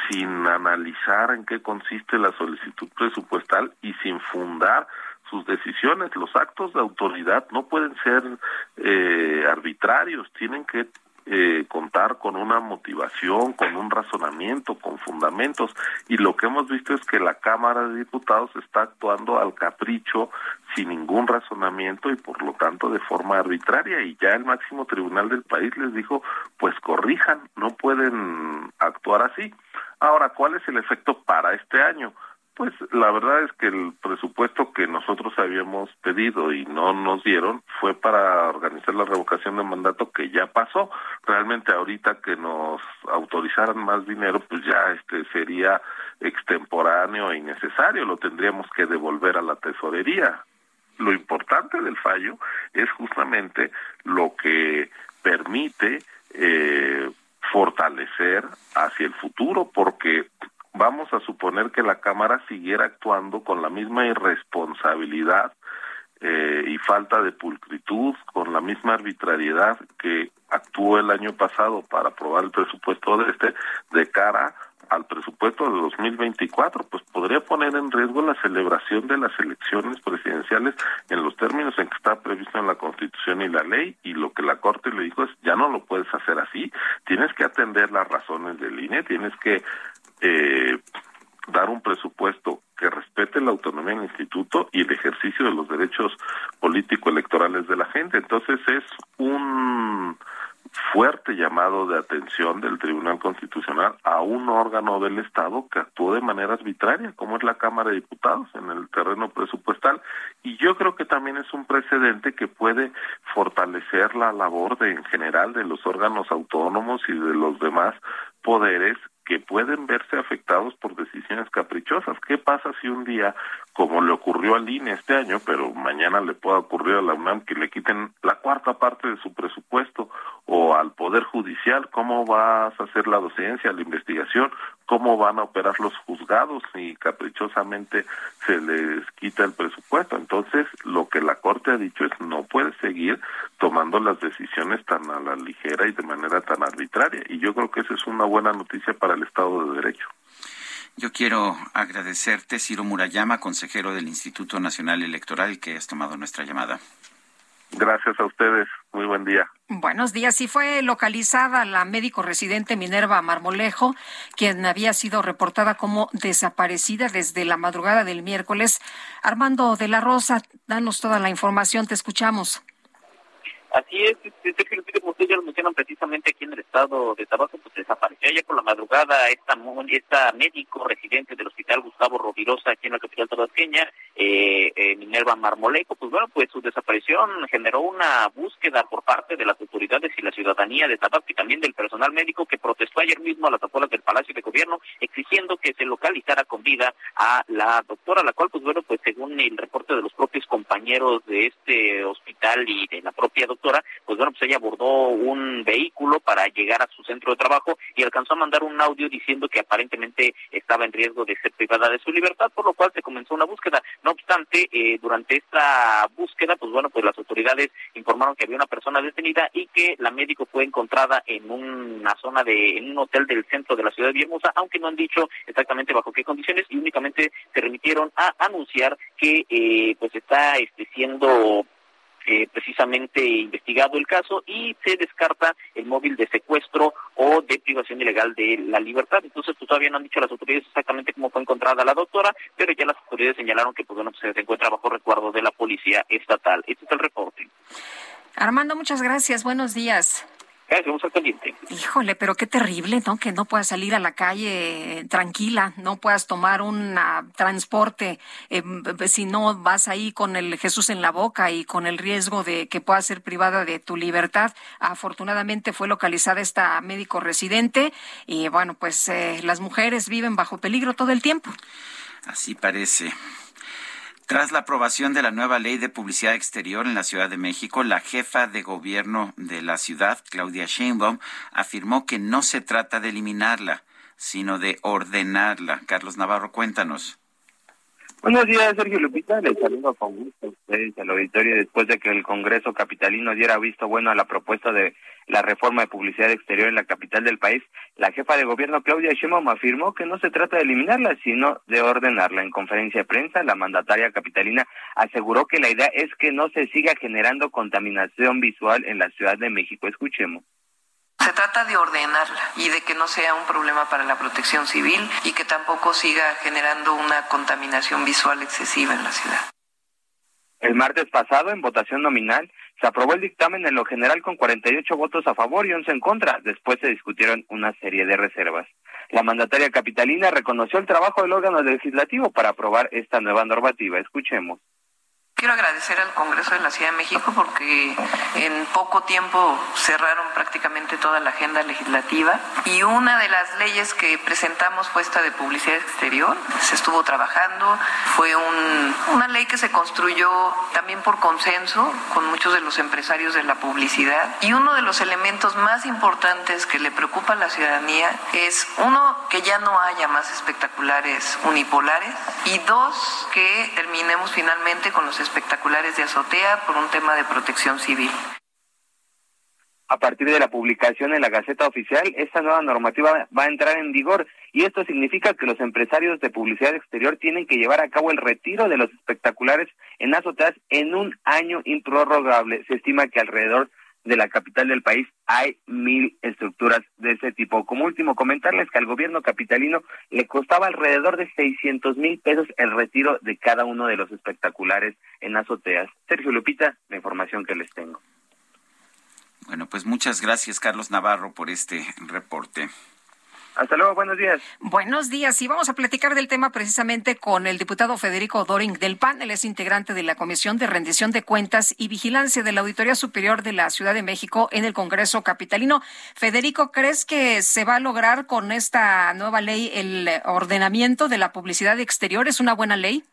sin analizar en qué consiste la solicitud presupuestal y sin fundar sus decisiones. Los actos de autoridad no pueden ser eh, arbitrarios, tienen que eh, contar con una motivación, con un razonamiento, con fundamentos. Y lo que hemos visto es que la Cámara de Diputados está actuando al capricho, sin ningún razonamiento y por lo tanto de forma arbitraria. Y ya el máximo tribunal del país les dijo, pues corrijan, no pueden actuar así. Ahora, ¿cuál es el efecto para este año? Pues la verdad es que el presupuesto que nosotros habíamos pedido y no nos dieron fue para organizar la revocación de mandato que ya pasó. Realmente ahorita que nos autorizaran más dinero, pues ya este sería extemporáneo e innecesario, lo tendríamos que devolver a la tesorería. Lo importante del fallo es justamente lo que permite eh, fortalecer hacia el futuro, porque vamos a suponer que la Cámara siguiera actuando con la misma irresponsabilidad eh, y falta de pulcritud, con la misma arbitrariedad que actuó el año pasado para aprobar el presupuesto de este de cara al presupuesto de 2024, pues podría poner en riesgo la celebración de las elecciones presidenciales en los términos en que está previsto en la Constitución y la ley, y lo que la Corte le dijo es, ya no lo puedes hacer así, tienes que atender las razones del INE, tienes que eh, dar un presupuesto que respete la autonomía del instituto y el ejercicio de los derechos político-electorales de la gente. Entonces es un fuerte llamado de atención del Tribunal Constitucional a un órgano del Estado que actuó de manera arbitraria, como es la Cámara de Diputados en el terreno presupuestal. Y yo creo que también es un precedente que puede fortalecer la labor de, en general de los órganos autónomos y de los demás poderes que pueden verse afectados por decisiones caprichosas. ¿Qué pasa si un día, como le ocurrió al INE este año, pero mañana le pueda ocurrir a la UNAM que le quiten la cuarta parte de su presupuesto o al Poder Judicial? ¿Cómo vas a hacer la docencia, la investigación? ¿Cómo van a operar los juzgados si caprichosamente se les quita el presupuesto? Entonces, lo que la Corte ha dicho es no puede seguir tomando las decisiones tan a la ligera y de manera tan arbitraria. Y yo creo que esa es una buena noticia para el Estado de Derecho. Yo quiero agradecerte, Ciro Murayama, consejero del Instituto Nacional Electoral, que has tomado nuestra llamada. Gracias a ustedes. Muy buen día. Buenos días. Sí fue localizada la médico residente Minerva Marmolejo, quien había sido reportada como desaparecida desde la madrugada del miércoles. Armando de la Rosa, danos toda la información. Te escuchamos. Así es, este, como ustedes ya lo mencionan precisamente aquí en el estado de Tabasco, pues desapareció ya por la madrugada esta, esta médico residente del hospital Gustavo Rovirosa aquí en la capital tabasqueña, eh, eh, Minerva Marmoleco, pues bueno, pues su desaparición generó una búsqueda por parte de las autoridades y la ciudadanía de Tabasco y también del personal médico que protestó ayer mismo a las afueras del Palacio de Gobierno exigiendo que se localizara con vida a la doctora, la cual pues bueno, pues según el reporte de los propios compañeros de este hospital y de la propia doctora, pues bueno, pues ella abordó un vehículo para llegar a su centro de trabajo y alcanzó a mandar un audio diciendo que aparentemente estaba en riesgo de ser privada de su libertad, por lo cual se comenzó una búsqueda. No obstante, eh, durante esta búsqueda, pues bueno, pues las autoridades informaron que había una persona detenida y que la médico fue encontrada en una zona de, en un hotel del centro de la ciudad de Villahermosa, aunque no han dicho exactamente bajo qué condiciones y únicamente se remitieron a anunciar que eh, pues está este, siendo eh, precisamente investigado el caso y se descarta el móvil de secuestro o de privación ilegal de la libertad. Entonces, pues, todavía no han dicho las autoridades exactamente cómo fue encontrada la doctora, pero ya las autoridades señalaron que pues, bueno, pues, se encuentra bajo recuerdo de la policía estatal. Este es el reporte. Armando, muchas gracias. Buenos días. Híjole, pero qué terrible, ¿no? Que no puedas salir a la calle tranquila, no puedas tomar un transporte eh, si no vas ahí con el Jesús en la boca y con el riesgo de que puedas ser privada de tu libertad. Afortunadamente fue localizada esta médico residente y bueno, pues eh, las mujeres viven bajo peligro todo el tiempo. Así parece. Tras la aprobación de la nueva ley de publicidad exterior en la Ciudad de México, la jefa de gobierno de la ciudad, Claudia Sheinbaum, afirmó que no se trata de eliminarla, sino de ordenarla. Carlos Navarro, cuéntanos. Buenos días, Sergio Lupita. Les saludo con gusto a ustedes al auditorio después de que el Congreso Capitalino diera visto bueno a la propuesta de la reforma de publicidad exterior en la capital del país. La jefa de gobierno, Claudia Sheinbaum, afirmó que no se trata de eliminarla, sino de ordenarla. En conferencia de prensa, la mandataria capitalina aseguró que la idea es que no se siga generando contaminación visual en la Ciudad de México. Escuchemos. Se trata de ordenarla y de que no sea un problema para la protección civil y que tampoco siga generando una contaminación visual excesiva en la ciudad. El martes pasado, en votación nominal, se aprobó el dictamen en lo general con 48 votos a favor y 11 en contra. Después se discutieron una serie de reservas. La mandataria capitalina reconoció el trabajo del órgano legislativo para aprobar esta nueva normativa. Escuchemos. Quiero agradecer al Congreso de la Ciudad de México porque en poco tiempo cerraron prácticamente toda la agenda legislativa y una de las leyes que presentamos fue esta de publicidad exterior. Se estuvo trabajando, fue un, una ley que se construyó también por consenso con muchos de los empresarios de la publicidad y uno de los elementos más importantes que le preocupa a la ciudadanía es uno que ya no haya más espectaculares unipolares y dos que terminemos finalmente con los espectaculares de azotea por un tema de protección civil. A partir de la publicación en la Gaceta Oficial, esta nueva normativa va a entrar en vigor y esto significa que los empresarios de publicidad exterior tienen que llevar a cabo el retiro de los espectaculares en azoteas en un año improrrogable. Se estima que alrededor de la capital del país hay mil estructuras de ese tipo. Como último, comentarles que al gobierno capitalino le costaba alrededor de 600 mil pesos el retiro de cada uno de los espectaculares en azoteas. Sergio Lupita, la información que les tengo. Bueno, pues muchas gracias, Carlos Navarro, por este reporte. Hasta luego, buenos días. Buenos días. Y vamos a platicar del tema precisamente con el diputado Federico Doring del PAN. Él es integrante de la Comisión de Rendición de Cuentas y Vigilancia de la Auditoría Superior de la Ciudad de México en el Congreso Capitalino. Federico, ¿crees que se va a lograr con esta nueva ley el ordenamiento de la publicidad exterior? ¿Es una buena ley?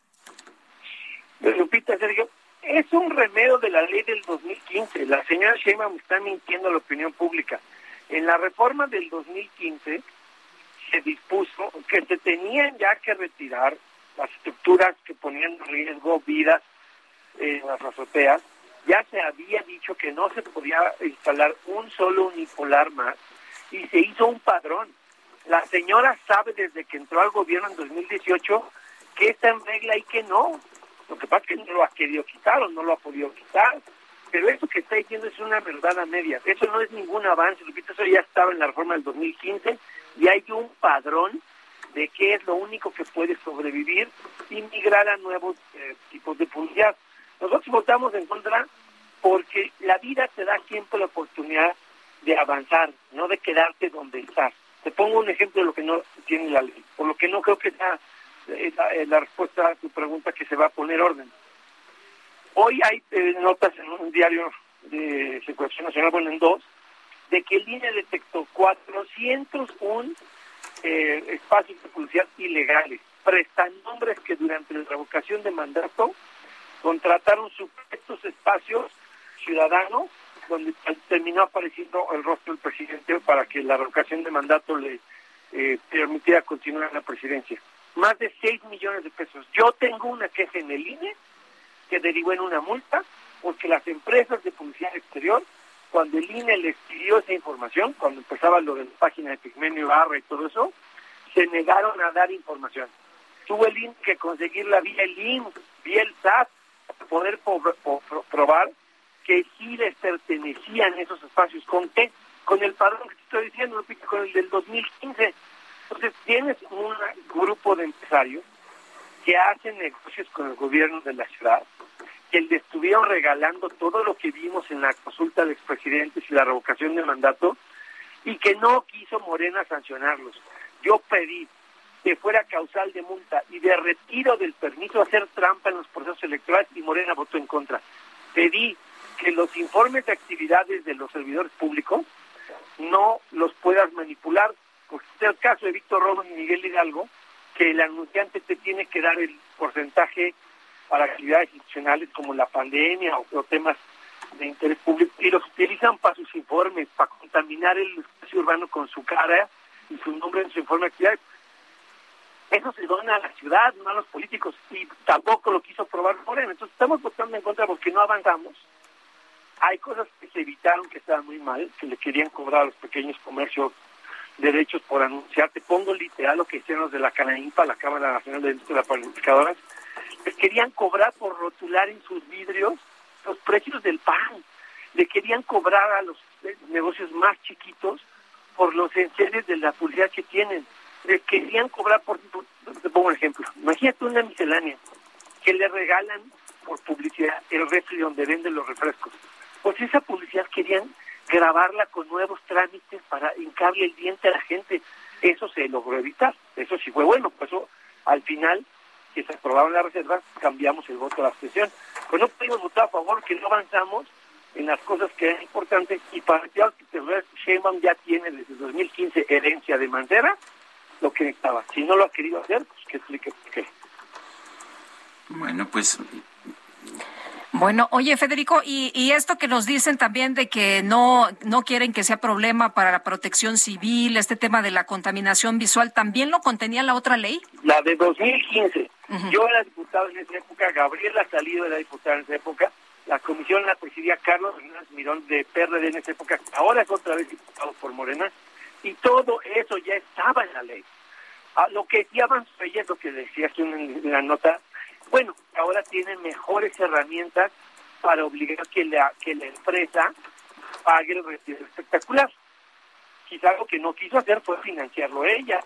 Lupita, Sergio, es un remedio de la ley del 2015. La señora Sheinbaum está mintiendo a la opinión pública. En la reforma del 2015 se dispuso que se tenían ya que retirar las estructuras que ponían en riesgo vidas en las azoteas. Ya se había dicho que no se podía instalar un solo unipolar más y se hizo un padrón. La señora sabe desde que entró al gobierno en 2018 que está en regla y que no. Lo que pasa es que no lo ha querido quitar o no lo ha podido quitar. Pero eso que está diciendo es una verdad a medias. Eso no es ningún avance. Repito, eso ya estaba en la reforma del 2015 y hay un padrón de qué es lo único que puede sobrevivir y migrar a nuevos eh, tipos de publicidad. Nosotros votamos en contra porque la vida te da siempre la oportunidad de avanzar, no de quedarte donde estás. Te pongo un ejemplo de lo que no tiene la ley, por lo que no creo que sea la, la respuesta a tu pregunta que se va a poner orden. Hoy hay eh, notas en un diario de Circulación Nacional, bueno, en dos, de que el INE detectó 401 eh, espacios de publicidad ilegales, prestanombres que durante la revocación de mandato contrataron supuestos espacios ciudadanos donde terminó apareciendo el rostro del presidente para que la revocación de mandato le eh, permitiera continuar la presidencia. Más de 6 millones de pesos. Yo tengo una queja en el INE que derivó en una multa porque las empresas de publicidad exterior cuando el INE les pidió esa información, cuando empezaba lo de la página de Pigmenio Barra y todo eso, se negaron a dar información. Tuvo el INE que conseguirla vía el INE, vía el SAT, para poder probar que sí les pertenecían esos espacios. ¿Con qué? Con el padrón que te estoy diciendo, con el del 2015. Entonces tienes un grupo de empresarios que hacen negocios con el gobierno de la ciudad, que le estuvieron regalando todo lo que vimos en la consulta de expresidentes y la revocación de mandato y que no quiso Morena sancionarlos. Yo pedí que fuera causal de multa y de retiro del permiso a hacer trampa en los procesos electorales y Morena votó en contra. Pedí que los informes de actividades de los servidores públicos no los puedas manipular, porque este es el caso de Víctor Romo y Miguel Hidalgo, que el anunciante te tiene que dar el porcentaje para actividades institucionales como la pandemia o, temas de interés público y los utilizan para sus informes, para contaminar el espacio urbano con su cara y su nombre en su informe de actividades. Eso se dona a la ciudad, no a los políticos, y tampoco lo quiso probar Morena. Entonces estamos votando en contra porque no avanzamos. Hay cosas que se evitaron que estaban muy mal, que le querían cobrar a los pequeños comercios derechos por anunciar. Te pongo literal lo que hicieron los de la Canaimpa, la Cámara Nacional de Industria de Les querían cobrar por rotular en sus vidrios los precios del pan. Le querían cobrar a los negocios más chiquitos por los enseres de la publicidad que tienen. Le querían cobrar por, te pongo un ejemplo, imagínate una miscelánea que le regalan por publicidad el refri donde venden los refrescos. Pues esa publicidad querían grabarla con nuevos trámites para hincarle el diente a la gente. Eso se logró evitar. Eso sí fue bueno. Pues eso, al final, que se aprobaron las reservas, cambiamos el voto a la abstención. Pues no pudimos votar a favor, que no avanzamos en las cosas que eran importantes y para que Sheinbaum ya tiene desde 2015 herencia de Mancera lo que estaba. Si no lo ha querido hacer, pues que explique por qué. Bueno, pues bueno, oye Federico, y, y, esto que nos dicen también de que no, no quieren que sea problema para la protección civil, este tema de la contaminación visual, ¿también lo contenía la otra ley? La de 2015. Yo era diputado en esa época, Gabriela Salido era diputada en esa época, la comisión la presidía Carlos Hernández Mirón de PRD en esa época, ahora es otra vez diputado por Morena, y todo eso ya estaba en la ley. A lo que ya avanzó, es lo que decía aquí en la nota, bueno, ahora tienen mejores herramientas para obligar que la, que la empresa pague el retiro espectacular. Quizá lo que no quiso hacer fue financiarlo ella,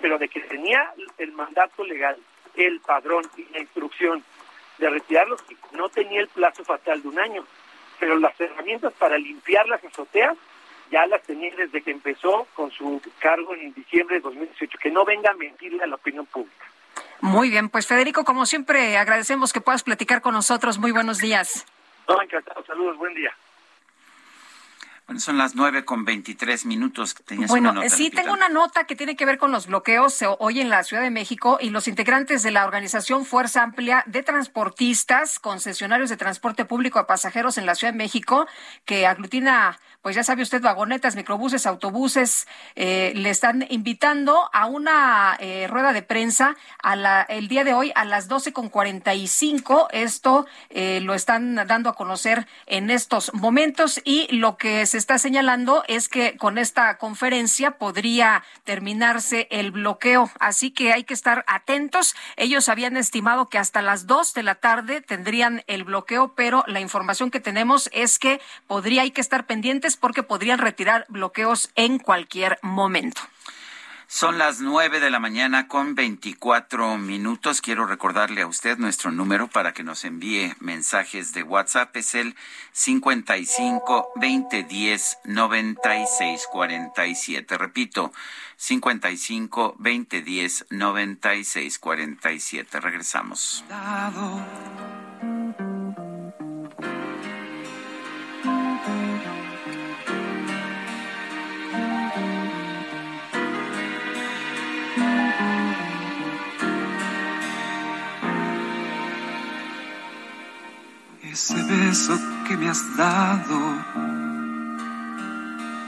pero de que tenía el mandato legal, el padrón y la instrucción de retirarlos, no tenía el plazo fatal de un año. Pero las herramientas para limpiar las azoteas ya las tenía desde que empezó con su cargo en diciembre de 2018. Que no venga a mentirle a la opinión pública. Muy bien, pues Federico, como siempre, agradecemos que puedas platicar con nosotros. Muy buenos días. No, encantado. Saludos, buen día. Bueno, son las nueve con veintitrés minutos. bueno, sí, tengo una nota que tiene que ver con los bloqueos hoy en la Ciudad de México y los integrantes de la organización Fuerza Amplia de Transportistas, concesionarios de transporte público a pasajeros en la Ciudad de México, que aglutina pues ya sabe usted, vagonetas, microbuses, autobuses, eh, le están invitando a una eh, rueda de prensa a la, el día de hoy a las doce con cuarenta y cinco. Esto eh, lo están dando a conocer en estos momentos y lo que se está señalando es que con esta conferencia podría terminarse el bloqueo. Así que hay que estar atentos. Ellos habían estimado que hasta las dos de la tarde tendrían el bloqueo, pero la información que tenemos es que podría, hay que estar pendientes porque podrían retirar bloqueos en cualquier momento. Son las nueve de la mañana con veinticuatro minutos. Quiero recordarle a usted nuestro número para que nos envíe mensajes de WhatsApp. Es el 55 20 10 96 47. Repito, 55 20 10 96 47. Regresamos. Ese beso que me has dado,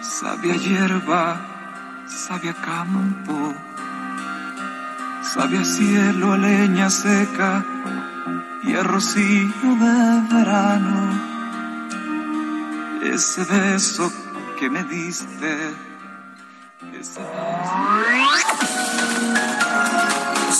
sabia hierba, sabia campo, sabia cielo, leña seca y el rocío de verano. Ese beso que me diste, ese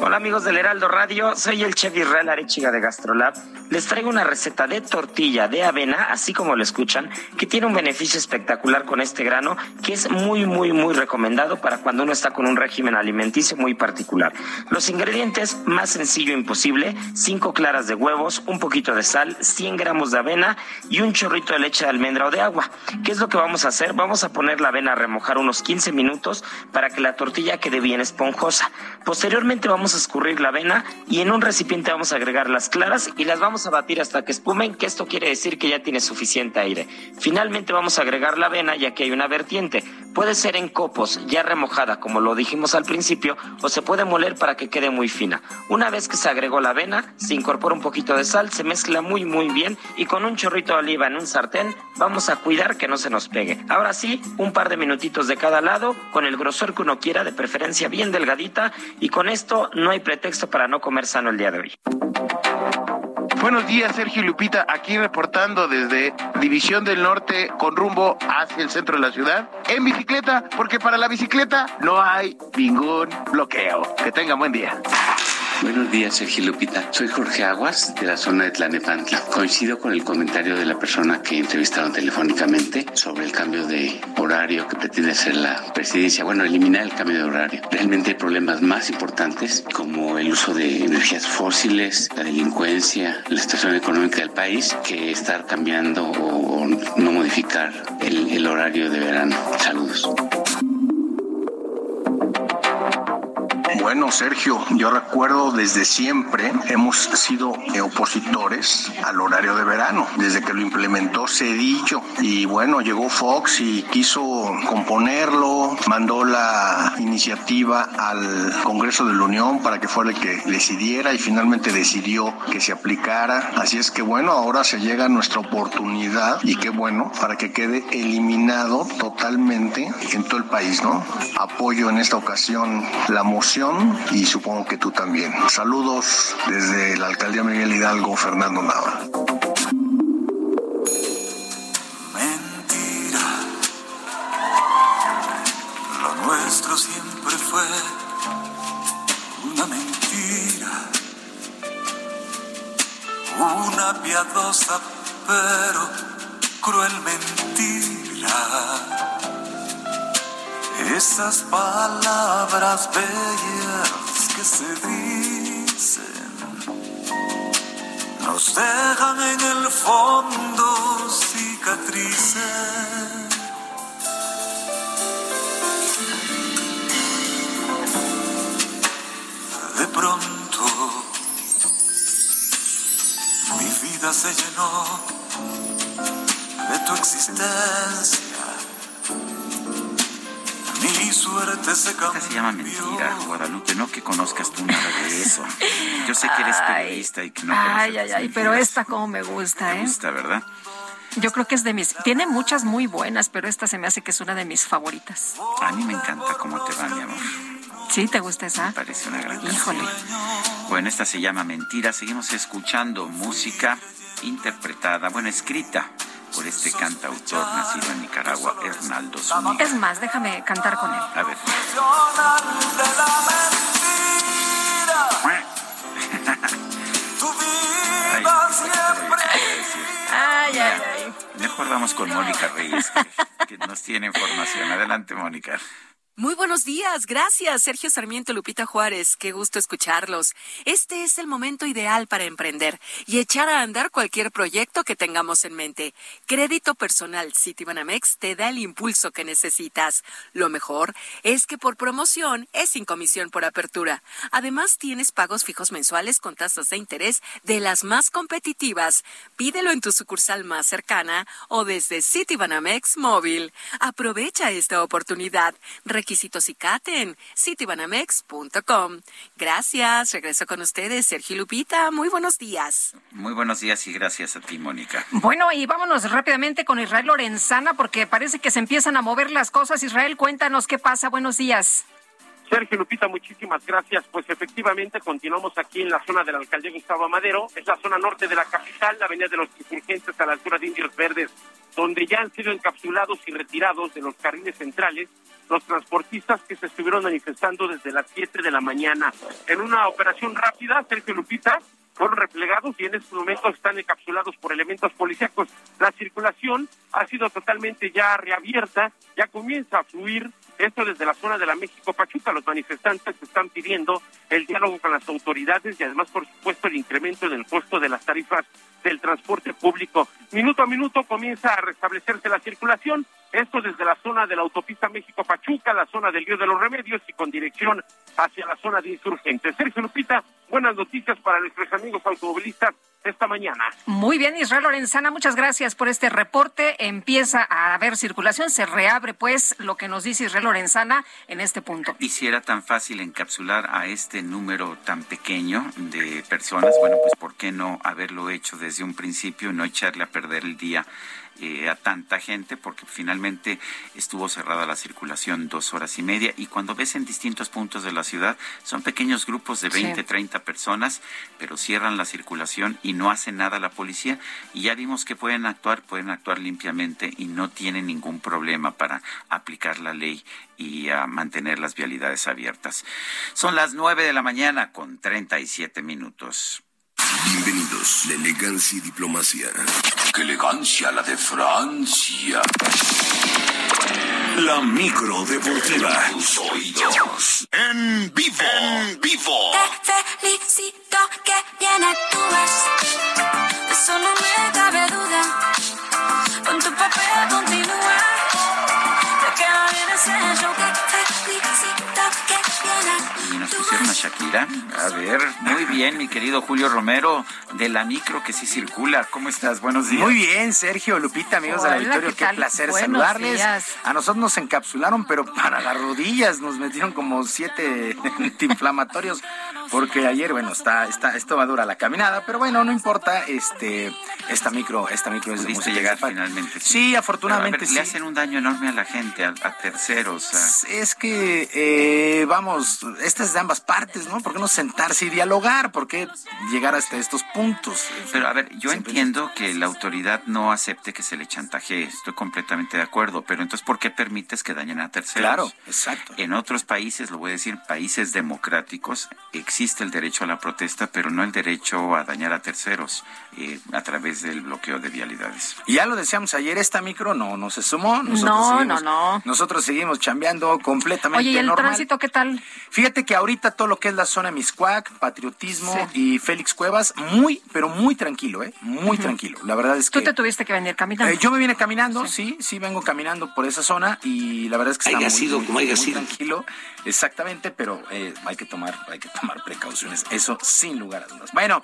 Hola amigos del Heraldo Radio? Soy el chef Israel Arechiga de Gastrolab. Les traigo una receta de tortilla de avena, así como lo escuchan, que tiene un beneficio espectacular con este grano, que es muy, muy, muy recomendado para cuando uno está con un régimen alimenticio muy particular. Los ingredientes, más sencillo imposible, 5 claras de huevos, un poquito de sal, 100 gramos de avena y un chorrito de leche de almendra o de agua. ¿Qué es lo que vamos a hacer? Vamos a poner la avena a remojar unos 15 minutos para que la tortilla quede bien esponjosa. Posteriormente vamos a escurrir la avena y en un recipiente vamos a agregar las claras y las vamos a batir hasta que espumen, que esto quiere decir que ya tiene suficiente aire. Finalmente vamos a agregar la avena ya que hay una vertiente. Puede ser en copos, ya remojada, como lo dijimos al principio, o se puede moler para que quede muy fina. Una vez que se agregó la avena, se incorpora un poquito de sal, se mezcla muy muy bien y con un chorrito de oliva en un sartén vamos a cuidar que no se nos pegue. Ahora sí, un par de minutitos de cada lado, con el grosor que uno quiera, de preferencia bien delgadita, y con esto no hay pretexto para no comer sano el día de hoy. Buenos días, Sergio Lupita, aquí reportando desde División del Norte con rumbo hacia el centro de la ciudad en bicicleta, porque para la bicicleta no hay ningún bloqueo. Que tengan buen día. Buenos días, Sergio Lupita. Soy Jorge Aguas, de la zona de Tlanepantla. Coincido con el comentario de la persona que entrevistaron telefónicamente sobre el cambio de horario que pretende hacer la presidencia. Bueno, eliminar el cambio de horario. Realmente hay problemas más importantes como el uso de energías fósiles, la delincuencia, la situación económica del país, que estar cambiando o no modificar el, el horario de verano. Saludos. Bueno, Sergio, yo recuerdo desde siempre hemos sido opositores al horario de verano, desde que lo implementó Cedillo. Y bueno, llegó Fox y quiso componerlo, mandó la iniciativa al Congreso de la Unión para que fuera el que decidiera y finalmente decidió que se aplicara. Así es que bueno, ahora se llega nuestra oportunidad y qué bueno para que quede eliminado totalmente en todo el país, ¿no? Apoyo en esta ocasión la moción y supongo que tú también. Saludos desde la alcaldía Miguel Hidalgo, Fernando Nava. Mentira. Lo nuestro siempre fue una mentira. Una piadosa pero cruel mentira esas palabras bellas que se dicen nos dejan en el fondo cicatrices. De pronto mi vida se llenó de tu existencia mi suerte se cambió. se llama mentira, Guadalupe, no que conozcas tú nada de eso. Yo sé que eres periodista y que no Ay, ay, ay, pero esta como me gusta, ¿eh? Me gusta, ¿verdad? Yo creo que es de mis. Tiene muchas muy buenas, pero esta se me hace que es una de mis favoritas. A mí me encanta cómo te va, mi amor. ¿Sí? ¿Te gusta esa? Me parece una gran Híjole. Bueno, esta se llama Mentira. Seguimos escuchando música interpretada, bueno, escrita por este cantautor nacido en Nicaragua, Hernaldo Zúñiga. Es más, déjame cantar con él. A ver. Ay, ay, ay. Mejor vamos con Mónica Reyes, que, que nos tiene información. Adelante, Mónica. Muy buenos días, gracias Sergio Sarmiento Lupita Juárez, qué gusto escucharlos. Este es el momento ideal para emprender y echar a andar cualquier proyecto que tengamos en mente. Crédito personal Citibanamex te da el impulso que necesitas. Lo mejor es que por promoción es sin comisión por apertura. Además tienes pagos fijos mensuales con tasas de interés de las más competitivas. Pídelo en tu sucursal más cercana o desde Citibanamex móvil. Aprovecha esta oportunidad requisitos y CAT en citibanamex.com. Gracias. Regreso con ustedes, Sergio Lupita. Muy buenos días. Muy buenos días y gracias a ti, Mónica. Bueno, y vámonos rápidamente con Israel Lorenzana porque parece que se empiezan a mover las cosas. Israel, cuéntanos qué pasa. Buenos días. Sergio Lupita, muchísimas gracias. Pues efectivamente continuamos aquí en la zona de la alcaldía Gustavo Amadero, es la zona norte de la capital, la avenida de los insurgentes a la altura de Indios Verdes, donde ya han sido encapsulados y retirados de los carriles centrales los transportistas que se estuvieron manifestando desde las 7 de la mañana. En una operación rápida, Sergio Lupita, fueron replegados y en estos momentos están encapsulados por elementos policíacos. La circulación ha sido totalmente ya reabierta, ya comienza a fluir esto desde la zona de la México Pachuca. Los manifestantes están pidiendo el diálogo con las autoridades y además, por supuesto, el incremento en el costo de las tarifas del transporte público. Minuto a minuto comienza a restablecerse la circulación. Esto desde la zona de la autopista México-Pachuca, la zona del Río de los Remedios y con dirección hacia la zona de insurgentes. Sergio Lupita, buenas noticias para nuestros amigos automovilistas esta mañana. Muy bien, Israel Lorenzana, muchas gracias por este reporte. Empieza a haber circulación, se reabre pues lo que nos dice Israel Lorenzana en este punto. Y si era tan fácil encapsular a este número tan pequeño de personas, bueno, pues ¿por qué no haberlo hecho desde un principio y no echarle a perder el día eh, a tanta gente porque finalmente estuvo cerrada la circulación dos horas y media y cuando ves en distintos puntos de la ciudad son pequeños grupos de 20, 30 personas, pero cierran la circulación y no hace nada la policía y ya vimos que pueden actuar, pueden actuar limpiamente y no tienen ningún problema para aplicar la ley y a mantener las vialidades abiertas. Son las 9 de la mañana con 37 minutos. Bienvenidos, la elegancia y diplomacia. ¡Qué elegancia la de Francia! La micro deportiva. Tus oídos. En vivo. En vivo. Te felicito que bien actúas. Eso no me cabe duda. Con tu papel continúa. Y nos pusieron a Shakira. A ver, muy bien, mi querido Julio Romero, de la micro que sí circula. ¿Cómo estás? Buenos días. Muy bien, Sergio, Lupita, amigos Hola, de la Victoria, ¿qué placer Buenos saludarles. días. A nosotros nos encapsularon, pero para las rodillas nos metieron como siete antiinflamatorios, porque ayer, bueno, está, está, esto va dura la caminada, pero bueno, no importa, este, esta micro, esta micro es de llegar finalmente. Sí, afortunadamente ver, sí. Le hacen un daño enorme a la gente, a, a terceros. A- Es que, eh, vamos, esta es de ambas partes, ¿no? ¿Por qué no sentarse y dialogar? ¿Por qué llegar hasta estos puntos? Pero a ver, yo entiendo que la autoridad no acepte que se le chantajee, estoy completamente de acuerdo, pero entonces ¿por qué permites que dañen a terceros? Claro, exacto. En otros países, lo voy a decir, países democráticos, existe el derecho a la protesta, pero no el derecho a dañar a terceros eh, a través del bloqueo de vialidades. Y ya lo decíamos ayer, esta micro no, no se sumó. Nosotros No, seguimos- no, no. Nosotros seguimos chambeando completamente Oye, ¿y el normal. tránsito qué tal? Fíjate que ahorita todo lo que es la zona Miscuac, Patriotismo y Félix Cuevas, muy, pero muy tranquilo, ¿eh? Muy tranquilo. La verdad es Tú que... te tuviste que venir caminando. Eh, yo me vine caminando, sí. sí, vengo caminando por esa zona y la verdad es que está Haya muy, sido muy- como haya muy sido. tranquilo, exactamente, pero eh, hay que tomar, hay que tomar precauciones, eso sin lugar a dudas. Bueno.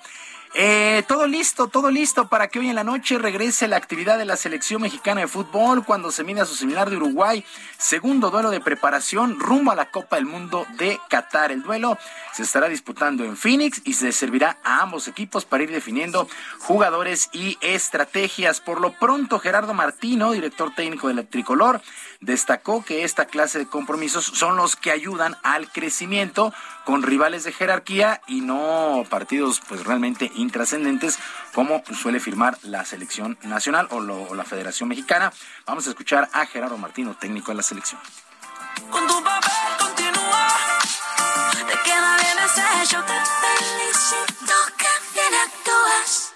Eh, todo listo, todo listo para que hoy en la noche regrese la actividad de la selección mexicana de fútbol cuando se mide a su similar de Uruguay. Segundo duelo de preparación rumbo a la Copa del Mundo de Qatar. El duelo se estará disputando en Phoenix y se servirá a ambos equipos para ir definiendo jugadores y estrategias. Por lo pronto, Gerardo Martino, director técnico del Tricolor, destacó que esta clase de compromisos son los que ayudan al crecimiento con rivales de jerarquía y no partidos pues realmente intrascendentes como suele firmar la selección nacional o, lo- o la Federación Mexicana. Vamos a escuchar a Gerardo Martino, técnico de la selección. Con tu papel continúa. Te queda bien ese show. Te felicito que bien actúas.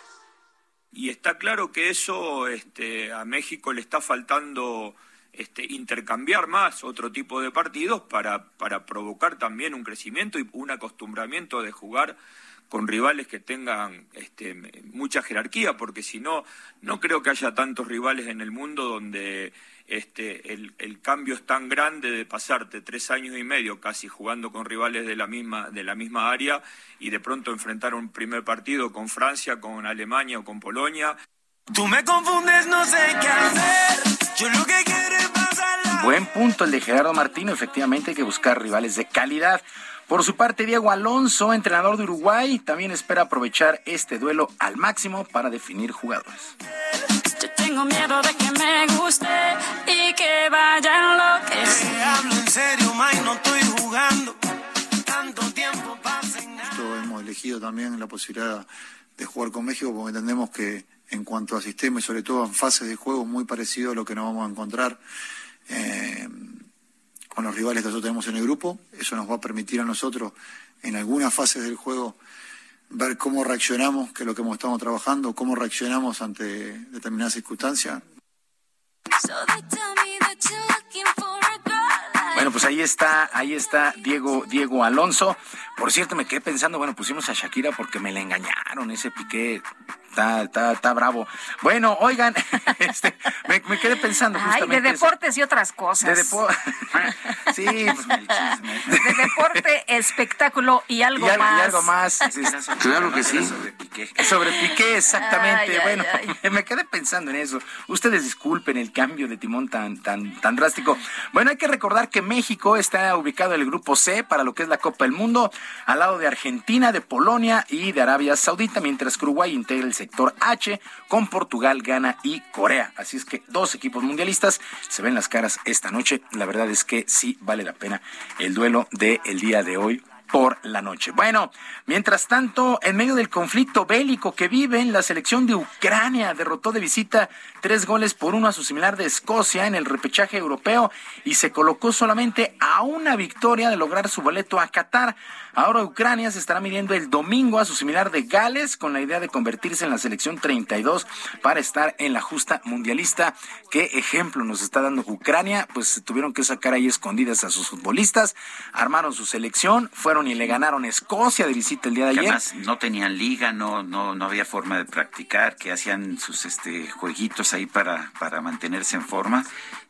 Y está claro que eso este, a México le está faltando este, intercambiar más otro tipo de partidos para, para provocar también un crecimiento y un acostumbramiento de jugar con rivales que tengan este, mucha jerarquía, porque si no, no creo que haya tantos rivales en el mundo donde este, el, cambio es tan grande de pasarte tres años y medio casi jugando con rivales de la misma, de la misma área y de pronto enfrentar un primer partido con Francia, con Alemania o con Polonia. Tú me confundes, no sé qué hacer. Yo lo que quiero. Buen punto el de Gerardo Martino, efectivamente hay que buscar rivales de calidad. Por su parte, Diego Alonso, entrenador de Uruguay, también espera aprovechar este duelo al máximo para definir jugadores. Yo tengo miedo de que me guste y que vaya a enloquecer. Te hablo en serio, Mike, no estoy jugando. Tanto tiempo pasa nada. Esto hemos elegido también la posibilidad de jugar con México porque entendemos que en cuanto a sistema y sobre todo en fases de juego muy parecido a lo que nos vamos a encontrar eh, con los rivales que nosotros tenemos en el grupo. Eso nos va a permitir a nosotros en algunas fases del juego ver cómo reaccionamos, que es lo que hemos estado trabajando, cómo reaccionamos ante determinadas circunstancias. Bueno, pues ahí está, ahí está Diego, Diego Alonso. Por cierto, me quedé pensando, bueno, pusimos a Shakira porque me la engañaron, ese piqué está, está, está bravo. Bueno, oigan, este, me, me quedé pensando Ay, justamente. de eso. deportes y otras cosas. De depo- sí, pues el chisme. De deporte, espectáculo y algo y, más. y algo más. Claro que sí. Sobre Piqué. Sobre Piqué, exactamente. Ay, ay, bueno, ay. Me, me quedé pensando en eso. Ustedes disculpen el cambio de timón tan, tan, tan drástico. Bueno, hay que recordar que México está ubicado en el grupo C para lo que es la Copa del Mundo, al lado de Argentina, de Polonia y de Arabia Saudita, mientras que Uruguay integra el H con Portugal, Ghana y Corea. Así es que dos equipos mundialistas se ven las caras esta noche. La verdad es que sí vale la pena el duelo del día de hoy por la noche. Bueno, mientras tanto, en medio del conflicto bélico que viven, la selección de Ucrania derrotó de visita tres goles por uno a su similar de Escocia en el repechaje europeo y se colocó solamente a una victoria de lograr su boleto a Qatar. Ahora Ucrania se estará midiendo el domingo a su similar de Gales con la idea de convertirse en la selección 32 para estar en la justa mundialista. ¿Qué ejemplo nos está dando Ucrania? Pues tuvieron que sacar ahí escondidas a sus futbolistas, armaron su selección, fueron y le ganaron a Escocia de visita el día de que ayer. además no tenían liga, no, no, no había forma de practicar, que hacían sus este jueguitos ahí para, para mantenerse en forma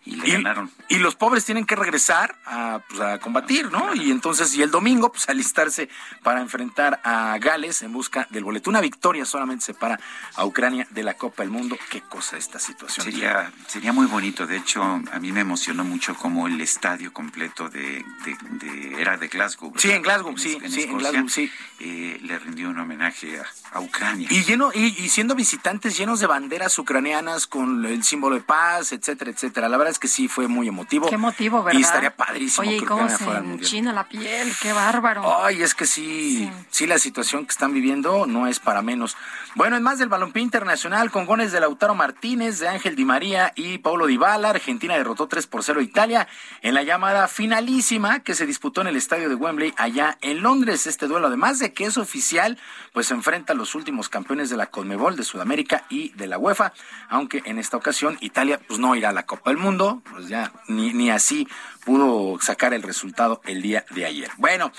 y le ganaron. Y los pobres tienen que regresar a, pues, a combatir, ¿no? Y entonces, y el domingo, pues alistarse para enfrentar a Gales en busca del boleto. Una victoria solamente separa a Ucrania de la Copa del Mundo. Qué cosa esta situación. Sería, sería muy bonito. De hecho, a mí me emocionó mucho como el estadio completo de, de, de- era de Glasgow. ¿verdad? Sí, en Glasgow, sí, sí, en Escocia, Glasgow, sí. eh, le rindió un homenaje a, a Ucrania. Y lleno, y, y siendo visitantes llenos de banderas ucranianas con el símbolo de paz, etcétera, etcétera. La verdad es que sí fue muy emotivo. Qué motivo, ¿verdad? Y estaría padrísimo Oye, ¿y que cómo Ucrania se enchina la piel? Qué bárbaro. Ay, es que sí, sí, la situación que están viviendo no es para menos. Bueno, en más del balompié internacional, con goles de Lautaro Martínez, de Ángel Di María y Paulo Dybala, Argentina derrotó 3 por 0 a Italia en la llamada finalísima que se disputó en el estadio de Wembley allá en Londres. Este duelo, además de que es oficial, pues enfrenta a los últimos campeones de la Conmebol de Sudamérica y de la UEFA, aunque en esta ocasión Italia pues no irá a la Copa del Mundo, pues ya ni, ni así pudo sacar el resultado el día de ayer. Bueno,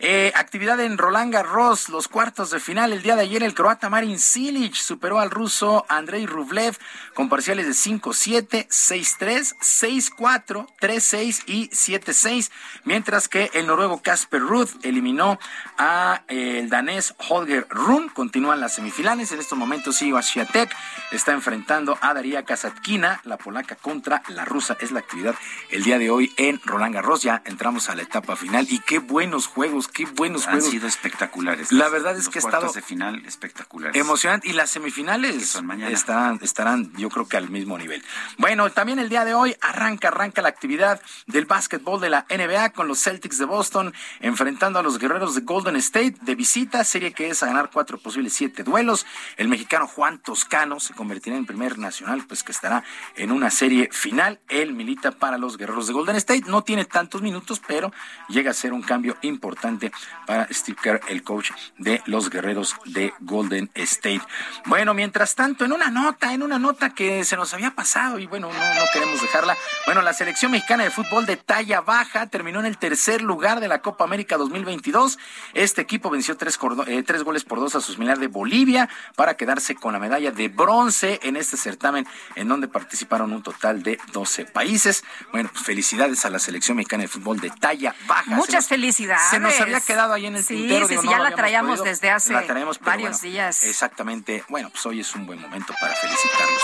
eh, actividad en Roland Garros, los cuartos de final. El día de ayer el croata Marin Cilic superó al ruso Andrei Rublev con parciales de 5-7, 6-3, 6-4, 3-6 y 7-6, mientras que el noruego Casper Ruth eliminó a eh, el danés Holger Rune. Continúan las semifinales. En estos momentos Iva Swiatek está enfrentando a Daria Kasatkina, la polaca contra la rusa. Es la actividad el día de hoy en Roland Garros. Ya entramos a la etapa final y qué buenos juegos, qué buenos Han juegos. sido espectaculares. La verdad es los que ha estado de final espectaculares. Emocionante. Y las semifinales estarán, estarán, yo creo que al mismo nivel. Bueno, también el día de hoy arranca, arranca la actividad del básquetbol de la NBA con los Celtics de Boston enfrentando a los guerreros de Golden State de visita, serie que es a ganar cuatro posibles siete duelos. El mexicano Juan Toscano se convertirá en primer nacional, pues que estará en una serie final. Él milita para los guerreros de Golden State. No tiene tantos minutos, pero llega a ser un cambio importante para Steve Kerr, el coach de los guerreros de Golden State. Bueno, mientras tanto, en una nota, en una nota que se nos había pasado y bueno, no, no queremos dejarla. Bueno, la selección mexicana de fútbol de talla baja terminó en el tercer lugar de la Copa América 2022. Este equipo venció tres, eh, tres goles por dos a su similar de Bolivia para quedarse con la medalla de bronce en este certamen en donde participaron un total de 12 países. Bueno, felicidades a la selección mexicana de fútbol de talla baja. Se Muchas nos- felicidades. Se nos había quedado ahí en el Sí, tintero. sí, digo, sí, no ya la traíamos podido. desde hace La traemos, pero varios bueno, días. Exactamente. Bueno, pues hoy es un buen momento para felicitarlos.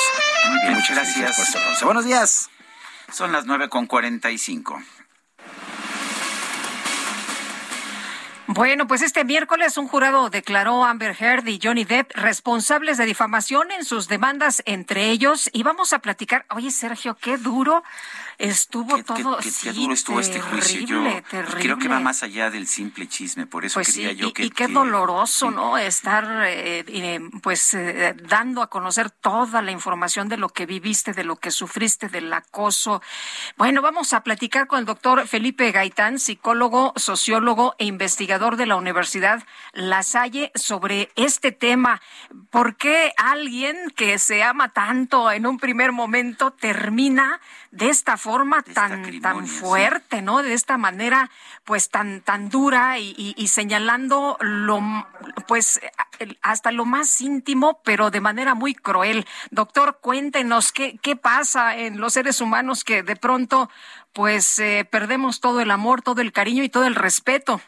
Muy bien, Muchas gracias. gracias por este. Buenos días. Son las nueve con cuarenta y cinco. Bueno, pues este miércoles un jurado declaró a Amber Heard y Johnny Depp responsables de difamación en sus demandas entre ellos y vamos a platicar. Oye, Sergio, qué duro estuvo todo. Qué, qué, duro estuvo este juicio. Yo creo que va más allá del simple chisme, por eso pues quería yo y, que. Y qué doloroso, ¿no? Estar, eh, eh, pues, eh, dando a conocer toda la información de lo que viviste, de lo que sufriste, del acoso. Bueno, vamos a platicar con el doctor Felipe Gaitán, psicólogo, sociólogo e investigador de la Universidad La Salle, sobre este tema. ¿Por qué alguien que se ama tanto en un primer momento termina de esta forma tan tan fuerte, ¿no? De esta manera, pues tan tan dura y, y, y, señalando lo, pues hasta lo más íntimo, pero de manera muy cruel. Doctor, cuéntenos qué qué pasa en los seres humanos que de pronto, pues eh, perdemos todo el amor, todo el cariño y todo el respeto.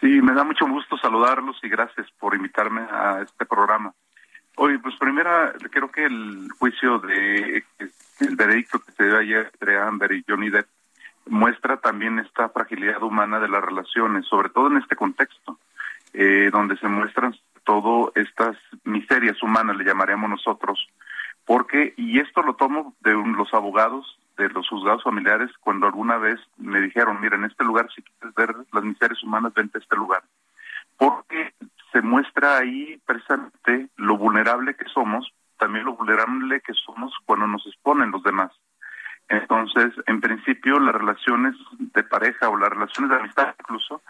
Sí, me da mucho gusto saludarlos y gracias por invitarme a este programa. Hoy, pues primera, creo que el juicio de el veredicto que se dio ayer entre Amber y Johnny Depp muestra también esta fragilidad humana de las relaciones, sobre todo en este contexto, eh, donde se muestran todo estas miserias humanas, le llamaríamos nosotros, porque, y esto lo tomo de los abogados de los juzgados familiares cuando alguna vez me dijeron, mira, en este lugar si quieres ver las miserias humanas, vente a este lugar. Porque se muestra ahí precisamente lo vulnerable que somos, también lo vulnerable que somos cuando nos exponen los demás. Entonces, en principio, las relaciones de pareja o las relaciones de amistad incluso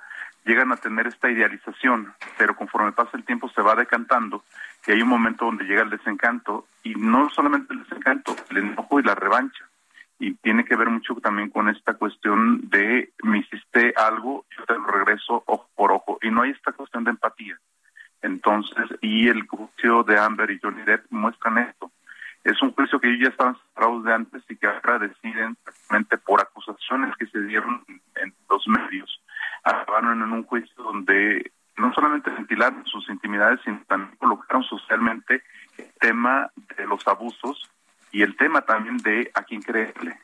llegan a tener esta idealización, pero conforme pasa el tiempo se va decantando y hay un momento donde llega el desencanto y no solamente el desencanto, el enojo y la revancha. Y tiene que ver mucho también con esta cuestión de me hiciste algo, yo te lo regreso ojo por ojo. Y no hay esta cuestión de empatía. Entonces, y el juicio de Amber y Johnny Depp muestran esto. Es un juicio que ellos ya estaban cerrados de antes y que ahora deciden prácticamente por acusaciones que se dieron en los medios. Acabaron en un juicio donde no solamente ventilaron sus intimidades, sino también colocaron socialmente el tema de los abusos y el tema también de a quién creerle.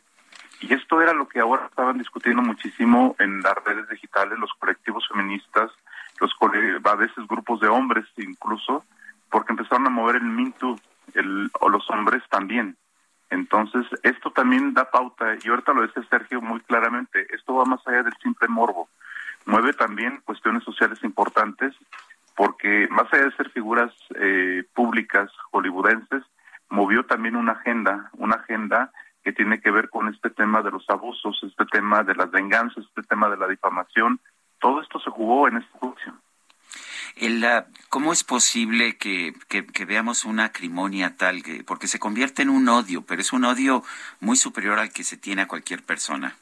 Y esto era lo que ahora estaban discutiendo muchísimo en las redes digitales, los colectivos feministas, los a veces grupos de hombres incluso, porque empezaron a mover el Too, el, o los hombres también. Entonces, esto también da pauta, y ahorita lo dice Sergio muy claramente, esto va más allá del simple morbo, mueve también cuestiones sociales importantes, porque más allá de ser figuras eh, públicas hollywoodenses, movió también una agenda, una agenda que tiene que ver con este tema de los abusos, este tema de las venganzas, este tema de la difamación. Todo esto se jugó en este juicio. El, ¿Cómo es posible que, que, que, veamos una acrimonia tal que, porque se convierte en un odio, pero es un odio muy superior al que se tiene a cualquier persona?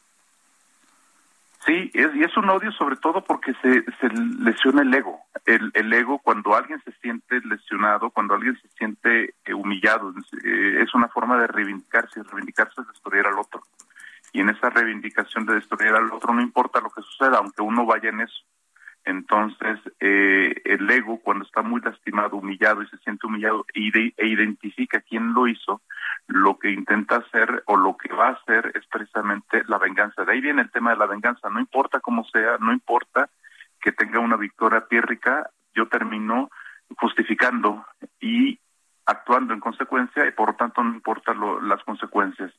Sí, es, y es un odio sobre todo porque se, se lesiona el ego. El, el, ego, cuando alguien se siente lesionado, cuando alguien se siente eh, humillado, eh, es una forma de reivindicarse. Reivindicarse es destruir al otro. Y en esa reivindicación de destruir al otro, no importa lo que suceda, aunque uno vaya en eso. Entonces, eh, el ego, cuando está muy lastimado, humillado y se siente humillado e, e identifica quién lo hizo, lo que intenta hacer o lo que va a hacer es precisamente la venganza. De ahí viene el tema de la venganza. No importa cómo sea, no importa que tenga una victoria pírrica, yo termino justificando y actuando en consecuencia y por lo tanto no importa lo, las consecuencias.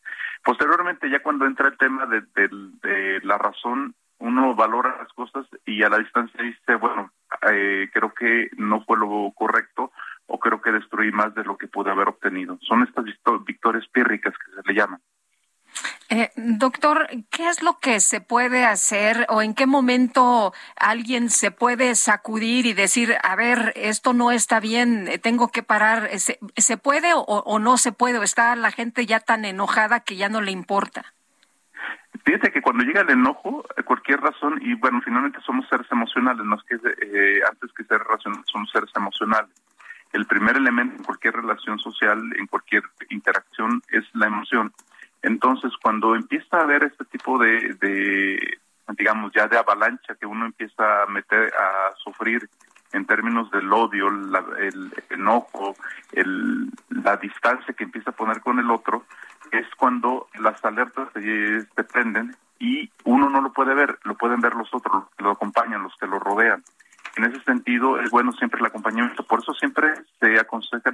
Posteriormente, ya cuando entra el tema de, de, de la razón, uno valora las cosas y a la distancia dice, bueno, eh, creo que no fue lo correcto o creo que destruí más de lo que pude haber obtenido. Son estas victorias pírricas que se le llaman. Eh, doctor, ¿qué es lo que se puede hacer o en qué momento alguien se puede sacudir y decir, a ver, esto no está bien, tengo que parar? ¿Se, se puede o, no se puede? ¿O está la gente ya tan enojada que ya no le importa? Fíjate que cuando llega el enojo, cualquier razón, y bueno, finalmente somos seres emocionales, más que eh, antes que ser racionales, somos seres emocionales. El primer elemento en cualquier relación social, en cualquier interacción, es la emoción. Entonces, cuando empieza a haber este tipo de, de digamos, ya de avalancha que uno empieza a meter, a sufrir en términos del odio, el, enojo, el, la distancia que empieza a poner con el otro, es cuando las alertas se, se prenden y uno no lo puede ver, lo pueden ver los otros, los que lo acompañan, los que lo rodean. En ese sentido, es bueno siempre el acompañamiento. Por eso siempre se aconseja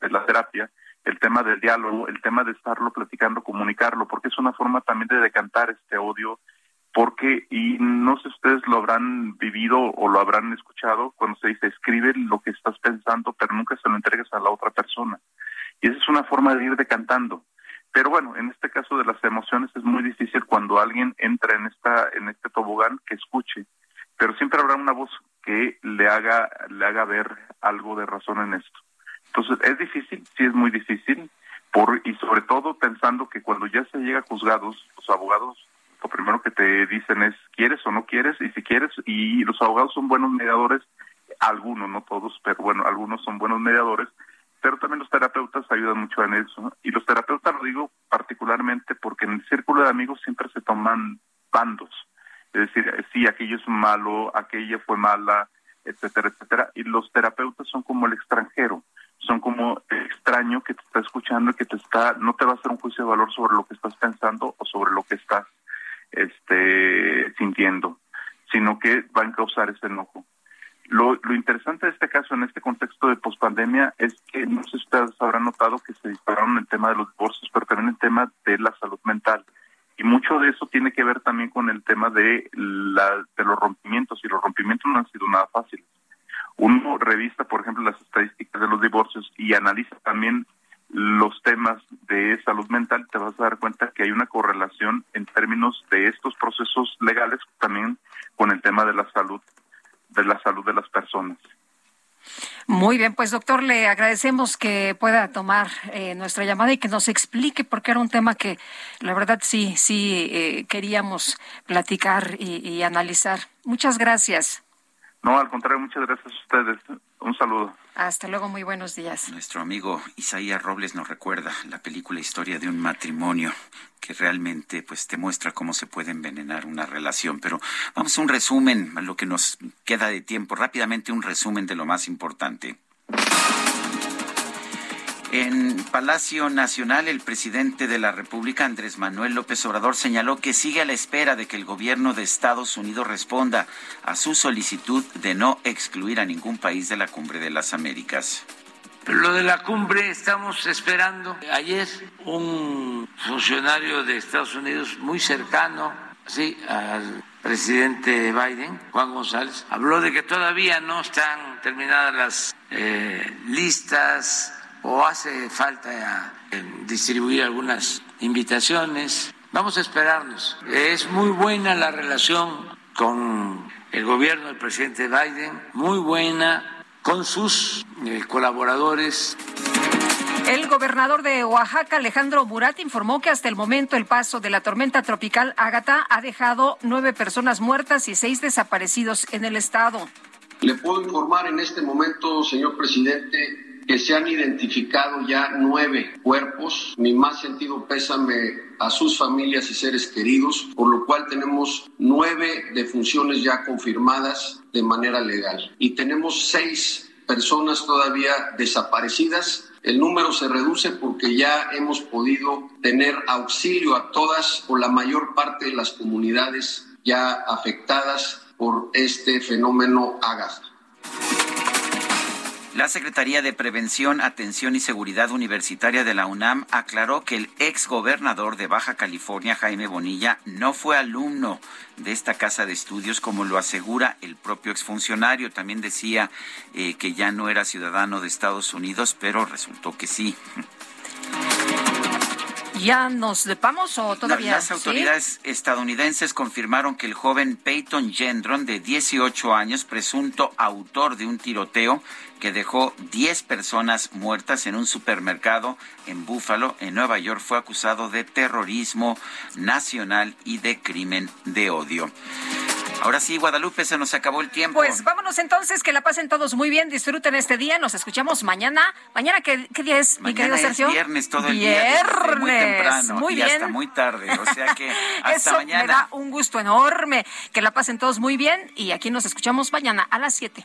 de la terapia, el tema del diálogo, el tema de estarlo platicando, comunicarlo, porque es una forma también de decantar este odio, porque, y no sé si ustedes lo habrán vivido o lo habrán escuchado, cuando se dice escribe lo que estás pensando, pero nunca se lo entregues a la otra persona. Y esa es una forma de ir decantando. Pero bueno, en este caso de las emociones es muy difícil cuando alguien entra en esta en este tobogán que escuche, pero siempre habrá una voz que le haga le haga ver algo de razón en esto. Entonces, es difícil, sí es muy difícil, por y sobre todo pensando que cuando ya se llega a juzgados, los abogados lo primero que te dicen es quieres o no quieres y si quieres y los abogados son buenos mediadores, algunos, no todos, pero bueno, algunos son buenos mediadores pero también los terapeutas ayudan mucho en eso. Y los terapeutas lo digo particularmente porque en el círculo de amigos siempre se toman bandos. Es decir, sí, aquello es malo, aquella fue mala, etcétera, etcétera. Y los terapeutas son como el extranjero, son como el extraño que te está escuchando y que te está, no te va a hacer un juicio de valor sobre lo que estás pensando o sobre lo que estás este, sintiendo, sino que van a causar ese enojo. Lo, lo interesante de este caso, en este contexto de pospandemia, es que no sé si ustedes habrán notado que se dispararon el tema de los divorcios, pero también el tema de la salud mental. Y mucho de eso tiene que ver también con el tema de, la, de los rompimientos, y los rompimientos no han sido nada fáciles. Uno revista, por ejemplo, las estadísticas de los divorcios y analiza también los temas de salud mental, te vas a dar cuenta que hay una correlación en términos de estos procesos legales también con el tema de la salud de la salud de las personas. Muy bien, pues doctor, le agradecemos que pueda tomar eh, nuestra llamada y que nos explique, porque era un tema que la verdad sí, sí eh, queríamos platicar y, y analizar. Muchas gracias. No, al contrario, muchas gracias a ustedes. Un saludo. Hasta luego, muy buenos días. Nuestro amigo Isaías Robles nos recuerda la película Historia de un matrimonio que realmente pues te muestra cómo se puede envenenar una relación, pero vamos a un resumen, a lo que nos queda de tiempo, rápidamente un resumen de lo más importante. En Palacio Nacional, el presidente de la República, Andrés Manuel López Obrador, señaló que sigue a la espera de que el gobierno de Estados Unidos responda a su solicitud de no excluir a ningún país de la Cumbre de las Américas. Lo de la cumbre estamos esperando. Ayer un funcionario de Estados Unidos muy cercano sí, al presidente Biden, Juan González, habló de que todavía no están terminadas las eh, listas o hace falta eh, distribuir algunas invitaciones. Vamos a esperarnos. Es muy buena la relación con el gobierno del presidente Biden, muy buena con sus eh, colaboradores. El gobernador de Oaxaca, Alejandro Murat, informó que hasta el momento el paso de la tormenta tropical Ágata ha dejado nueve personas muertas y seis desaparecidos en el estado. Le puedo informar en este momento, señor presidente, que se han identificado ya nueve cuerpos. Mi más sentido pésame a sus familias y seres queridos, por lo cual tenemos nueve defunciones ya confirmadas de manera legal y tenemos seis personas todavía desaparecidas. El número se reduce porque ya hemos podido tener auxilio a todas o la mayor parte de las comunidades ya afectadas por este fenómeno Agatha. La Secretaría de Prevención, Atención y Seguridad Universitaria de la UNAM aclaró que el ex gobernador de Baja California, Jaime Bonilla, no fue alumno de esta casa de estudios, como lo asegura el propio exfuncionario. También decía eh, que ya no era ciudadano de Estados Unidos, pero resultó que sí. ¿Ya nos depamos o todavía? Las autoridades estadounidenses confirmaron que el joven Peyton Gendron, de 18 años, presunto autor de un tiroteo que dejó 10 personas muertas en un supermercado en Buffalo, en Nueva York, fue acusado de terrorismo nacional y de crimen de odio. Ahora sí, Guadalupe, se nos acabó el tiempo. Pues vámonos entonces, que la pasen todos muy bien, disfruten este día, nos escuchamos mañana. ¿Mañana qué, qué día es, mi querido Sergio? Es viernes todo el día. Viernes. Muy temprano muy y bien. hasta muy tarde, o sea que hasta Eso mañana. me da un gusto enorme. Que la pasen todos muy bien y aquí nos escuchamos mañana a las 7.